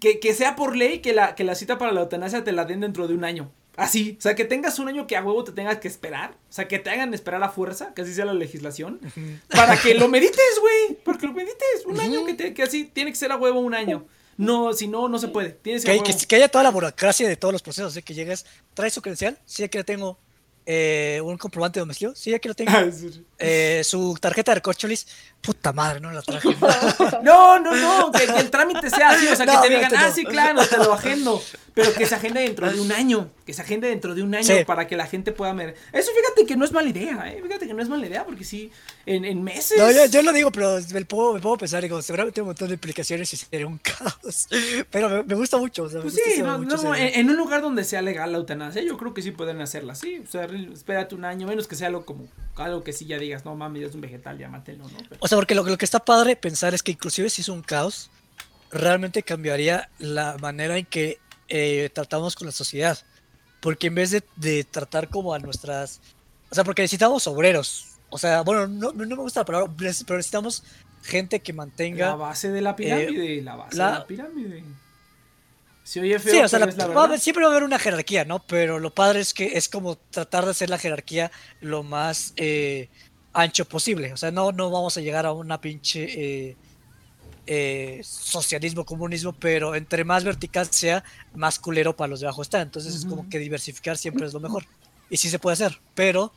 Que, que sea por ley que la, que la cita para la eutanasia te la den dentro de un año. Así. O sea, que tengas un año que a huevo te tengas que esperar. O sea, que te hagan esperar a fuerza, que así sea la legislación. Para que lo (laughs) medites, güey. Para que lo medites. Un año que, te- que así tiene que ser a huevo un año. No, si no, no se puede. Tienes Que, que, que, que haya toda la burocracia de todos los procesos, ¿eh? que llegues, traes su credencial, sí, aquí la tengo, eh, un comprobante de domicilio, sí, aquí lo tengo, (laughs) Ah, eh, su tarjeta de recorcholis, puta madre, no la traje. (laughs) No, no, no, que, que el trámite sea así, o sea, que No, te fíjate, digan, ah, no. sí, claro, te lo agendo, pero que se agende dentro de un año, que se agende dentro de un año Sí. para que la gente pueda ver. Eso fíjate que no es mala idea, eh, fíjate que no es mala idea, porque sí, en, en meses. No, yo, yo lo digo, pero me puedo, me puedo pensar, digo, seguramente un montón de implicaciones y sería un caos. (laughs) Pero me, me gusta mucho. O sea, me Pues gusta sí, no, mucho, en, en un lugar donde sea legal la eutanasia, yo creo que sí pueden hacerla, sí, o sea, espérate un año, menos que sea algo como, algo que sí ya digas, no mames, es un vegetal, ya mátelo, ¿no? Pero- O sea, porque lo, lo que está padre pensar es que inclusive si es un caos, realmente cambiaría la manera en que eh, tratamos con la sociedad. Porque en vez de, de tratar como a nuestras... O sea, porque necesitamos obreros. O sea, bueno, no, no me gusta la palabra, pero necesitamos gente que la mantenga... base de la pirámide, la base la- de la pirámide. Se oye feo, Sí, o sea, la- la va haber- siempre va a haber una jerarquía, ¿no? Pero lo padre es que es como tratar de hacer la jerarquía lo más eh, ancho posible. O sea, no, no vamos a llegar a una pinche eh, eh, socialismo, comunismo, pero entre más vertical sea, más culero para los de abajo está. Entonces es como que diversificar siempre es lo mejor. Y sí se puede hacer, pero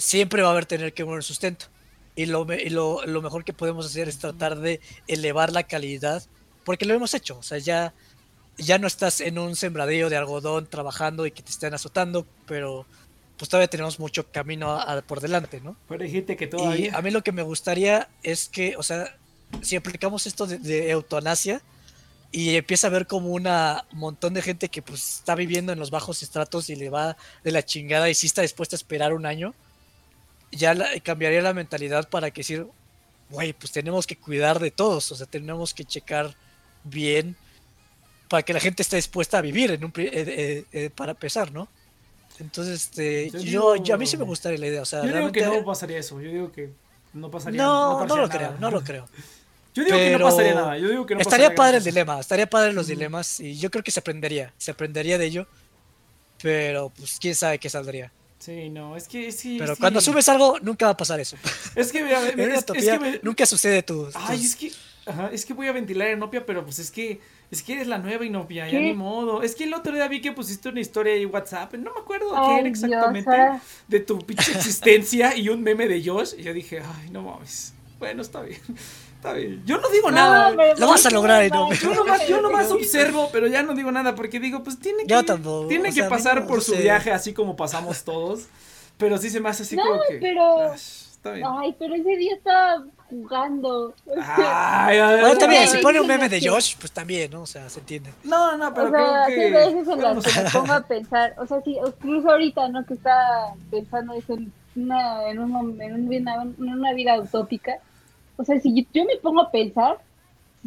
siempre va a haber tener que mover sustento. Y, lo, y lo, lo mejor que podemos hacer es tratar de elevar la calidad, porque lo hemos hecho. O sea, ya, ya no estás en un sembradío de algodón trabajando y que te estén azotando, pero pues todavía tenemos mucho camino a- a- por delante, ¿no? Pero gente que Y a mí lo que me gustaría es que, o sea, si aplicamos esto de, de eutanasia y empieza a ver como una montón de gente que pues está viviendo en los bajos estratos y le va de la chingada y sí está dispuesta a esperar un año, ya la- cambiaría la mentalidad para que decir, güey, pues tenemos que cuidar de todos, o sea, tenemos que checar bien para que la gente esté dispuesta a vivir en un, eh, eh, eh, para empezar, ¿no? Entonces, este, Yo digo- yo- a mí sí me gustaría la idea, o sea, Yo digo que no pasaría eso. Yo digo que no pasaría no, no, pasaría lo nada. creo, no lo creo. (laughs) Yo digo que no Pero pasaría nada. Yo digo que no estaría padre el dilema, estaría padre los dilemas y yo creo que se aprendería, se aprendería de ello, pero pues quién sabe qué saldría. Sí, no, es que sí. Pero cuando asumes algo, nunca va a pasar eso. (laughs) Es que, mira, (laughs) En una es, es que me- nunca sucede tu. Ay, tus- es que. Ajá, es que voy a ventilar Inopia, pero pues es que. Es que eres la nueva Inopia, ya ¿Qué? ni modo. Es que el otro día vi que pusiste una historia en WhatsApp. No me acuerdo qué Ay, era Dios, exactamente. ahora- de tu pinche existencia y un meme de Josh. Y yo dije, ay, no mames. Bueno, está bien. Está bien. Yo no digo nada. Lo vas a ¿por qué lograr, ¿no? a- Yo nomás, yo nomás observo, pero ya no digo nada porque digo, pues tiene que, tampoco, tiene que sea, pasar no por su sé. viaje así como pasamos todos. Pero sí se me hace así No, como que. pero- "Ash, Está bien. Ay, pero ese día estaba jugando. Ay, ay, Bueno, ay, también, si pone un meme de. Josh, pues también, ¿no? O sea, se entiende. No, no, pero o sea, creo que. veces en las que me pongo a pensar, o sea, sí, incluso ahorita, ¿no? Que está pensando eso en una, en, un, en, un- en una vida utópica. O sea, si yo, yo me pongo a pensar,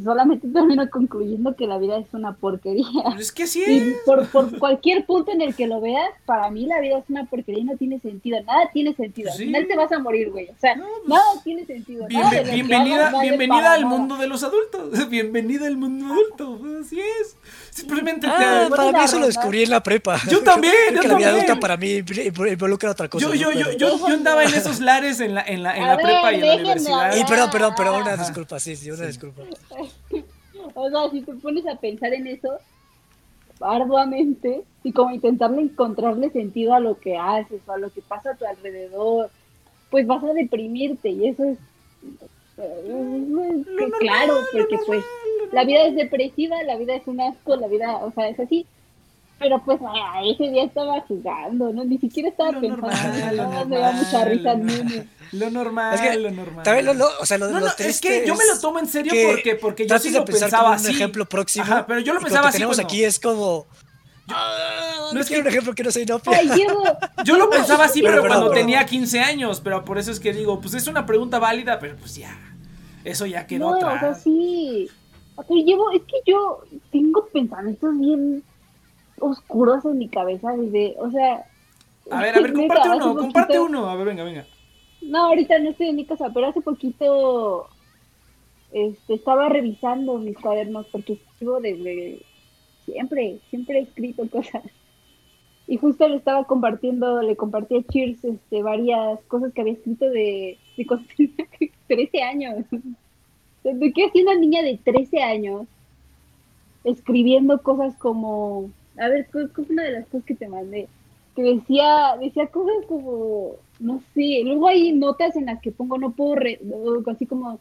solamente (laughs) termino concluyendo que la vida es una porquería. Es que sí. Y por, por cualquier punto en el que lo veas, para mí la vida es una porquería y no tiene sentido. Nada tiene sentido. Al Sí. final te vas a morir, güey. O sea, No, pues, nada tiene sentido. Nada bienvenida vale bienvenida al nada. mundo de los adultos. (laughs) Bienvenida al mundo adulto. Así es. Simplemente Ah, te. Para mí eso lo descubrí en la prepa. Yo (laughs) también, yo que la vida también. adulta para mí inv- involucra otra cosa. Yo, ¿no? yo, yo, Pero- yo, yo andaba en esos lares en la, en la, en A la ver, prepa y en la universidad. Y perdón, perdón, pero una disculpa, sí, sí, una disculpa. (laughs) O sea, si te pones a pensar en eso arduamente y como intentarle encontrarle sentido a lo que haces o a lo que pasa a tu alrededor, pues vas a deprimirte y eso es, claro, porque pues la vida es depresiva, la vida es un asco, la vida, o sea, es así. Pero pues ah, ese día estaba jugando, ¿no? Ni siquiera estaba Lo pensando, normal, lo más me da mucha normal, risa lo. Lo normal, Es que lo normal. También lo, lo- o sea, lo, No, lo no, es triste que yo me lo es tomo en serio que porque, porque yo sí de lo pensar pensaba como así. un ejemplo próximo. Ajá, pero yo lo pensaba cuando así tenemos aquí es como... Ah, No, no es que- un ejemplo que no soy inopia. Ay, llevo, (laughs) Yo lo pensaba así, Pero, pero, pero, cuando pero- tenía 15 años. Pero por eso es que digo, pues es una pregunta válida, pero pues ya. Eso ya quedó No, o sea, atrás. sí. Pero llevo, es que yo tengo pensamientos bien oscuros en mi cabeza desde, o sea. A ver, a ver, (laughs) comparte uno, comparte uno. A ver, venga, venga. No, ahorita no estoy en mi casa, pero hace poquito este, estaba revisando mis cuadernos porque escribo desde siempre, siempre he escrito cosas. Y justo le estaba compartiendo, le compartí a Cheers este, varias cosas que había escrito de, de cuando (laughs) tenía 13 años. ¿De qué hacía una niña de 13 años escribiendo cosas como, a ver, ¿cuál fue una de las cosas que te mandé? Que decía, decía cosas como, no sé, luego hay notas en las que pongo no puedo, re- así como,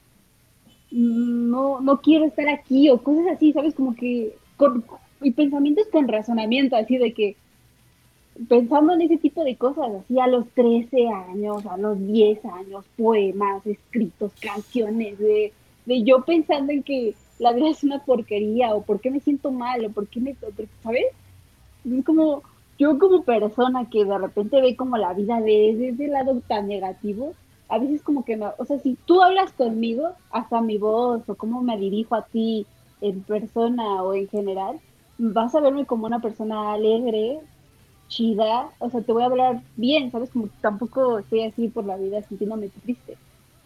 mm, no, no quiero estar aquí, o cosas así, ¿sabes? Como que, con, y pensamientos con razonamiento, así de que, pensando en ese tipo de cosas, así a los 13 años, a los 10 años, poemas, escritos, canciones, de, de yo pensando en que la vida es una porquería, o por qué me siento mal, o por qué me, ¿sabes? Es como, yo como persona que de repente ve como la vida desde ese lado tan negativo, a veces como que me, o sea, si tú hablas conmigo, hasta mi voz, o cómo me dirijo a ti en persona o en general, vas a verme como una persona alegre, chida, o sea, te voy a hablar bien, ¿sabes? Como tampoco estoy así por la vida sintiéndome triste.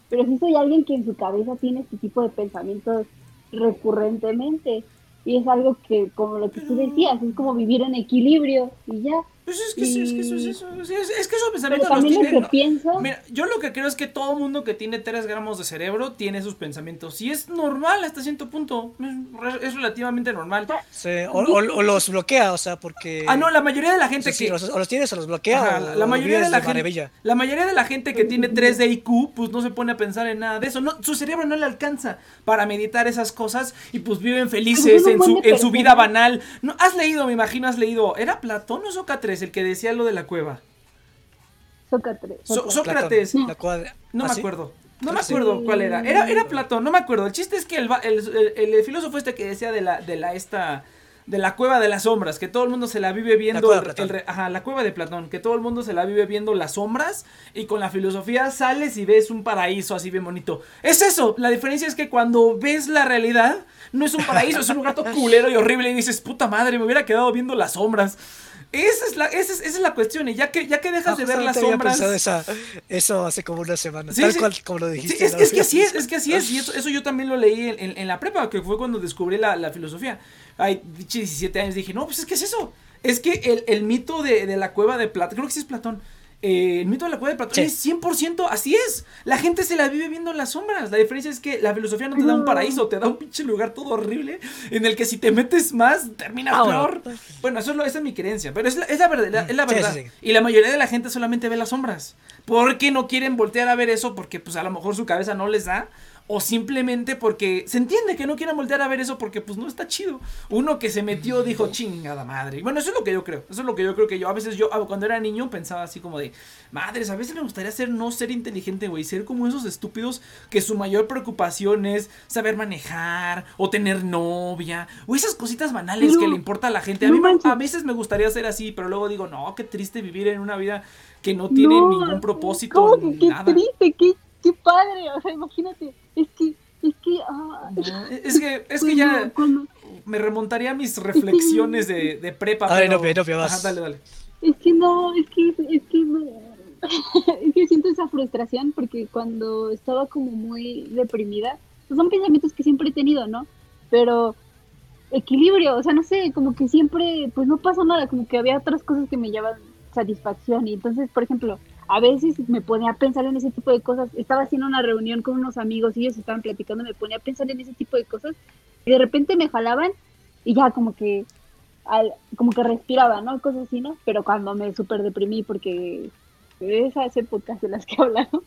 Pero sí soy alguien que en su cabeza tiene este tipo de pensamientos recurrentemente. Y es algo que, como lo que tú decías, es como vivir en equilibrio y ya. Pues es que, sí, es que eso es Y- eso. Es, es- es que esos pensamientos los también lo tiene. que pienso, Mira, yo lo que creo es que todo mundo que tiene 3 gramos de cerebro tiene esos pensamientos. Y es normal hasta cierto punto. Es, re- es relativamente normal. Sí, o, o- o los bloquea, o sea, porque. Ah, no, la mayoría de la o sea, gente sí, que. los- o los tienes o los bloquea. Ajá, o, la, mayoría de la gente, maravilla. la mayoría de la gente que tiene 3 de IQ, pues no se pone a pensar en nada de eso. No, su cerebro no le alcanza para meditar esas cosas y pues viven felices en su, en su vida banal. No, has leído, me imagino, has leído. ¿Era Platón o Sócrates el que decía lo de la cueva? Sócrates. So- Sócrates. Sócrates. La cuadra- No ¿Ah, me sí? acuerdo. No me sí. acuerdo cuál era. Era, era Platón, no me acuerdo. El chiste es que el, el, el- el filósofo este que decía de la, de la esta. De la cueva de las sombras, que todo el mundo se la vive viendo. cueva el- re- ajá, la cueva de Platón, que todo el mundo se la vive viendo las sombras. Y con la filosofía sales y ves un paraíso así bien bonito. Es eso. La diferencia es que cuando ves la realidad, no es un paraíso, es un lugar todo culero y horrible. Y dices, puta madre, me hubiera quedado viendo las sombras. Esa es la, esa es, esa es la cuestión. Y ya que, ya que dejas Ah, de ver las había sombras. pensado esa- eso hace como una semana. Sí, tal sí. cual como lo Sí, dijiste. es, que así es, (laughs) es que así es. Y eso, eso yo también lo leí en, en- en la prepa, que fue cuando descubrí la, la filosofía. Ay, dicho 17 años, dije, no, pues es que es eso. Es que el, el mito de, de la cueva de Platón, creo que sí es Platón. Eh, el mito de la cueva de Platón Sí. es 100% así es. La gente se la vive viendo en las sombras. La diferencia es que la filosofía no te da un paraíso, te da un pinche lugar todo horrible en el que si te metes más terminas Ah, bueno. peor. Bueno, eso es lo, esa es mi creencia, pero es la, es la verdad, la- es la Sí, verdad. sí, sí. Y la mayoría de la gente solamente ve las sombras. Porque no quieren voltear a ver eso porque pues a lo mejor su cabeza no les da. O simplemente porque se entiende que no quieran voltear a ver eso porque pues no está chido. Uno que se metió dijo chingada madre. Bueno, eso es lo que yo creo. Eso es lo que yo creo que yo a veces yo ah, cuando era niño pensaba así como de madres, a veces me gustaría ser no ser inteligente, güey, ser como esos estúpidos que su mayor preocupación es saber manejar o tener novia o esas cositas banales No, que le importa a la gente. A no mí a veces me gustaría ser así, pero luego digo, "No, qué triste vivir en una vida que no tiene No, ningún propósito ¿cómo ni que qué nada." triste, qué, qué padre. O sea, imagínate. Es que, es que, ah, No, es que es que cuando- ya cuando- me remontaría a mis reflexiones de, de prepa. A ver, pero- no, no, no, vas. Ajá, dale, dale. Es que no, es que, es que (laughs) es que siento esa frustración porque cuando estaba como muy deprimida, pues son pensamientos que siempre he tenido, ¿no? Pero equilibrio, o sea, no sé, como que siempre, pues no pasa nada, como que había otras cosas que me llevaban satisfacción y entonces, por ejemplo, a veces me ponía a pensar en ese tipo de cosas, estaba haciendo una reunión con unos amigos y ellos estaban platicando, me ponía a pensar en ese tipo de cosas y de repente me jalaban y ya como que al- como que respiraba, ¿no? Cosas así, ¿no? Pero cuando me súper deprimí, porque esas épocas de las que (laughs) he hablado,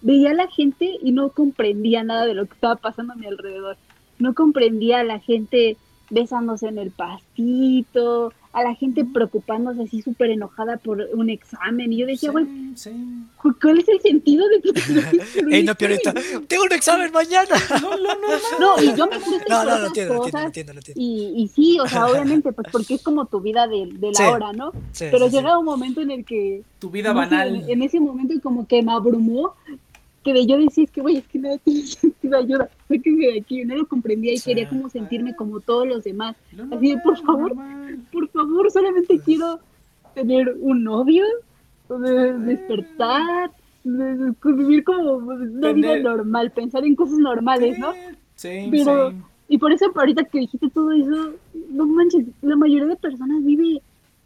veía a la gente y no comprendía nada de lo que estaba pasando a mi alrededor. No comprendía a la gente besándose en el pastito, a la gente preocupándose así súper enojada por un examen. Y yo decía, güey, Sí, sí. ¿cu- ¿cuál es el sentido de que... (laughs) Ey, no, Piorita. Tengo un examen mañana. No, no, no, no. No, y yo me frustro No, no, esas entiendo, lo entiendo, lo cosas. entiendo, lo entiendo. Y, y sí, o sea, (laughs) obviamente, pues porque es como tu vida de, de la Sí. hora, ¿no? Sí, Pero sí, sí. llega un momento en el que Tu vida no sé, banal. en, en ese momento como que me abrumó, que de yo decía, es que, güey, es que nada tiene sentido, ayuda, sáquenme de aquí, no lo comprendía y Sí. quería como sentirme como todos los demás. Lo Así de, por favor. normal. Por favor, solamente quiero tener un novio, de- despertar, de- de vivir como una vida normal, pensar en cosas normales, ¿no? Sí, Pero- sí. Y por eso ahorita que dijiste todo eso, no manches, la mayoría de personas vive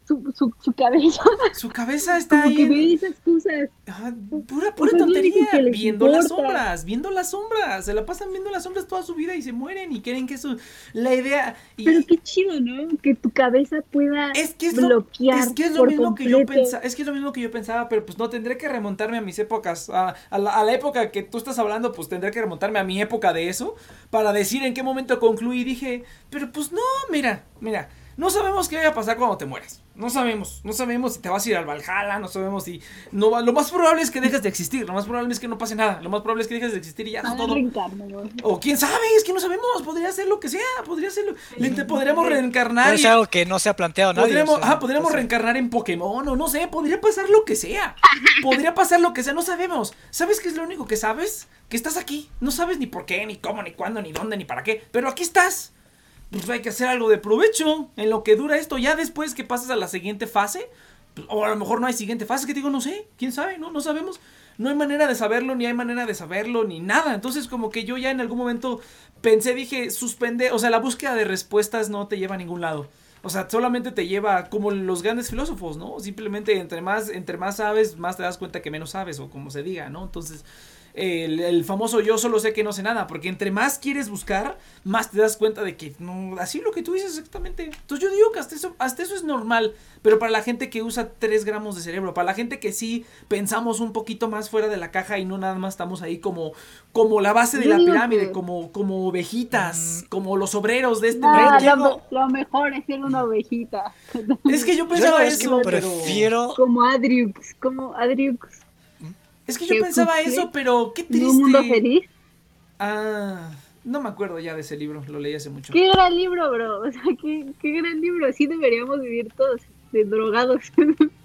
su, su, su cabeza, Su cabeza está como ahí. que en- ve esas cosas. Ajá, pura, pura tontería. Viendo las sombras, viendo las sombras. Se la pasan viendo las sombras toda su vida y se mueren y quieren que eso. La idea. Y, Pero qué chido, ¿no? Que tu cabeza pueda Es que es lo, bloquear es que es lo mismo que yo pensaba, es que es lo mismo que yo pensaba, pero pues no tendré que remontarme a mis épocas, a, a la, a la época que tú estás hablando, pues tendré que remontarme a mi época de eso para decir en qué momento concluí dije, pero pues no, mira, mira, no sabemos qué va a pasar cuando te mueras. No sabemos, no sabemos si te vas a ir al Valhalla, no sabemos si no va- lo más probable es que dejes de existir, lo más probable es que no pase nada, lo más probable es que dejes de existir y ya es Ah, todo. O quién sabe, es que no sabemos, podría ser lo que sea, podría ser lo, le- podríamos Pero reencarnar es y- algo que no se ha planteado nadie. Podríamos, o sea, ajá, podríamos o sea, reencarnar en Pokémon o no sé, podría pasar lo que sea. Podría pasar lo que sea, no sabemos. ¿Sabes qué es lo único que sabes? Que estás aquí. No sabes ni por qué, ni cómo, ni cuándo, ni dónde, ni para qué. Pero aquí estás. Pues hay que hacer algo de provecho en lo que dura esto. Ya después que pasas a la siguiente fase, pues, o a lo mejor no hay siguiente fase, que digo, no sé, quién sabe, no, no sabemos. No hay manera de saberlo, ni hay manera de saberlo, ni nada. Entonces, como que yo ya en algún momento pensé, dije, suspende, o sea, la búsqueda de respuestas no te lleva a ningún lado. O sea, solamente te lleva como los grandes filósofos, ¿no? Simplemente entre más, entre más sabes, más te das cuenta que menos sabes, o como se diga, ¿no? Entonces, el, el famoso yo solo sé que no sé nada, porque entre más quieres buscar, más te das cuenta de que no, así lo que tú dices exactamente. Entonces yo digo que hasta eso, hasta eso es normal, pero para la gente que usa 3 gramos de cerebro, para la gente que sí pensamos un poquito más fuera de la caja y no nada más estamos ahí como, como la base de Yo la pirámide, que- como, como ovejitas, Mm. como los obreros de este. Pero lo, mejor es ser una ovejita. Es que yo Yo pensaba verdad es que eso, pero... prefiero. Como Adriux, como Adriux. Es que yo pensaba eso, pero qué En un mundo triste. feliz. Ah, no me acuerdo ya de ese libro, lo leí hace mucho. Qué gran libro, bro. O sea, qué, qué gran libro. Así deberíamos vivir todos, de drogados. (laughs)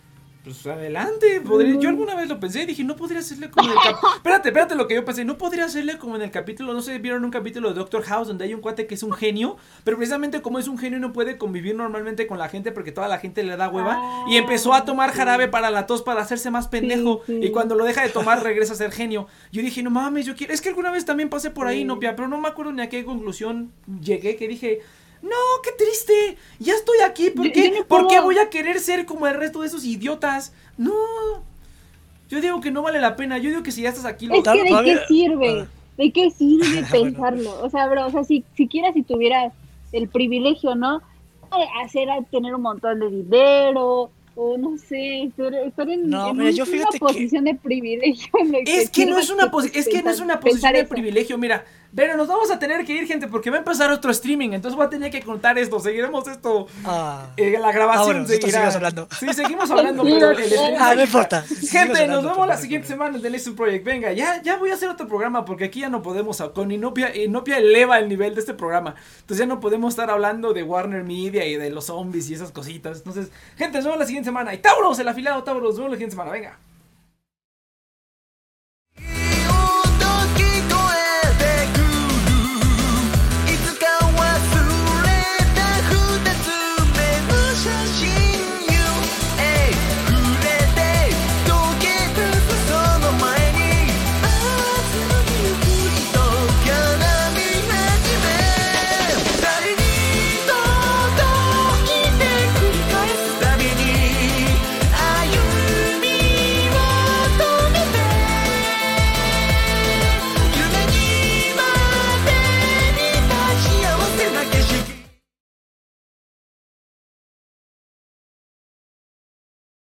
Pues adelante, podría- yo alguna vez lo pensé y dije, no podría hacerle como en el cap- (laughs) Espérate, espérate lo que yo pensé, no podría hacerle como en el capítulo, no sé, vieron un capítulo de Doctor House donde hay un cuate que es un genio, pero precisamente como es un genio no puede convivir normalmente con la gente porque toda la gente le da hueva y empezó a tomar jarabe para la tos para hacerse más pendejo sí. y cuando lo deja de tomar regresa a ser genio. Yo dije, no mames, yo quiero, es que alguna vez también pasé por ahí, Sí. Nopia, pero no me acuerdo ni a qué conclusión llegué que dije, no, qué triste, ya estoy aquí, ¿por Yo- qué, yo no ¿por qué voy a querer ser como el resto de esos idiotas? No. Yo digo que no vale la pena. Yo digo que si ya estás aquí, lo Es que de qué sirve, Ah. de qué sirve (laughs) Bueno. pensarlo. O sea, bro, o sea, si siquiera si tuvieras el privilegio, ¿no? Hacer, tener un montón de dinero, o no sé, estar, estar en, No, en mira, un- yo una que- posición de privilegio. en Es que no es una, es que no es una posición de privilegio. Mira, pero nos vamos a tener que ir, gente, porque va a empezar otro streaming. Entonces voy a tener que contar esto. Seguiremos esto. Ah, eh, la grabación Ah, bueno, seguirá. hablando. Sí, seguimos hablando. (laughs) Pero el ah, no importa. Gente, nos vemos la siguiente semana en The Next Project. Venga, ya, ya voy a hacer otro programa porque aquí ya no podemos. Con Inopia, Inopia eleva el nivel de este programa. Entonces ya no podemos estar hablando de Warner Media y de los zombies y esas cositas. Entonces, gente, nos vemos la siguiente semana. Y Tauros, el afilado Tauros, nos vemos la siguiente semana. Venga.